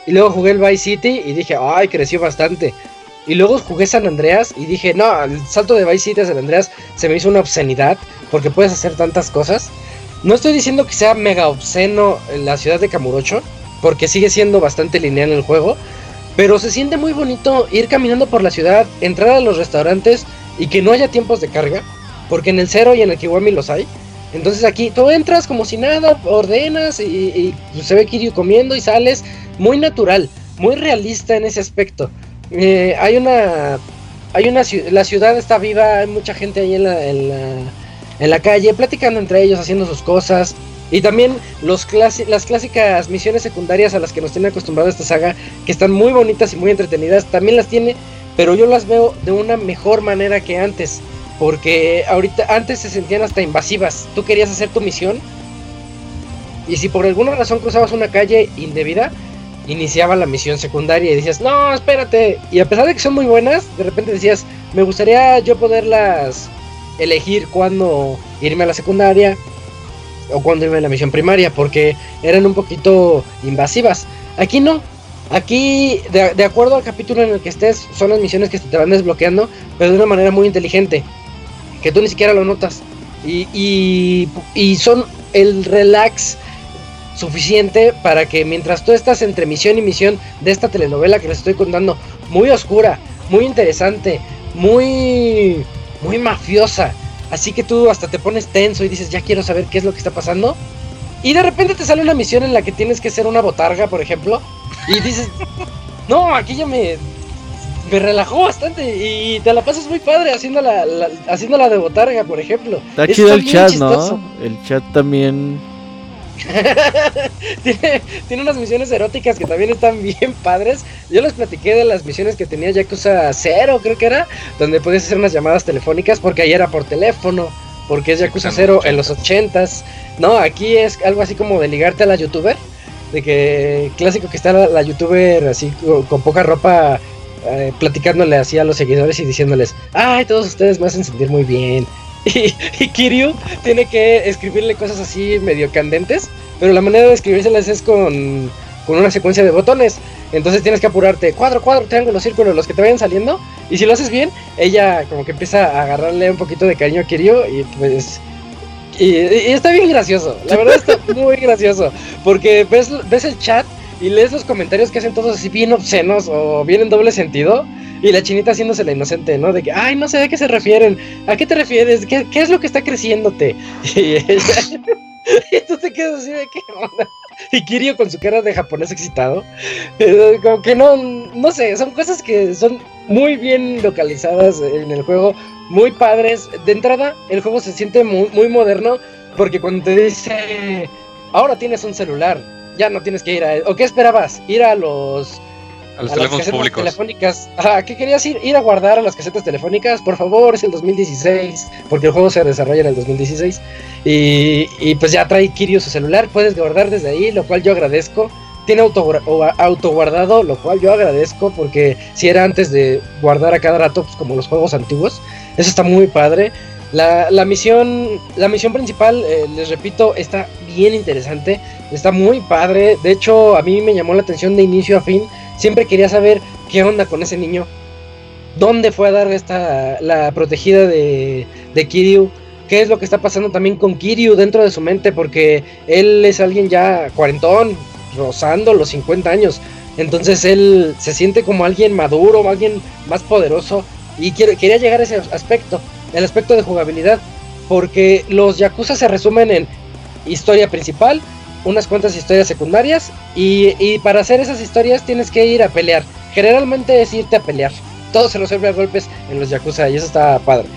y luego jugué el Vice City y dije, ay, creció bastante. Y luego jugué San Andreas y dije, no, el salto de Vice City a San Andreas se me hizo una obscenidad porque puedes hacer tantas cosas. No estoy diciendo que sea mega obsceno en la ciudad de Kamurocho, porque sigue siendo bastante lineal el juego, pero se siente muy bonito ir caminando por la ciudad, entrar a los restaurantes y que no haya tiempos de carga, porque en el Cero y en el Kiwami los hay. Entonces aquí tú entras como si nada, ordenas y, pues, se ve Kiryu comiendo y sales muy natural, muy realista en ese aspecto. Eh, hay una, hay una, la ciudad está viva, hay mucha gente ahí en la, en la, en la calle, platicando entre ellos, haciendo sus cosas. Y también los las clásicas misiones secundarias a las que nos tiene acostumbrado esta saga, que están muy bonitas y muy entretenidas, también las tiene, pero yo las veo de una mejor manera que antes. Porque ahorita antes se sentían hasta invasivas. Tú querías hacer tu misión. Y si por alguna razón cruzabas una calle indebida, iniciaba la misión secundaria y decías, no, espérate. Y a pesar de que son muy buenas, de repente decías, me gustaría yo poderlas elegir cuándo irme a la secundaria o cuándo irme a la misión primaria, porque eran un poquito invasivas. Aquí no. Aquí, de, de acuerdo al capítulo en el que estés, son las misiones que te van desbloqueando, pero de una manera muy inteligente, que tú ni siquiera lo notas. Y, y, y son el relax suficiente para que mientras tú estás entre misión y misión de esta telenovela que les estoy contando, muy oscura, muy interesante, muy muy mafiosa, así que tú hasta te pones tenso y dices, "Ya quiero saber qué es lo que está pasando." Y de repente te sale una misión en la que tienes que ser una botarga, por ejemplo, y dices, [laughs] "No, aquí ya me me relajó bastante y te la pasas muy padre haciendo la, la- haciéndola de botarga, por ejemplo. Está chido el chat, chistoso. ¿no? El chat también. [laughs] tiene, tiene unas misiones eróticas que también están bien padres. Yo les platiqué de las misiones que tenía Yakuza 0, creo que era, donde podías hacer unas llamadas telefónicas porque ahí era por teléfono, porque es Yakuza En los 0 en los 80s. No, aquí es algo así como de ligarte a la youtuber, de que clásico que está la, la youtuber así co- con, poca ropa. eh, platicándole así a los seguidores y diciéndoles, ay, todos ustedes me hacen sentir muy bien. [laughs] Y, y Kiryu tiene que escribirle cosas así medio candentes, pero la manera de escribírselas es con, con una secuencia de botones. Entonces tienes que apurarte, cuadro, cuadro, triángulo, círculo, los que te vayan saliendo. Y si lo haces bien, ella como que empieza a agarrarle un poquito de cariño a Kiryu y pues... Y, y está bien gracioso, la verdad está [laughs] muy gracioso, porque ves, ves el chat y lees los comentarios que hacen todos así bien obscenos o bien en doble sentido. Y la chinita haciéndose la inocente, ¿no? De que, ay, no sé a qué se refieren. ¿A qué te refieres? ¿Qué, es lo que está creciéndote? [laughs] Y, ella, [laughs] y tú te quedas así de qué onda. Y Kirio con su cara de japonés excitado. Como que no, no sé, son cosas que son muy bien localizadas en el juego, muy padres. De entrada, el juego se siente muy, muy moderno porque cuando te dice, ahora tienes un celular, ya no tienes que ir a... ¿O qué esperabas? Ir a los A los a teléfonos públicos. telefónicas. Ajá, ¿qué querías ir? Ir a guardar a las casetas telefónicas. Por favor, es el 2016. Porque el juego se desarrolla en el 2016. Y, y pues ya trae Kirio su celular. Puedes guardar desde ahí, lo cual yo agradezco. Tiene auto, autoguardado, lo cual yo agradezco. Porque si era antes de guardar a cada rato, pues como los juegos antiguos. Eso está muy padre. La, la misión, la misión principal, eh, les repito, está bien interesante. Está muy padre. De hecho, a mí me llamó la atención de inicio a fin. Siempre quería saber qué onda con ese niño. ¿Dónde fue a dar esta la protegida de, de Kiryu? ¿Qué es lo que está pasando también con Kiryu dentro de su mente? Porque él es alguien ya cuarentón, rozando los 50 años. Entonces él se siente como alguien maduro, alguien más poderoso. Y quería llegar a ese aspecto, el aspecto de jugabilidad. Porque los Yakuza se resumen en historia principal, unas cuantas historias secundarias y, y para hacer esas historias tienes que ir a pelear. Generalmente es irte a pelear. Todo se resuelve a golpes en los Yakuza y eso está padre.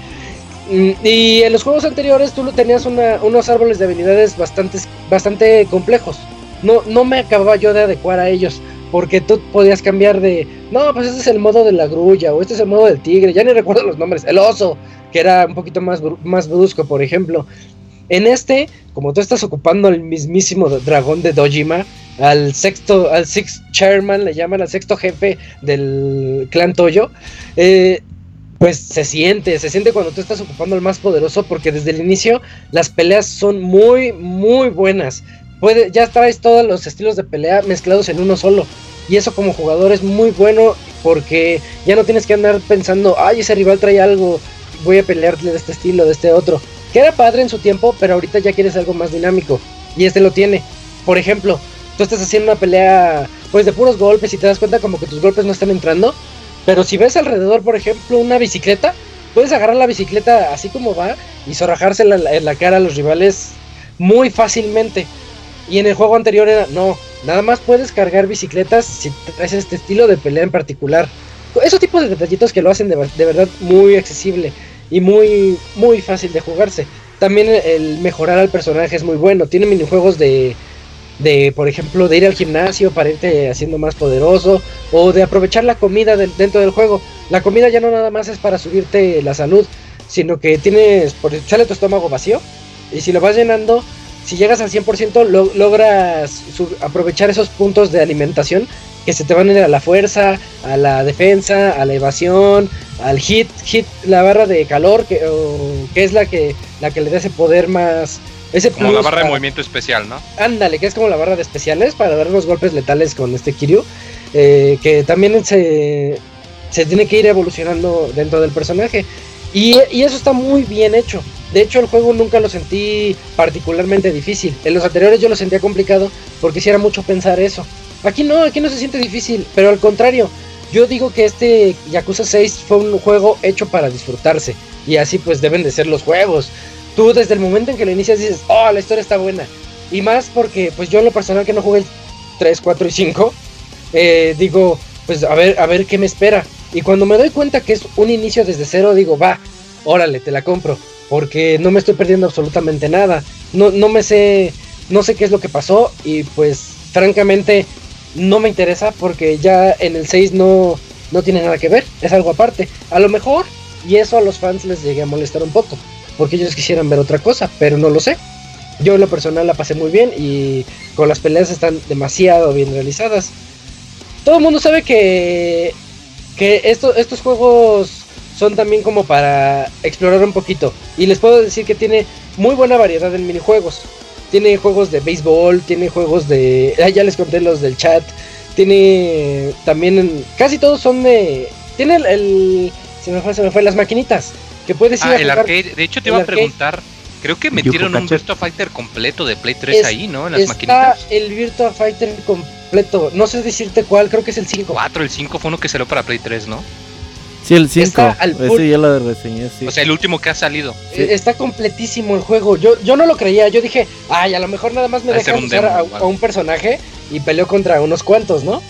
Mm, Y en los juegos anteriores tú tenías una- unos árboles de habilidades bastante, bastante complejos. No, no me acababa yo de adecuar a ellos. Porque tú podías cambiar de. No, pues este es el modo de la grulla. O este es el modo del tigre. Ya ni recuerdo los nombres. El oso. Que era un poquito más, más brusco, por ejemplo. En este, como tú estás ocupando el mismísimo dragón de Dojima, al sexto, al sixth chairman, le llaman al sexto jefe del clan Toyo, eh, pues se siente, se siente cuando tú estás ocupando el más poderoso, porque desde el inicio las peleas son muy, muy buenas. Puede, ya traes todos los estilos de pelea mezclados en uno solo. Y eso como jugador es muy bueno porque ya no tienes que andar pensando, ay, ese rival trae algo, voy a pelearle de este estilo, de este otro. Que era padre en su tiempo, pero ahorita ya quieres algo más dinámico. Y este lo tiene. Por ejemplo, tú estás haciendo una pelea pues de puros golpes y te das cuenta como que tus golpes no están entrando. Pero si ves alrededor, por ejemplo, una bicicleta, puedes agarrar la bicicleta así como va y zorrajársela en la, cara a los rivales muy fácilmente. Y en el juego anterior era, no, nada más puedes cargar bicicletas si traes este estilo de pelea en particular. Esos tipos de detallitos que lo hacen de verdad muy accesible y muy, muy fácil de jugarse. También el mejorar al personaje es muy bueno. Tiene minijuegos de, de, por ejemplo, de ir al gimnasio para irte haciendo más poderoso o de aprovechar la comida dentro del juego. La comida ya no nada más es para subirte la salud, sino que tienes, por, sale tu estómago vacío y si lo vas llenando, si llegas al 100% lo- logras aprovechar esos puntos de alimentación que se te van a ir a la fuerza, a la defensa, a la evasión, al hit, hit la barra de calor que, o- que es la que la que le da ese poder más ese Como la barra de movimiento especial, ¿no? Ándale, que es como la barra de especiales para dar unos golpes letales con este Kiryu. eh, que también se, se tiene que ir evolucionando dentro del personaje. Y, y eso está muy bien hecho. De hecho, el juego nunca lo sentí particularmente difícil. En los anteriores yo lo sentía complicado porque si era mucho pensar eso. Aquí no, aquí no se siente difícil, pero al contrario, yo digo que este Yakuza 6 fue un juego hecho para disfrutarse. Y así pues deben de ser los juegos. Tú desde el momento en que lo inicias dices, oh, la historia está buena. Y más porque pues yo en lo personal que no jugué el 3, 4 y 5, eh, digo, pues a ver, a ver qué me espera. Y cuando me doy cuenta que es un inicio desde cero, digo, va, órale, te la compro. Porque no me estoy perdiendo absolutamente nada. No, no me sé, no sé qué es lo que pasó. Y pues, francamente, no me interesa porque ya en el 6 no, no tiene nada que ver. Es algo aparte. A lo mejor, y eso a los fans les llegué a molestar un poco. Porque ellos quisieran ver otra cosa, pero no lo sé. Yo en lo personal la pasé muy bien y con las peleas están demasiado bien realizadas. Todo el mundo sabe que, que esto- estos juegos son también como para explorar un poquito. Y les puedo decir que tiene muy buena variedad en minijuegos. Tiene juegos de béisbol, tiene juegos de... ah, ya les conté los del chat. Tiene también... Casi todos son de... Tiene el... el- se me fue, se me fue las maquinitas. Que puedes ir Ah, a el jugar- arcade. De hecho, te iba a preguntar. Creo que metieron un. Virtua Fighter completo de Play 3 Es- ahí, ¿no? En las Está maquinitas. el Virtua Fighter completo. No sé decirte cuál, creo que es el 5. 4, el 5 fue uno que salió para Play 3, ¿no? Sí, el 5. Está al Ese ya lo reseñé, sí. O sea, el último que ha salido. Sí. Está completísimo el juego. Yo, yo no lo creía. Yo dije, ay, a lo mejor nada más me dejan usar demo, a, a un personaje y peleo contra unos cuantos, ¿no?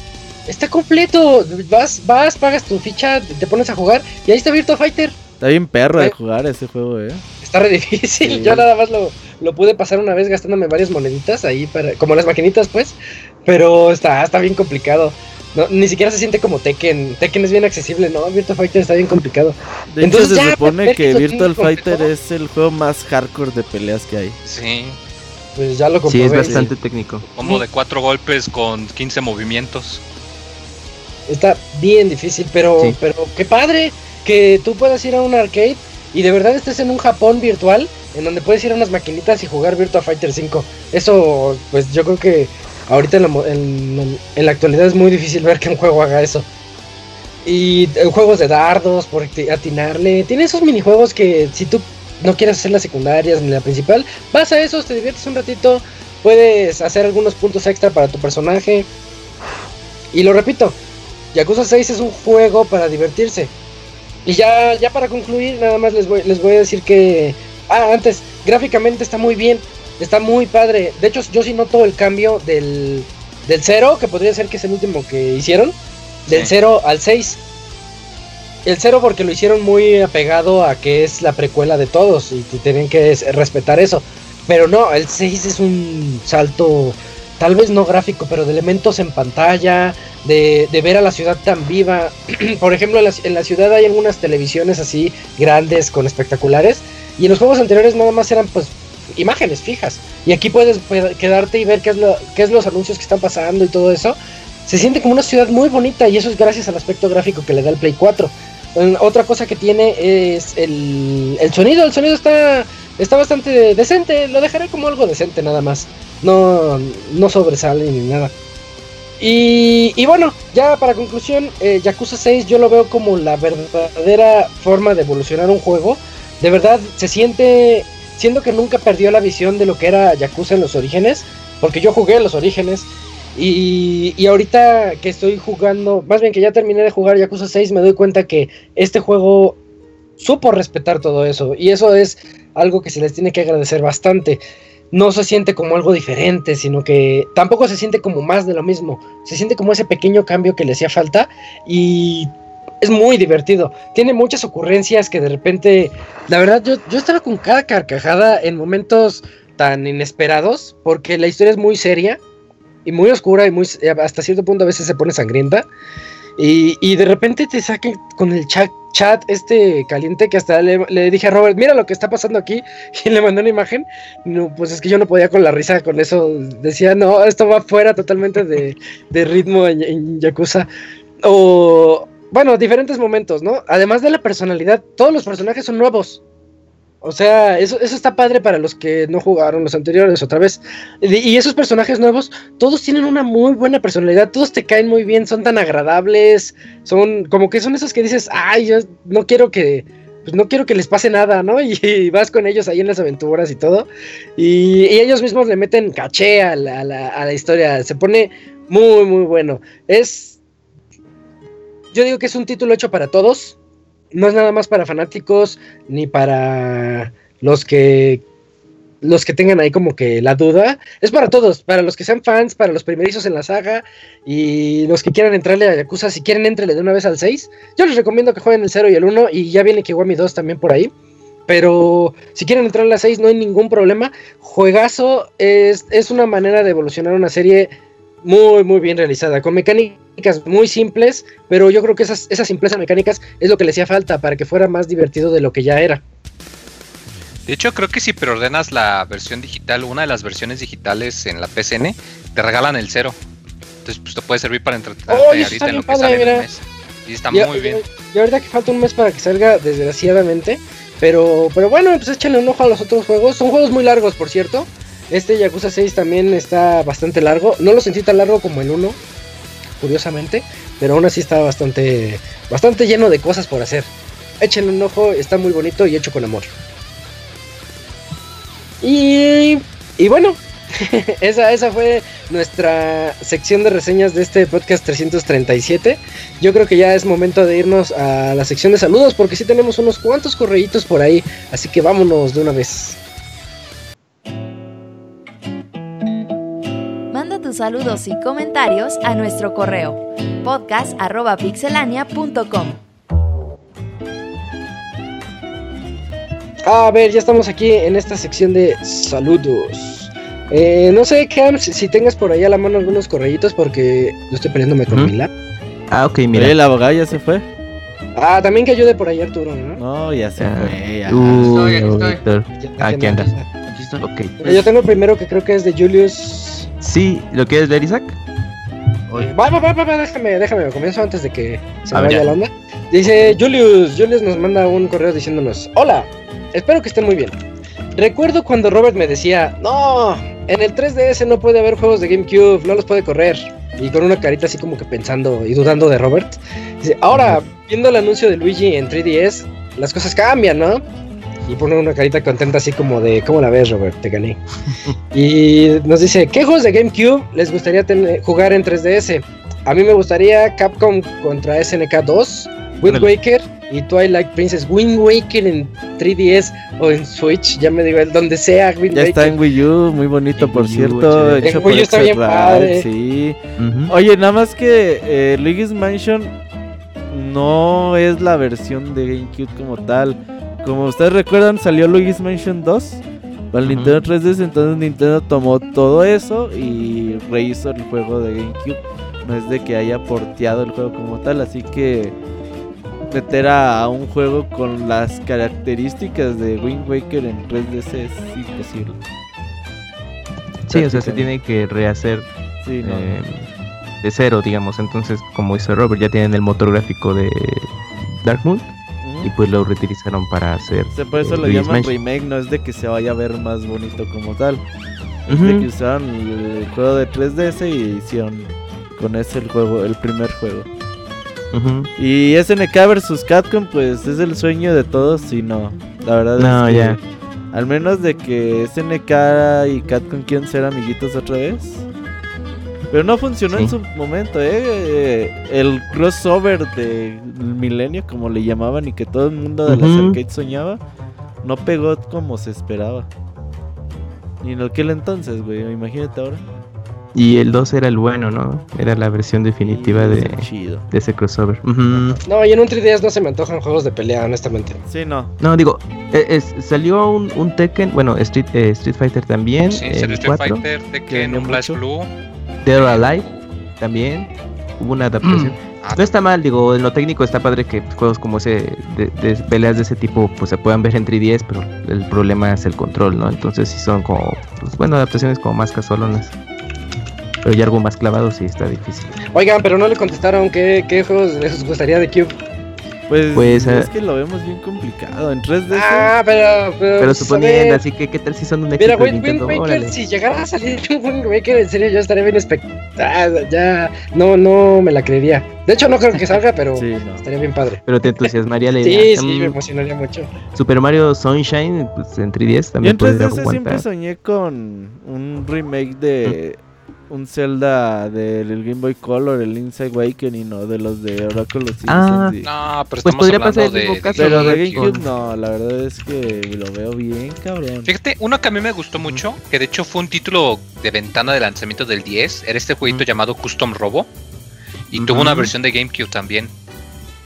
Está completo. Vas, vas, pagas tu ficha, te pones a jugar y ahí está Virtua Fighter. Está bien perro de Eh. jugar ese juego, eh. Está re difícil. Sí. Yo nada más lo, lo pude pasar una vez gastándome varias moneditas ahí para. como las maquinitas, pues. Pero está, está bien complicado. No, ni siquiera se siente como Tekken. Tekken es bien accesible, ¿no? Virtua Fighter está bien complicado. De hecho, Entonces se ya, supone que Virtual Fighter es el juego más hardcore de peleas que hay. Sí. Pues ya lo Sí, comprobé. es bastante técnico. Como de cuatro golpes con 15 movimientos. Está bien difícil, pero, Sí. pero qué padre que tú puedas ir a un arcade y de verdad estés en un Japón virtual en donde puedes ir a unas maquinitas y jugar Virtua Fighter 5. Eso, pues yo creo que ahorita en la, en- en la actualidad es muy difícil ver que un juego haga eso. Y eh, juegos de dardos, por ati- atinarle. Tiene esos minijuegos que si tú no quieres hacer las secundarias ni la principal, vas a esos, te diviertes un ratito, puedes hacer algunos puntos extra para tu personaje. Y lo repito, Yakuza 6 es un juego para divertirse. Y ya, ya para concluir, nada más les les voy a decir que. Ah, antes, gráficamente está muy bien. Está muy padre. De hecho, yo sí noto el cambio del, del 0, que podría ser que es el último que hicieron. Del Sí. 0 al 6. El 0 porque lo hicieron muy apegado a que es la precuela de todos y que tienen que es- respetar eso. Pero no, el 6 es un salto, tal vez no gráfico, pero de elementos en pantalla, de, de ver a la ciudad tan viva. [clears throat] Por ejemplo, en la, en la ciudad hay algunas televisiones así grandes con espectaculares. Y en los juegos anteriores nada más eran pues imágenes fijas. Y aquí puedes quedarte y ver qué es, lo, qué es los anuncios que están pasando y todo eso. Se siente como una ciudad muy bonita y eso es gracias al aspecto gráfico que le da el Play 4. Mm, Otra cosa que tiene es el, el sonido. El sonido está, está bastante decente. Lo dejaré como algo decente nada más. No, no sobresale ni nada. Y, y bueno, ya para conclusión, eh, Yakuza 6 yo lo veo como la verdadera forma de evolucionar un juego. De verdad, se siente, siendo que nunca perdió la visión de lo que era Yakuza en los orígenes, porque yo jugué en los orígenes. Y, y ahorita que estoy jugando, más bien que ya terminé de jugar Yakuza 6, me doy cuenta que este juego supo respetar todo eso. Y eso es algo que se les tiene que agradecer bastante. No se siente como algo diferente, sino que tampoco se siente como más de lo mismo. Se siente como ese pequeño cambio que le hacía falta y es muy divertido. Tiene muchas ocurrencias que de repente, la verdad, yo, yo estaba con cada carcajada en momentos tan inesperados porque la historia es muy seria y muy oscura y muy hasta cierto punto a veces se pone sangrienta. Y, y de repente te saquen con el chat, chat este caliente que hasta le, le dije a Robert, mira lo que está pasando aquí. [laughs] Y le mandé una imagen. No, pues es que yo no podía con la risa con eso. Decía, no, esto va fuera totalmente de, de ritmo en, en Yakuza. O, bueno, diferentes momentos, ¿no? Además de la personalidad, todos los personajes son nuevos. O sea, eso, eso está padre para los que no jugaron los anteriores otra vez. Y, esos personajes nuevos, todos tienen una muy buena personalidad, todos te caen muy bien, son tan agradables, son como que son esos que dices, ay, yo no quiero que, pues no quiero que les pase nada, ¿no? [laughs] Y, vas con ellos ahí en las aventuras y todo. Y, y ellos mismos le meten caché a la, a la- a la historia. Se pone muy, muy bueno. Es. Yo digo que es un título hecho para todos. No es nada más para fanáticos ni para los que los que tengan ahí como que la duda. Es para todos, para los que sean fans, para los primerizos en la saga y los que quieran entrarle a Yakuza, si quieren entrele de una vez al 6. Yo les recomiendo que jueguen el 0 y el 1 y ya viene Kiwami 2 también por ahí. Pero si quieren entrar a la 6 no hay ningún problema. Juegazo es, es una manera de evolucionar una serie muy, muy bien realizada, con mecánicas muy simples, pero yo creo que esas, esa simpleza mecánicas es lo que le hacía falta para que fuera más divertido de lo que ya era. De hecho, creo que si preordenas la versión digital, una de las versiones digitales en la PCN, te regalan el cero. Entonces, pues te puede servir para entretenerte Oh, ahorita en lo que sale en el mira. mes. Y está Y- muy bien. Y ahorita que falta un mes para que salga, desgraciadamente. Pero, pero bueno, pues échale un ojo a los otros juegos. Son juegos muy largos, por cierto. Este Yakuza 6 también está bastante largo. No lo sentí tan largo como el 1, curiosamente. Pero aún así está bastante, bastante lleno de cosas por hacer. Échenle un ojo, está muy bonito y hecho con amor. Y, y bueno, [laughs] esa, esa fue nuestra sección de reseñas de este podcast 337. Yo creo que ya es momento de irnos a la sección de saludos porque sí tenemos unos cuantos correitos por ahí, así que vámonos de una vez. Saludos y comentarios a nuestro correo podcast.pixelania.com. A ver, ya estamos aquí en esta sección de saludos. Eh, no sé, Cam, si, si tengas por ahí a la mano algunos correitos porque yo estoy peleándome con Ujú. mi lap. Ah, ok, mira. el abogado ya se fue. Ah, también que ayude por ahí Arturo, ¿no? No, ya se Ah, fue. ya. Uy, Estoy, estoy. Víctor. Ya Ah, aquí no- andas. Aquí estoy. Ok. Mira, Yo tengo el primero que creo que es de Julius. Sí, ¿lo quieres leer, Isaac? Eh, Va, va, va, va, déjame, déjame, comienzo antes de que se me vaya ya. la onda. Dice Julius, Julius nos manda un correo diciéndonos, hola, espero que estén muy bien. Recuerdo cuando Robert me decía, no, en el 3DS no puede haber juegos de GameCube, no los puede correr. Y con una carita así como que pensando y dudando de Robert. Dice, ahora, viendo el anuncio de Luigi en 3DS, las cosas cambian, ¿no? Y pone una carita contenta así como de, ¿cómo la ves, Robert? Te gané. [laughs] y nos dice, ¿qué juegos de GameCube les gustaría tener- jugar en 3DS? A mí me gustaría Capcom contra SNK 2, Wind. Waker y Twilight Princess. Wind Waker en 3DS o en Switch, ya me digo, el donde sea Wind Ya está en Wii U, muy bonito En por U, cierto. En Wii U está bien padre. Sí. Oye, nada más que eh, Luigi's Mansion no es la versión de GameCube como tal. Como ustedes recuerdan, salió Luigi's Mansion 2 para el. Nintendo 3DS. Entonces Nintendo tomó todo eso y rehizo el juego de GameCube. No es de que haya porteado el juego como tal. Así que meter a, un juego con las características de Wind Waker en 3DS es imposible. Sí, o sea, se tiene que rehacer Sí, no. eh, de cero, digamos. Entonces, como hizo Robert, ya tienen el motor gráfico de Dark Moon. Y pues lo reutilizaron para hacer. O sea, por eso eh, lo llaman Mansion. remake, no es de que se vaya a ver más bonito como tal. Es de que usaron el, juego de 3DS y hicieron con ese el juego, el primer juego. Ujú. Y SNK versus Capcom, pues es el sueño de todos y no. La verdad No, es que ya. al menos de que SNK y Capcom quieren ser amiguitos otra vez. Pero no funcionó en su momento, ¿eh? Eh, El crossover de Milenio, como le llamaban, y que todo el mundo de las Ujú. arcades soñaba, no pegó como se esperaba. Y en aquel entonces, güey, imagínate ahora. Y el 2 era el bueno, ¿no? Era la versión definitiva de, Chido. de ese crossover. Ujú. No, y en un 3DS no se me antojan juegos de pelea, honestamente. Sí, no. No, digo, eh, es- salió un, un Tekken, bueno, Street, eh, Street Fighter también. Sí, salió Street 4, Fighter, que Tekken, un Flash. Blue. Dead or Alive también. Hubo una adaptación. Ah, No está mal, digo, en lo técnico está padre que juegos como ese, de, de peleas de ese tipo, pues se puedan ver en 3DS, pero el problema es el control, ¿no? Entonces sí son como, pues bueno, adaptaciones como más casolonas. Pero ya algo más clavado sí está difícil. Oigan, pero no le contestaron qué, qué juegos les gustaría de Cube. Pues, Pues, es eh, que lo vemos bien complicado. En 3DS. Ah, pero. Pero, Pero pues, a suponiendo, así que, ¿qué tal si son un Mira, éxito de Wind? Waker, Órale. si llegara a salir [laughs] un Wind Waker, en serio, yo estaría bien expectado. Ya, no, no me la creería. De hecho, no creo que salga, pero [laughs] Sí, no. estaría bien padre. Pero te entusiasmaría la [laughs] Sí, idea. sí, Mm, me emocionaría mucho. Super Mario Sunshine, pues en 3DS Yo también en podría 3DS siempre soñé con un remake de un Zelda del Game Boy Color, el Link's Awakening o de los de Oracle of Ah. No, pero Pues estamos podría hablando pasar el de, mismo de caso, Pero de GameCube no, la verdad es que lo veo bien, cabrón. Fíjate, uno que a mí me gustó mucho, que de hecho fue un título de ventana de lanzamiento del 10, era este jueguito llamado Custom Robo. Y tuvo una versión de GameCube también.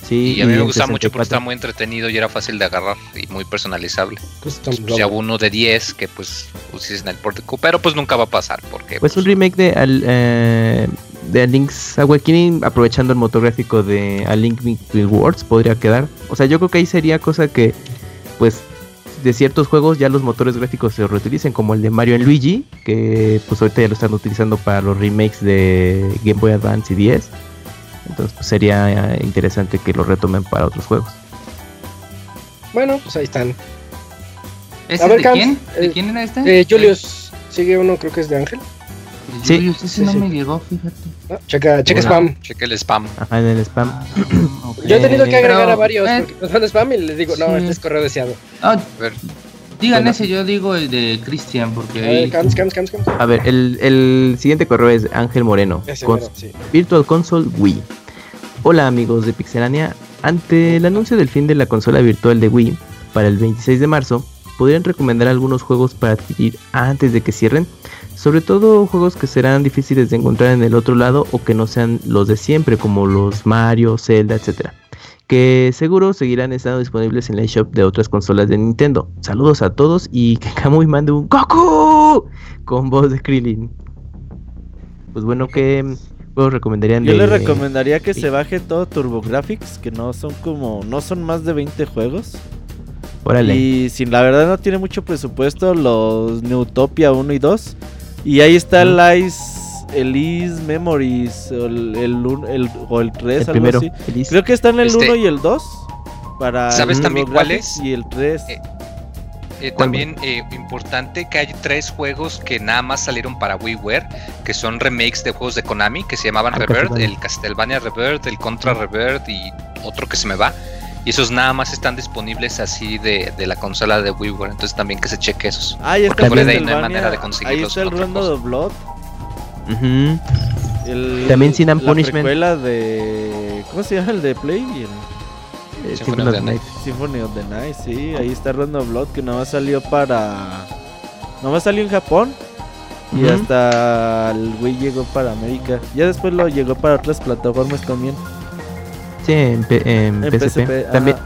Sí, Y a mí me gustaba mucho porque 64. estaba muy entretenido y era fácil de agarrar y muy personalizable. Custom Pues ya hubo uno de 10 que pues pusiste en el pórtico, pero pues nunca va a pasar porque Pues un remake de, al, eh, de A Link's Awakening aprovechando el motor gráfico de A Link Between Worlds podría quedar. O sea, yo creo que ahí sería cosa que, pues, de ciertos juegos ya los motores gráficos se reutilicen, como el de Mario en Luigi, que pues ahorita ya lo están utilizando para los remakes de Game Boy Advance y 10. Entonces pues, sería eh, interesante que lo retomen para otros juegos. Bueno, pues ahí están. ¿Ese A ver, de quién? ¿De eh, quién era este? Eh, Julius, sigue uno, creo que es de Ángel. Sí. Julius, ese Sí, no sí. me llegó, fíjate. ¿no? Checa, checa Bueno. spam. cheque el spam. Ajá, en el spam. [clears throat] Ok. Yo he tenido que agregar Pero, a varios eh, porque nos mandan spam y les digo, no, este es correo deseado. ah, A ver, digan Bueno. ese, yo digo el de Christian, porque A ver, ahí... Cams, Cams, Cams, Cams. A ver, el, el siguiente correo es Ángel Moreno. Ese con- mero, sí. Virtual Console Wii. Hola amigos de Pixelania. Ante el anuncio del fin de la consola virtual de Wii para el 26 de marzo, ¿podrían recomendar algunos juegos para adquirir antes de que cierren? Sobre todo juegos que serán difíciles de encontrar en el otro lado o que no sean los de siempre, como los Mario, Zelda, etc. Que seguro seguirán estando disponibles en la shop de otras consolas de Nintendo. Saludos a todos y [laughs] que Kamui mande un Goku con voz de Krillin. Pues bueno, ¿qué juegos recomendarían Yo de- le recomendaría que sí. se baje todo TurboGrafx, que no son como no son más de 20 juegos. Órale. Y si la verdad no tiene mucho presupuesto, los Neutopia 1 y 2. Y ahí está el Ice, el Is Memories, o el, el, el- o el 3, el algo primero. así. Creo que están el Este- 1 y el 2. Para ¿Sabes el también TurboGrafx cuáles? Y el 3. Eh, Eh, ¿Cuál, también eh, importante que hay tres juegos que nada más salieron para WiiWare, que son remakes de juegos de Konami, que se llamaban Ah, Rebirth, Castlevania. el Castlevania Rebirth, el Contra Rebirth y otro que se me va. Y esos nada más están disponibles así de, de la consola de WiiWare, entonces también que se cheque esos. Ah, porque fuera de ahí no hay manera de Ahí conseguirlos está el Rondo cosa. of El, También Sin and la Punishment. de. ¿Cómo se llama el de Play? El Eh, Symphony Symphony of the Night. Symphony of the Night, sí. Ahí está Rondo of Blood que nada más salió para. Nada más salió en Japón. Y hasta el Wii llegó para América. Ya después lo llegó para otras plataformas también. Sí, en, P- en En PSP. También,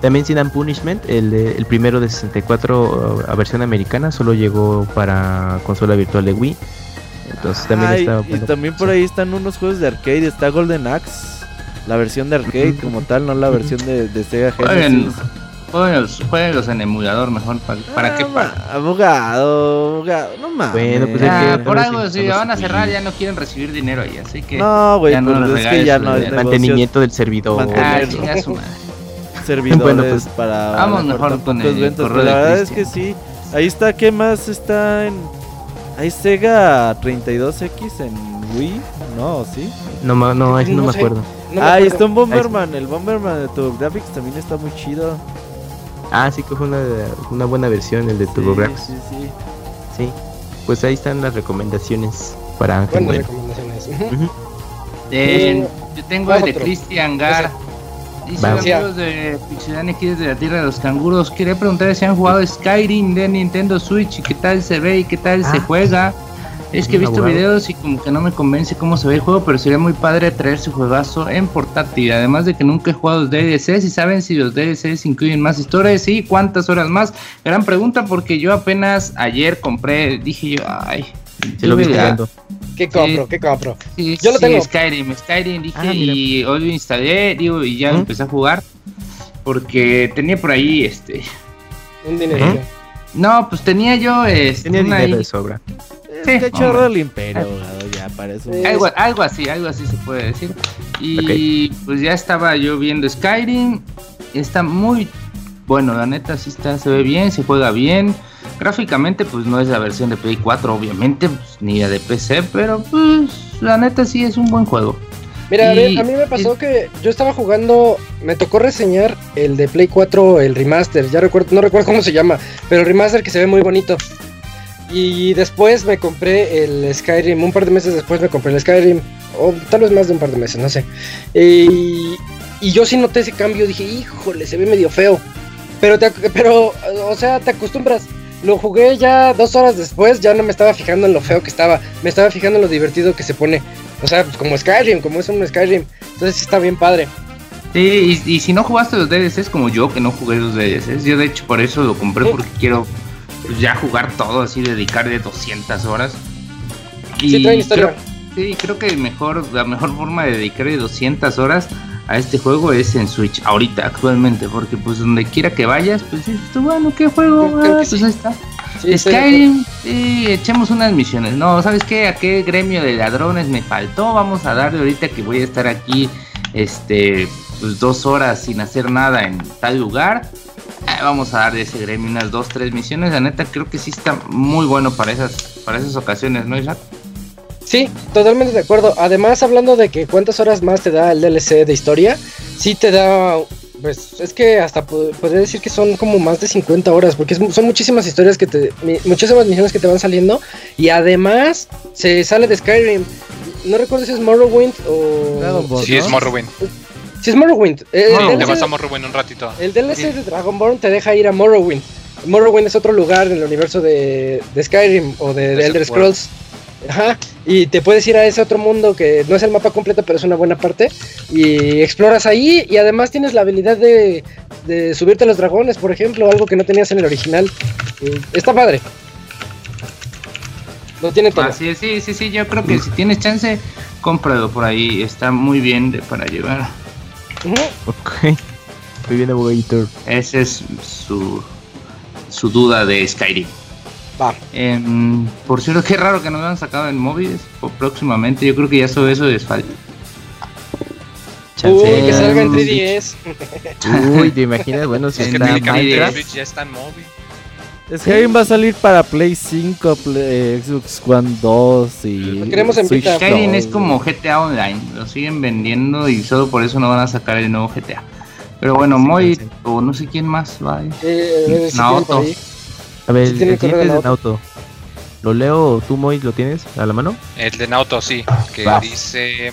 también Sin and Punishment, el, de- el primero de 64 a versión americana, solo llegó para consola virtual de Wii. Entonces también Ay, está y bueno. también por ahí están unos juegos de arcade. Está Golden Axe. La versión de arcade como tal, no la versión de, de Sega Jueguen, Genesis. jueguenlos, jueguenlos en emulador mejor. ¿Para, para qué? Ah, Para... ma- abogado, abogado, no mames. Bueno, pues Ah, que- por algo, si dejarlos van a cerrar ya no quieren recibir dinero ahí, así que... No, güey, Ya no pues es que ya no es. Mantenimiento del servidor. Ah, su madre. [laughs] servidores [laughs] Bueno, pues, para vamos mejor con el la verdad es que sí. Ahí está, ¿qué más está en Hay Sega 32X en Wii? No, ¿sí? No, no, no, No me acuerdo. No me ah, está un Bomberman, el Bomberman de TurboGrafx también está muy chido. Ah, sí que fue una, una buena versión el de Sí, TurboGrafx. Sí, sí. Sí. Pues ahí están las recomendaciones para Ángel Buenas Bueno. recomendaciones. Ujú. Eh, yo tengo el de. Cristian Gar. Dice amigos de Pixelania aquí desde la tierra de los canguros. Quería preguntar si han jugado Skyrim de Nintendo Switch y qué tal se ve y qué tal se Ah. juega. Es que he visto abogado. videos y como que no me convence cómo se ve el juego, pero sería muy padre traer su juegazo en portátil. Además de que nunca he jugado los DLCs y saben si los DLCs incluyen más historias y cuántas horas más. Gran pregunta porque yo apenas ayer compré, dije yo, ay. Se lo vi. ¿Qué compro? ¿Qué compro? Sí, Yo lo sí, tengo. Skyrim, Skyrim dije Ah, y hoy lo instalé, digo, y ya ¿Mm? empecé a jugar porque tenía por ahí este Un dinerito. no, pues tenía yo este Tenía dinero ahí- de sobra. Que hombre. chorro el imperio, abogado, ya para eso. Sí. algo, algo así, algo así se puede decir. Y pues ya estaba yo viendo Skyrim. Está muy bueno, la neta sí está, se ve bien, se juega bien. Gráficamente, pues no es la versión de Play 4, obviamente, pues, ni la de PC, pero pues la neta sí es un buen juego. Mira, a, ver, a mí me pasó que yo estaba jugando, me tocó reseñar el de Play 4, el remaster, ya recuerdo, no recuerdo cómo se llama, pero el remaster que se ve muy bonito. Y después me compré el Skyrim, un par de meses después me compré el Skyrim, o tal vez más de un par de meses, no sé. Y, y yo sí noté ese cambio, dije, híjole, se ve medio feo. Pero, te, pero, o sea, te acostumbras. Lo jugué ya dos horas después, ya no me estaba fijando en lo feo que estaba, me estaba fijando en lo divertido que se pone. O sea, pues como Skyrim, como es un Skyrim. Entonces sí está bien padre. Sí, y, y si no jugaste los DLCs como yo, que no jugué los DLCs, yo de hecho por eso lo compré, Sí. porque quiero pues, ya jugar todo, así dedicarle 200 horas. Sí, trae historia. creo, sí, creo que mejor, la mejor forma de dedicarle 200 horas a este juego es en Switch, ahorita, actualmente, porque pues donde quiera que vayas, pues tú, bueno, ¿qué juego? Ah, pues ahí está. Sí, Skyrim, sí, echemos unas misiones. No, ¿sabes qué? ¿A qué gremio de ladrones me faltó? Vamos a darle ahorita que voy a estar aquí, este, pues dos horas sin hacer nada en tal lugar. Eh, vamos a darle ese gremio unas dos, tres misiones. La neta creo que sí está muy bueno para esas, para esas ocasiones, ¿no, Isaac? Sí, totalmente de acuerdo. Además, hablando de que cuántas horas más te da el DLC de historia, sí te da, pues es que hasta po- podría decir que son como más de 50 horas, porque es mu- son muchísimas historias que te, mi- muchísimas misiones que te van saliendo, y además se sale de Skyrim. No recuerdo si es Morrowind o... Dragonborn, Sí, es ¿no? Morrowind. Si es Morrowind. Eh, No, el Le DLC vas a Morrowind un ratito. El DLC de Dragonborn te deja ir a Morrowind. Morrowind es otro lugar en el universo de, de Skyrim o de, de Elder. Scrolls. Ajá. Y te puedes ir a ese otro mundo que no es el mapa completo, pero es una buena parte. Y exploras ahí. Y además tienes la habilidad de, de subirte a los dragones, por ejemplo, algo que no tenías en el original. Eh, Está padre. Lo tiene todo. Así es, sí, sí, sí, yo creo que si tienes chance, cómpralo por ahí. Está muy bien de- para llevar. Ok. Muy bien, abogadito. Esa es su, su duda de Skyrim. Va. Em, por cierto, qué raro que no lo han sacado en móviles o próximamente. Yo creo que ya solo eso les falta. Uy, que salga en 3DS. Uy, [laughs] ¿te imaginas? Bueno, si Es que está técnicamente Minecraft. Ya está en móvil. Skyrim va a salir para Play 5, Play- eh, Xbox One 2 y Lo queremos en Switch. Skyrim 2, es como GTA Online. Lo siguen vendiendo y solo por eso no van a sacar el nuevo GTA. Pero bueno, Moy sí. o no sé quién más va. Eh, eh, si Naoto. A ver, Sí el siguiente es de Nauto. ¿Lo leo tú, Moy? ¿Lo tienes a la mano? El de Nauto, sí, que Va. dice...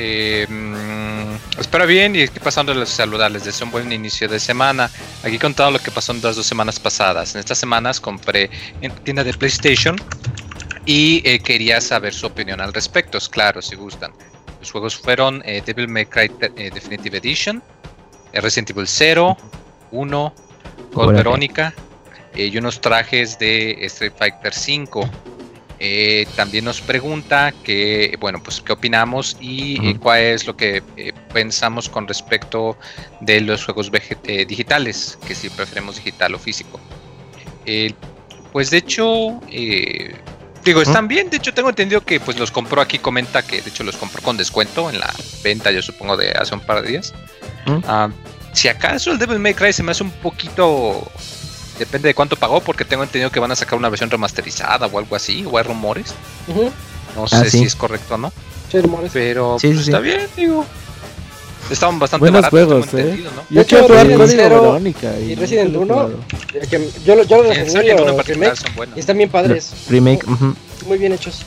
Eh, mm, espera bien y aquí pasando a saludarles, deseo un buen inicio de semana. Aquí contado lo que pasó en las dos semanas pasadas. En estas semanas compré en tienda de PlayStation y eh, quería saber su opinión al respecto. Es claro, si gustan. Los juegos fueron eh, Devil May Cry eh, Definitive Edition, eh, Resident Evil 0, 1, Code Órale. Verónica y unos trajes de Street Fighter 5. Eh, también nos pregunta que, bueno, pues qué opinamos y eh, cuál es lo que eh, pensamos con respecto de los juegos eh, digitales, que si preferimos digital o físico. Eh, pues de hecho, eh, digo, están bien. De hecho, tengo entendido que pues los compró aquí. Comenta que de hecho los compró con descuento en la venta, yo supongo, de hace un par de días. Ah, si acaso el Devil May Cry se me hace un poquito. Depende de cuánto pagó, porque tengo entendido que van a sacar una versión remasterizada o algo así, o hay rumores. No Ah, sé sí. si es correcto o no, Sí, rumores. pero Sí, pues, está bien, digo. Estaban bastante Buenos baratos, juegos, tengo ¿eh? entendido, ¿no? Yo quiero Resident Código y no Resident he 1, jugado. Eh, que yo, lo- yo lo Sí, reseñé y están bien padres. Remake. ujú. Muy bien hechos.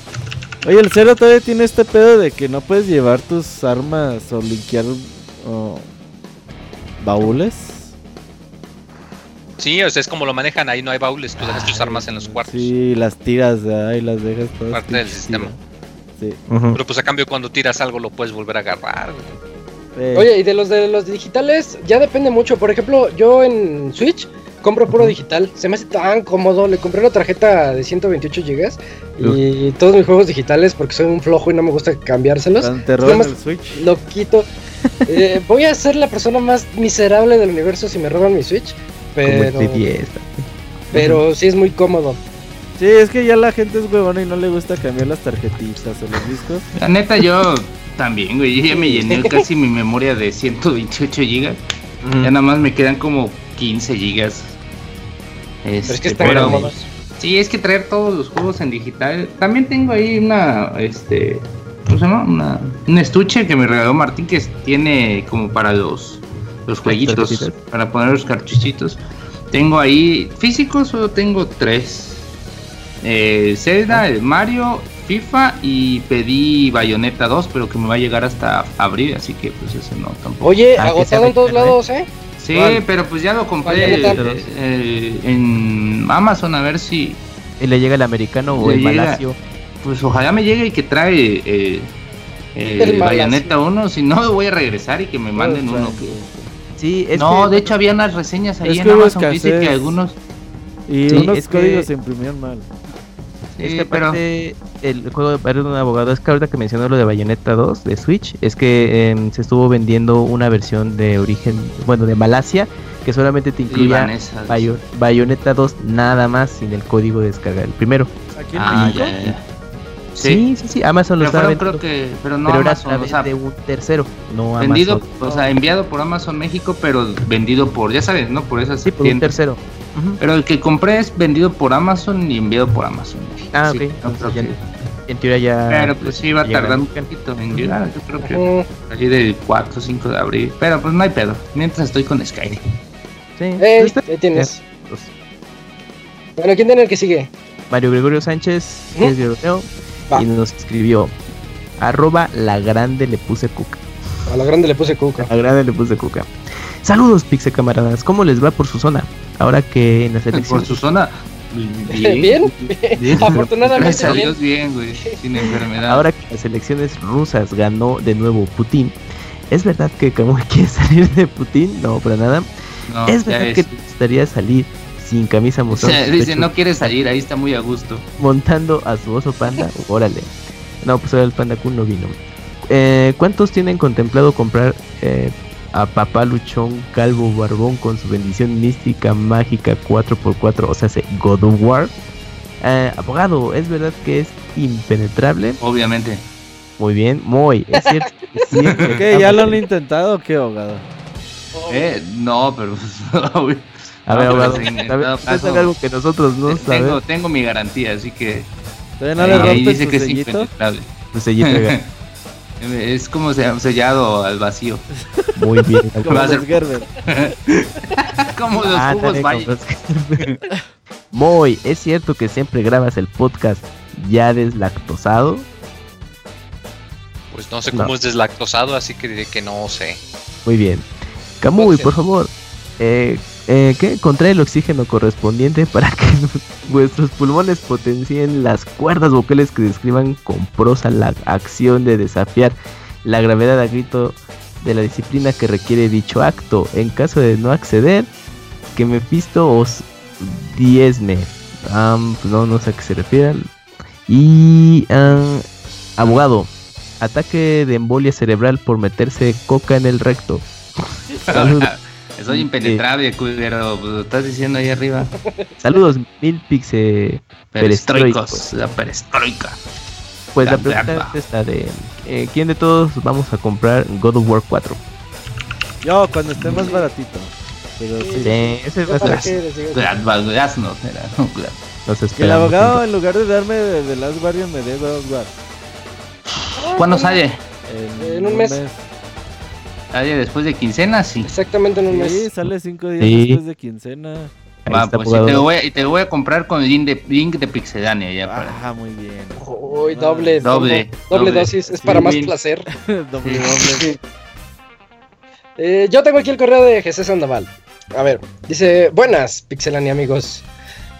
Oye, el Zero todavía tiene este pedo de que no puedes llevar tus armas o linkear oh, baúles. Sí, o sea, es como lo manejan, ahí no hay baúles, tú dejas tus armas en los cuartos. Sí, las tiras ahí, las dejas todas. Parte del sistema. Ujú. Pero pues a cambio cuando tiras algo lo puedes volver a agarrar. Sí. Eh, Oye, y de los de los digitales ya depende mucho. Por ejemplo, yo en Switch compro puro digital. Se me hace tan cómodo. Le compré una tarjeta de 128 GB y todos mis juegos digitales porque soy un flojo y no me gusta cambiárselos. cuando te roban Nada el Switch. Lo quito. [laughs] Eh, voy a ser la persona más miserable del universo si me roban mi Switch. Como Pero, este 10. pero sí es muy cómodo. Sí, es que ya la gente es huevona y no le gusta cambiar las tarjetitas o los discos. La neta, yo También, güey, yo ya me llené [laughs] casi mi memoria de 128 gigas. Ya nada más me quedan como 15 gigas. Pero es que Este, están pero- cómodos. Sí, es que traer todos los juegos en digital. También tengo ahí una, este, ¿cómo se llama? Una, un estuche que me regaló Martín que tiene como para los, los jueguitos, para poner los cartuchitos. Tengo ahí físicos, solo tengo tres. Eh, Zelda, el Mario, FIFA y pedí Bayonetta 2, pero que me va a llegar hasta abril, así que pues ese no tampoco. Oye, Ah, que agotado en todos lados, ¿eh? Sí, ¿Cuál? pero pues ya lo compré eh, eh, en Amazon a ver si Y le llega el americano o el llega. malasio. Pues ojalá me llegue y que trae eh, eh, El Bayonetta 1, si no voy a regresar y que me manden Pues, uno. sí. Sí, es no, que- de hecho había unas reseñas ahí Es en que Amazon que dice que algunos... Y Sí, unos es que- códigos se imprimían mal. Sí, Es que pero el juego de un abogado, es que ahorita que mencionó lo de Bayonetta 2 de Switch, es que em, se estuvo vendiendo una versión de origen, bueno, de Malasia, que solamente te incluía. Bayo- Bayonetta 2 nada más sin el código de descarga, el primero. Aquí en Ah, México, ya, ya. Sí, sí, sí, Amazon lo Pero estaba fueron, vendiendo. creo que, pero no pero era Amazon, o sea, de un tercero, no vendido, Amazon. o sea, enviado por Amazon México, pero vendido por, ya sabes, ¿no? Por esas Sí, por un tercero. Pero el que compré es vendido por Amazon y enviado por Amazon México. Ah, Sí, ok. no entonces creo ya- que- En teoría ya. Pero pues sí va a tardar un poquito en llegar, yo creo que Ujú. allí del 4 o 5 de abril. Pero pues no hay pedo, mientras estoy con Skyrim. Sí, ahí tienes. Pues, Bueno, ¿quién tiene el que sigue? Mario Gregorio Sánchez, que es Europeo, Va. y nos escribió arroba la grande le puse cuca. A la grande le puse cuca. La grande le puse cuca. Saludos, Pixe camaradas. ¿Cómo les va por su zona? Ahora que en la selección. Por su zona. [laughs] Bien, bien. [laughs] Afortunadamente Gracias a bien. Dios, bien, güey. Sin enfermedad. Ahora que las elecciones rusas ganó de nuevo Putin. ¿Es verdad que Kamui [laughs] quiere salir de Putin? No, para nada. no, ¿Es verdad que te gustaría salir sin camisa O mostrando sea, su dice, pecho, no quiere salir, ahí está muy a gusto. montando a su oso panda? [laughs] Órale. No, pues ahora el panda Kun no vino. Eh, ¿Cuántos tienen contemplado comprar eh, a papá luchón calvo barbón con su bendición mística mágica 4x4, o sea, se God of War? Eh, abogado, ¿es verdad que es impenetrable? Obviamente. Muy bien, muy, es cierto. [laughs] sí, ¿Qué? ¿Ya lo han intentado o qué, abogado? Eh, no, pero. [laughs] pues, A ver, No, abogado, sabe algo que nosotros no tengo, sabemos. tengo mi garantía, así que. ¿Todavía no ahí, dice que es sellito? impenetrable. Pues sellito. [laughs] Es como se- sellado al vacío. Muy bien. [laughs] Como Va a ser- los Gerber. [laughs] como los Ah, jugos Moy, ¿es cierto que siempre grabas el podcast ya deslactosado? Pues no sé No. cómo es deslactosado, así que diré que no sé. Muy bien. Camuy, Puede ser. por favor, eh, eh, ¿qué? Contrae el oxígeno correspondiente para que [laughs] vuestros pulmones potencien las cuerdas vocales que describan con prosa la acción de desafiar la gravedad a grito de la disciplina que requiere dicho acto. En caso de no acceder, que Mephisto os diezme. Pues no, no sé a qué se refieran. Y abogado, ataque de embolia cerebral por meterse coca en el recto. [laughs] Saludos. Soy impenetrable, culero. pues, Lo estás diciendo ahí arriba. Saludos, mil pixe. Perestroicos, la perestroika. Pues la La pregunta es esta de eh, ¿quién de todos vamos a comprar God of War 4? Yo, cuando esté más baratito. Pero sí. Sí, ese va ¿Yo a ser. Graznos, era. no, gra- Nos Que el abogado, en lugar de darme de, de Last Guardian, me dé God of War. ¿Cuándo sale? En un mes. ¿Sale después de quincena? Sí. Exactamente en un Sí, mes. sale cinco días Sí. después de quincena. Va, pues abogado. te, lo voy, a- y te lo voy a comprar con el link de, link de Pixedania ya para. Ah, muy bien. Uy, doble, Doble, doble, doble doble. dosis, es Sí, para más bien. placer. [laughs] doble, doble. Eh, yo tengo aquí el correo de Jesús Sandoval. A ver, dice, buenas, Pixelani amigos.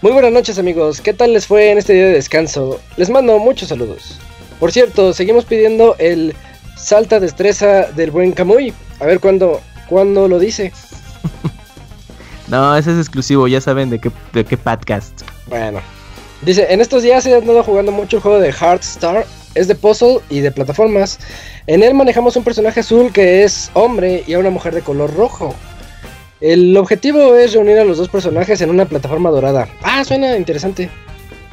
Muy buenas noches amigos, ¿qué tal les fue en este día de descanso? Les mando muchos saludos. Por cierto, seguimos pidiendo el salta destreza del buen Camuy. A ver cuándo, cuándo lo dice. [laughs] No, ese es exclusivo, ya saben de qué, de qué podcast. Bueno. Dice, en estos días he andado jugando mucho el juego de Heartstar. Es de puzzle y de plataformas. En él manejamos un personaje azul que es hombre y a una mujer de color rojo. El objetivo es reunir a los dos personajes en una plataforma dorada. Ah, suena interesante.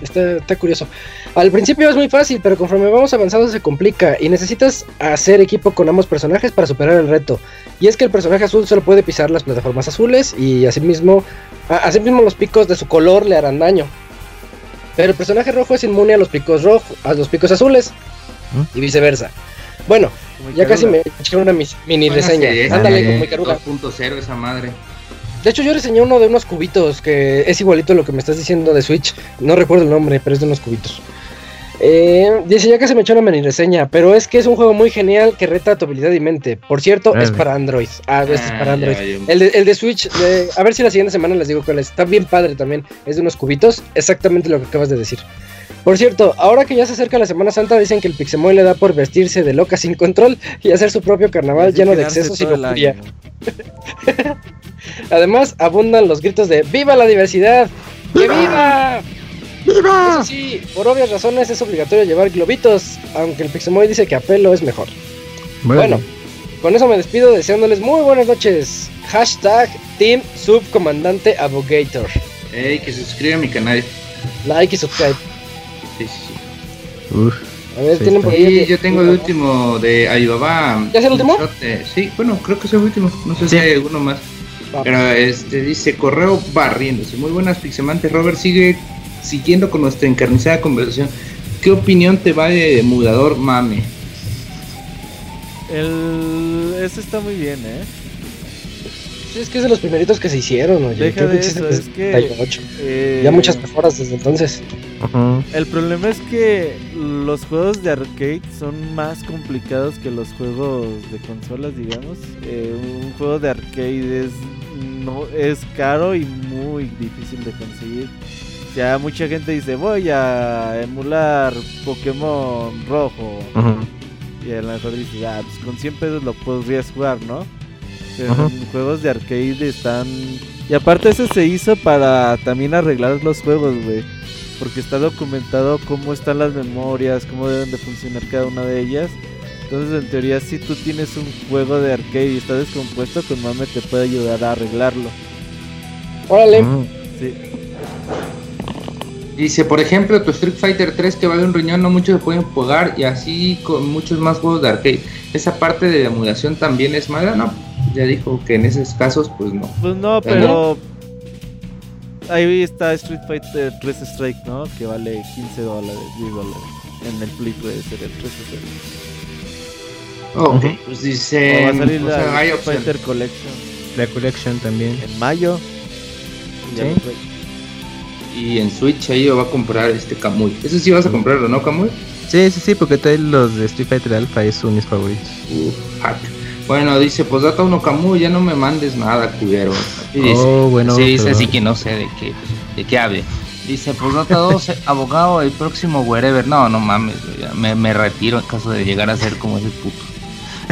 Está, está curioso. Al principio es muy fácil, pero conforme vamos avanzando se complica y necesitas hacer equipo con ambos personajes para superar el reto. Y es que el personaje azul solo puede pisar las plataformas azules y asimismo, a- asimismo los picos de su color le harán daño. Pero el personaje rojo es inmune a los picos rojos, a los picos azules y viceversa. Bueno, ya casi me eché una mini Buena reseña. Ándale, eh, como Ikaruga. 2.0 esa madre. De hecho, yo reseñé uno de unos cubitos que es igualito a lo que me estás diciendo de Switch. No recuerdo el nombre, pero es de unos cubitos. Eh, dice, ya que se me echó una mini reseña, pero es que es un juego muy genial que reta tu habilidad y mente. Por cierto, es para Android. Ah, este es Ah, para Android. ya, ya. El, de, el de Switch, de- a ver si la siguiente semana les digo cuál es. Está bien padre también. Es de unos cubitos, exactamente lo que acabas de decir. Por cierto, ahora que ya se acerca la Semana Santa, dicen que el Pixemoy le da por vestirse de loca sin control y hacer su propio carnaval lleno de excesos y año. [laughs] Además, abundan los gritos de ¡Viva la diversidad! ¡Que viva! Eso sí, por obvias razones es obligatorio llevar globitos, aunque el Pixemoy dice que a pelo es mejor. Bueno, con eso me despido deseándoles muy buenas noches. Hashtag Team Subcomandante Abogator. Ey, que se suscribe a mi canal. Like y subscribe. Sí, sí, sí. Uf, A ver, Sí, tienen por ahí. Y yo tengo el último de Alibaba. ¿Ya es el último? Sí, bueno, creo que es el último. No sé si hay alguno más. Pero este dice correo barriéndose. Muy buenas pixemantes. Robert sigue siguiendo con nuestra encarnizada conversación. ¿Qué opinión te va de emulador mame? El... Ese está muy bien, ¿eh? Sí, es que es de los primeritos que se hicieron, oye. Deja Creo de existe eso, es que... 78. eh, Ya muchas mejoras desde entonces. ujú. El problema es que los juegos de arcade son más complicados que los juegos de consolas, digamos. Eh, un juego de arcade es, no, es caro y muy difícil de conseguir. Ya mucha gente dice, voy a emular Pokémon rojo. Y a lo mejor dices, ah, pues con 100 pesos lo podrías jugar, ¿no? Pero en juegos de arcade están... Y aparte ese se hizo para también arreglar los juegos, güey. Porque está documentado cómo están las memorias, cómo deben de funcionar cada una de ellas. Entonces, en teoría, si tú tienes un juego de arcade y está descompuesto, con Mame te puede ayudar a arreglarlo. Órale. Ujú. Sí. Dice, por ejemplo, tu Street Fighter 3 que vale un riñón, no muchos se pueden jugar y así con muchos más juegos de arcade. Esa parte de la emulación también es mala, ¿no? Ya dijo que en esos casos, pues no. Pues no, pero... Ahí está Street Fighter 3 Strike, ¿no? Que vale 15 dólares, 10 dólares. En el Play puede ser el 3 Strike. Ok, Ujú. pues dice, va a salir o la hay opción. Fighter Collection La Collection también. en mayo. Y Sí. en Switch ahí va a comprar este Kamui. Ese sí vas a comprarlo, ¿no, Kamui? Sí, sí, sí, porque trae los de Street Fighter Alpha y son mis favoritos. Uf, hack. Bueno, dice, pues data uno Kamui, ya no me mandes nada, culero. Y dice, Oh, bueno, sí, dice pero- así que no sé de qué, de qué hable. Dice, pues data 2, abogado, el próximo wherever. No, no mames, me, me retiro en caso de llegar a ser como ese puto.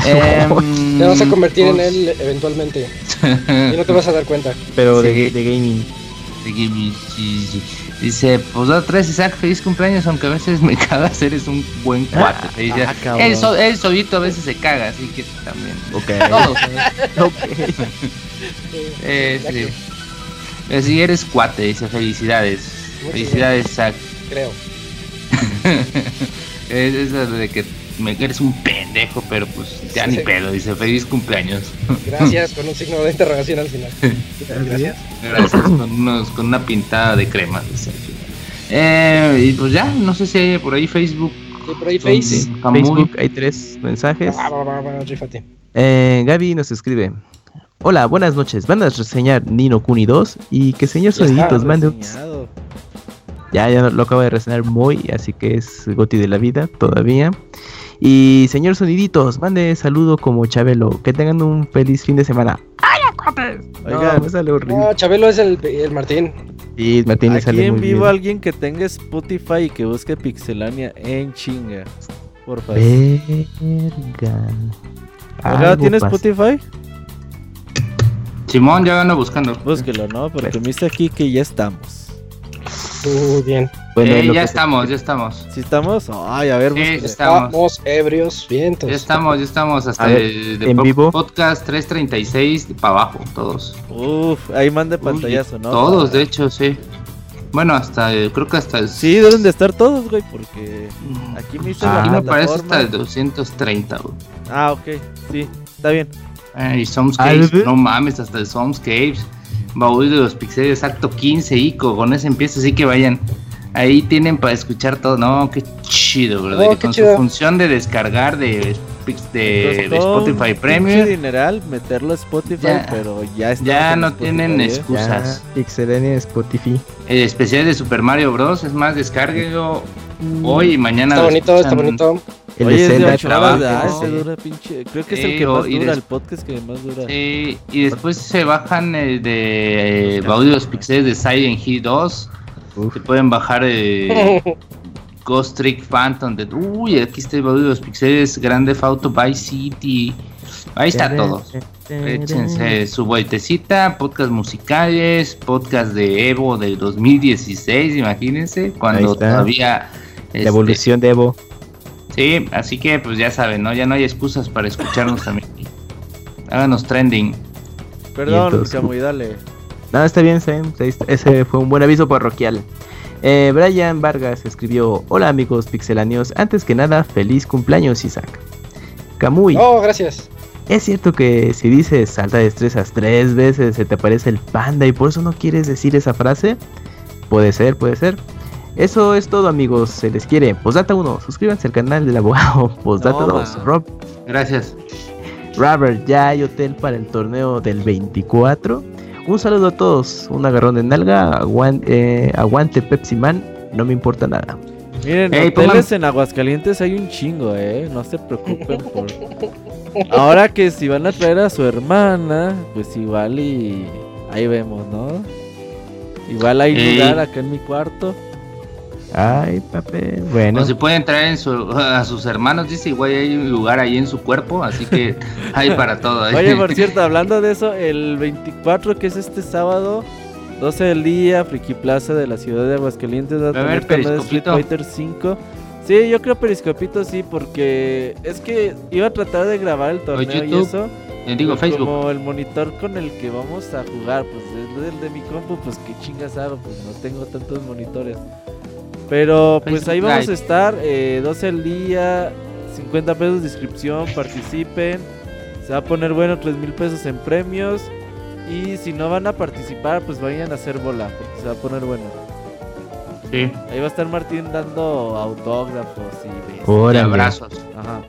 Em, Te vas a convertir en pues, él eventualmente. [laughs] Y no te vas a dar cuenta. Pero de, Sí. de gaming. de Gaming. Dice, pues data 3, Isaac, feliz cumpleaños, aunque a veces me [laughs] cagas, eres un buen cuate. Dice, ah, él, so- él solito a veces se caga, así que también. Ok. [laughs] Todos. ok. Eh, sí. sí, eres cuate, dice felicidades. Felicidades, Zach. Creo. es eso de que me, eres un pendejo, pero pues ya ni Sí. pedo, dice feliz cumpleaños. Gracias, [laughs] con un signo de interrogación al final. Gracias. Gracias, con, unos- con una pintada de crema. dice al final. Eh, y pues ya, no sé si hay por ahí Facebook. Sí, por ahí Face. Facebook hay tres mensajes. Ah, va, va. Eh, Gaby nos escribe. Hola, buenas noches. Van a reseñar Nino Kuni 2 y que señor Soniditos mande un... Ya, ya lo acaba de reseñar muy, así que es Goti de la vida todavía. Y señor Soniditos, mande saludo como Chabelo. Que tengan un feliz fin de semana. No, Oigan, me sale horrible. No, Chabelo es el, el Martín. Sí, Martín le aquí sale en muy vivo bien. alguien que tenga Spotify y que busque Pixelania en chinga. Por favor. Verga. Oiga, ¿tienes pasa. Spotify? Simón ya ando buscando. Búsquelo, ¿no? Porque me dice aquí que ya estamos. Muy bien. Bueno, Eh, ya estamos, ya estamos. ¿Sí estamos? Ay, a ver. Estamos. Estamos ebrios, vientos. Ya estamos, ya estamos hasta ver, el de ¿en po- vivo? podcast 336 para abajo, todos. Uf, ahí mande pantallazo, Uy, ¿no? Todos, de hecho, sí. Bueno, hasta eh, creo que hasta el Sí, deben de estar todos, güey, porque aquí me Ah, la Aquí me parece hasta el 230, güey. Ah, ok, sí, está bien. Eh, y Somescapes, Albe- no mames, hasta el Somescapes. Baúl de los pixeles, acto 15, Ico, con ese empiezo, así que vayan. Ahí tienen para escuchar todo. No, qué chido, bro. Oh, con chido. su función de descargar de, de, de Spotify Premium. dineral meterlo a Spotify, Ya. pero ya está. Ya no Spotify, tienen ¿eh? excusas. Ya, Pixelania Spotify. El especial de Super Mario Bros. Es más, descárguenlo hoy y mañana. Está bonito, está bonito. El Oye, de de Zelda. horas, trabajo, ah, ¿no? ese dura pinche. Creo que es Sí, el que más y dura, des- el podcast que más dura. Sí, y después se bajan el de Baúl de los pixeles de Silent Hill 2. Uf. Se pueden bajar eh, [laughs] Ghost Trick Phantom. De, uy, aquí está el de los pixeles Grande Auto Vice City. Ahí está todo. Échense su vueltecita, podcast musicales, podcast de Evo del 2016, imagínense, cuando todavía... La este, evolución de Evo. Sí, así que pues ya saben, ¿no? Ya no hay excusas para escucharnos [laughs] también. Háganos trending. Perdón, Camuy, dale. No, está bien, Sam. Ese fue un buen aviso parroquial. Eh, Brian Vargas escribió: Hola amigos pixeláneos. Antes que nada, feliz cumpleaños, Isaac. Camuy, Oh, gracias. ¿es cierto que si dices salta de destrezas tres veces se te aparece el panda y por eso no quieres decir esa frase? Puede ser, puede ser. Eso es todo, amigos. Se les quiere. Postdata 1, suscríbanse al canal del abogado. [laughs] Postdata No, 2, man. Rob Gracias. Robert, ya hay hotel para el torneo del 24. Un saludo a todos, un agarrón de nalga, aguan- eh, aguante Pepsi Man, no me importa nada. Miren, hoteles en Aguascalientes hay un chingo, eh. No se preocupen por. Ahora que si van a traer a su hermana, pues igual y. Ahí vemos, ¿no? Igual hay lugar acá en mi cuarto. Ay, papi, bueno. O si pueden traer en su- a sus hermanos, dice, igual hay un lugar ahí en su cuerpo, así que hay para todo. ¿eh? Oye, por cierto, hablando de eso, el 24, que es este sábado, 12 del día, Friki Plaza de la ciudad de Aguascalientes, va a ¿Va a haber tener Street periscopito? Fighter 5. Sí, yo creo periscopito sí, porque es que iba a tratar de grabar el torneo y YouTube, eso. Les digo, Facebook. Como el monitor con el que vamos a jugar, pues es el de mi compu, pues qué chingas hago, pues no tengo tantos monitores. Pero pues Facebook ahí vamos a estar, eh, 12 al día, 50 pesos de inscripción, participen. Se va a poner bueno, 3 mil pesos en premios. Y si no van a participar, pues vayan a hacer bola, porque se va a poner bueno. Sí, Ahí va a estar Martín dando autógrafos y besos. y abrazos. Ajá.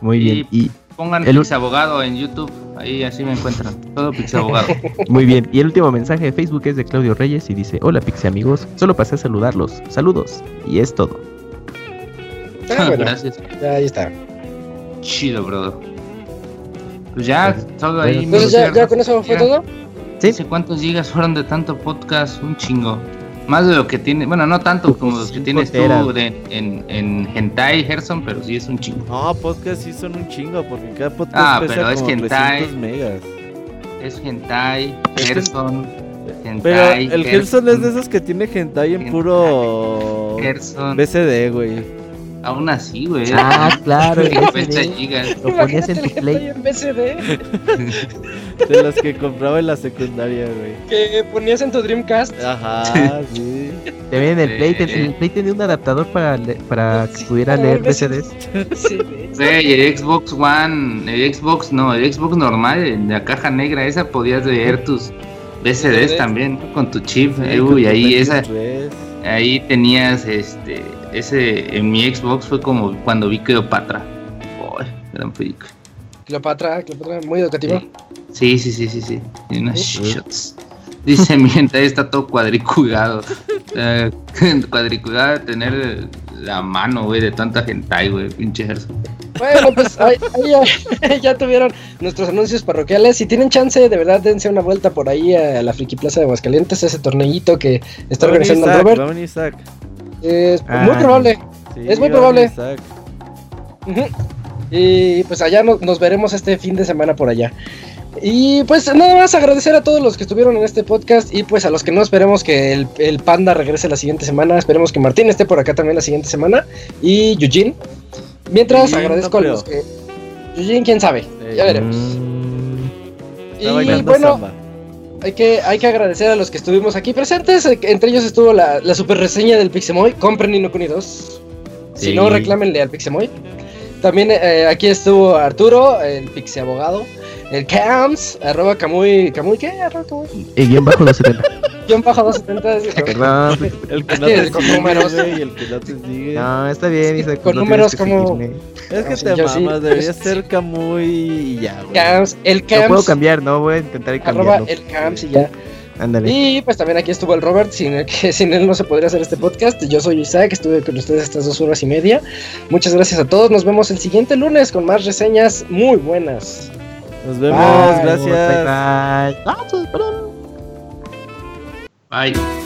Muy bien, y Pongan El- Pix Abogado en YouTube, ahí así me encuentran. Todo Pix Abogado. [laughs] muy bien. Y el último mensaje de Facebook es de Claudio Reyes y dice, hola Pixie amigos, solo pasé a saludarlos, saludos. Y es todo. Ah, bueno, Gracias. ya ahí está. Chido, brother. Pues ya, todo ahí. Entonces, ¿ya, ya con eso fue Ya. todo? Sí. No sé cuántos gigas fueron de tanto podcast, un chingo. Más de lo que tiene, bueno, no tanto como los que tienes tú teras. de- en, en Hentai, Gerson, pero sí es un chingo. No, podcast sí son un chingo, porque cada podcast Ah, pesa pero es como hentai. 300 megas. Es Hentai, Es que- Gerson, Hentai, Pero el Gelson es de esos esos que tiene hentai en Hentai. puro Gerson. BCD, güey. Aún así, güey. Ah, claro, el 50 SD. Lo ponías en tu play. en BCD [laughs] De los que compraba en la secundaria, güey. que ponías en tu Dreamcast. Ajá, [laughs] sí. También el Play, el Play tenía un adaptador para, para que pudiera leer. BCDs. Sí, Güey, el Xbox One, el Xbox, no, el Xbox normal, en la caja negra esa podías leer tus BCDs también con tu chip. Sí, eh, con uy, tu ahí esa, 3. ahí tenías este, ese, en mi Xbox fue como cuando vi Cleopatra. Uy, gran película. Cleopatra, Cleopatra, muy educativo. Sí, sí, sí, sí, sí. Y unas Sí. shots. Dice [laughs] mi gente, ahí está todo cuadriculado. Eh, [laughs] cuadriculado de tener la mano, güey, de tanta hentai, güey, pinche Gerson. Bueno, pues [laughs] ahí, ahí ya, ya tuvieron nuestros anuncios parroquiales. Si tienen chance, de verdad, dense una vuelta por ahí a la Friki Plaza de Aguascalientes, ese torneito que está organizando Robert. Va a venir Isaac. Es Ah. muy probable. Sí, Es muy probable. Y pues allá no- nos veremos este fin de semana por allá. Y pues nada más agradecer a todos los que estuvieron en este podcast y pues a los que no esperemos que el, el panda regrese la siguiente semana. Esperemos que Martín esté por acá también la siguiente semana. Y Eugene. Mientras Eugene, agradezco no a los que... Eugene, quién sabe. Eh, Ya veremos. Mm, Y bueno, samba. Hay que, hay que agradecer a los que estuvimos aquí presentes. eh, Entre ellos estuvo la, la super reseña del Pixemoy. Compren Nino Kuni 2. Si no, reclámenle al Pixemoy. También eh, aquí estuvo Arturo, el Pixie Abogado. El Cams, arroba Camuy. ¿Camuy qué? Arroba Camuy. Y guion bajo 270. [laughs] Guión bajo 270. [laughs] Perdón. El que Es no te con sigue, números. güey, y el que no te sigue. No, está bien. Isaac, con no números como- seguirme. es que no, sí, te sí. mamas, debería [laughs] ser Camuy y ya, güey. Cams, el Lo puedo Cams. cambiar, ¿no? Voy a intentar Arroba cambiarlo. el Cams y ya. Ándale. Y pues también aquí estuvo el Robert, sin el que sin él no se podría hacer este podcast. Yo soy Isaac, estuve con ustedes estas dos horas y media. Muchas gracias a todos. Nos vemos el siguiente lunes con más reseñas muy buenas. Nos vemos, Bye. gracias. Bye, bye. Bye.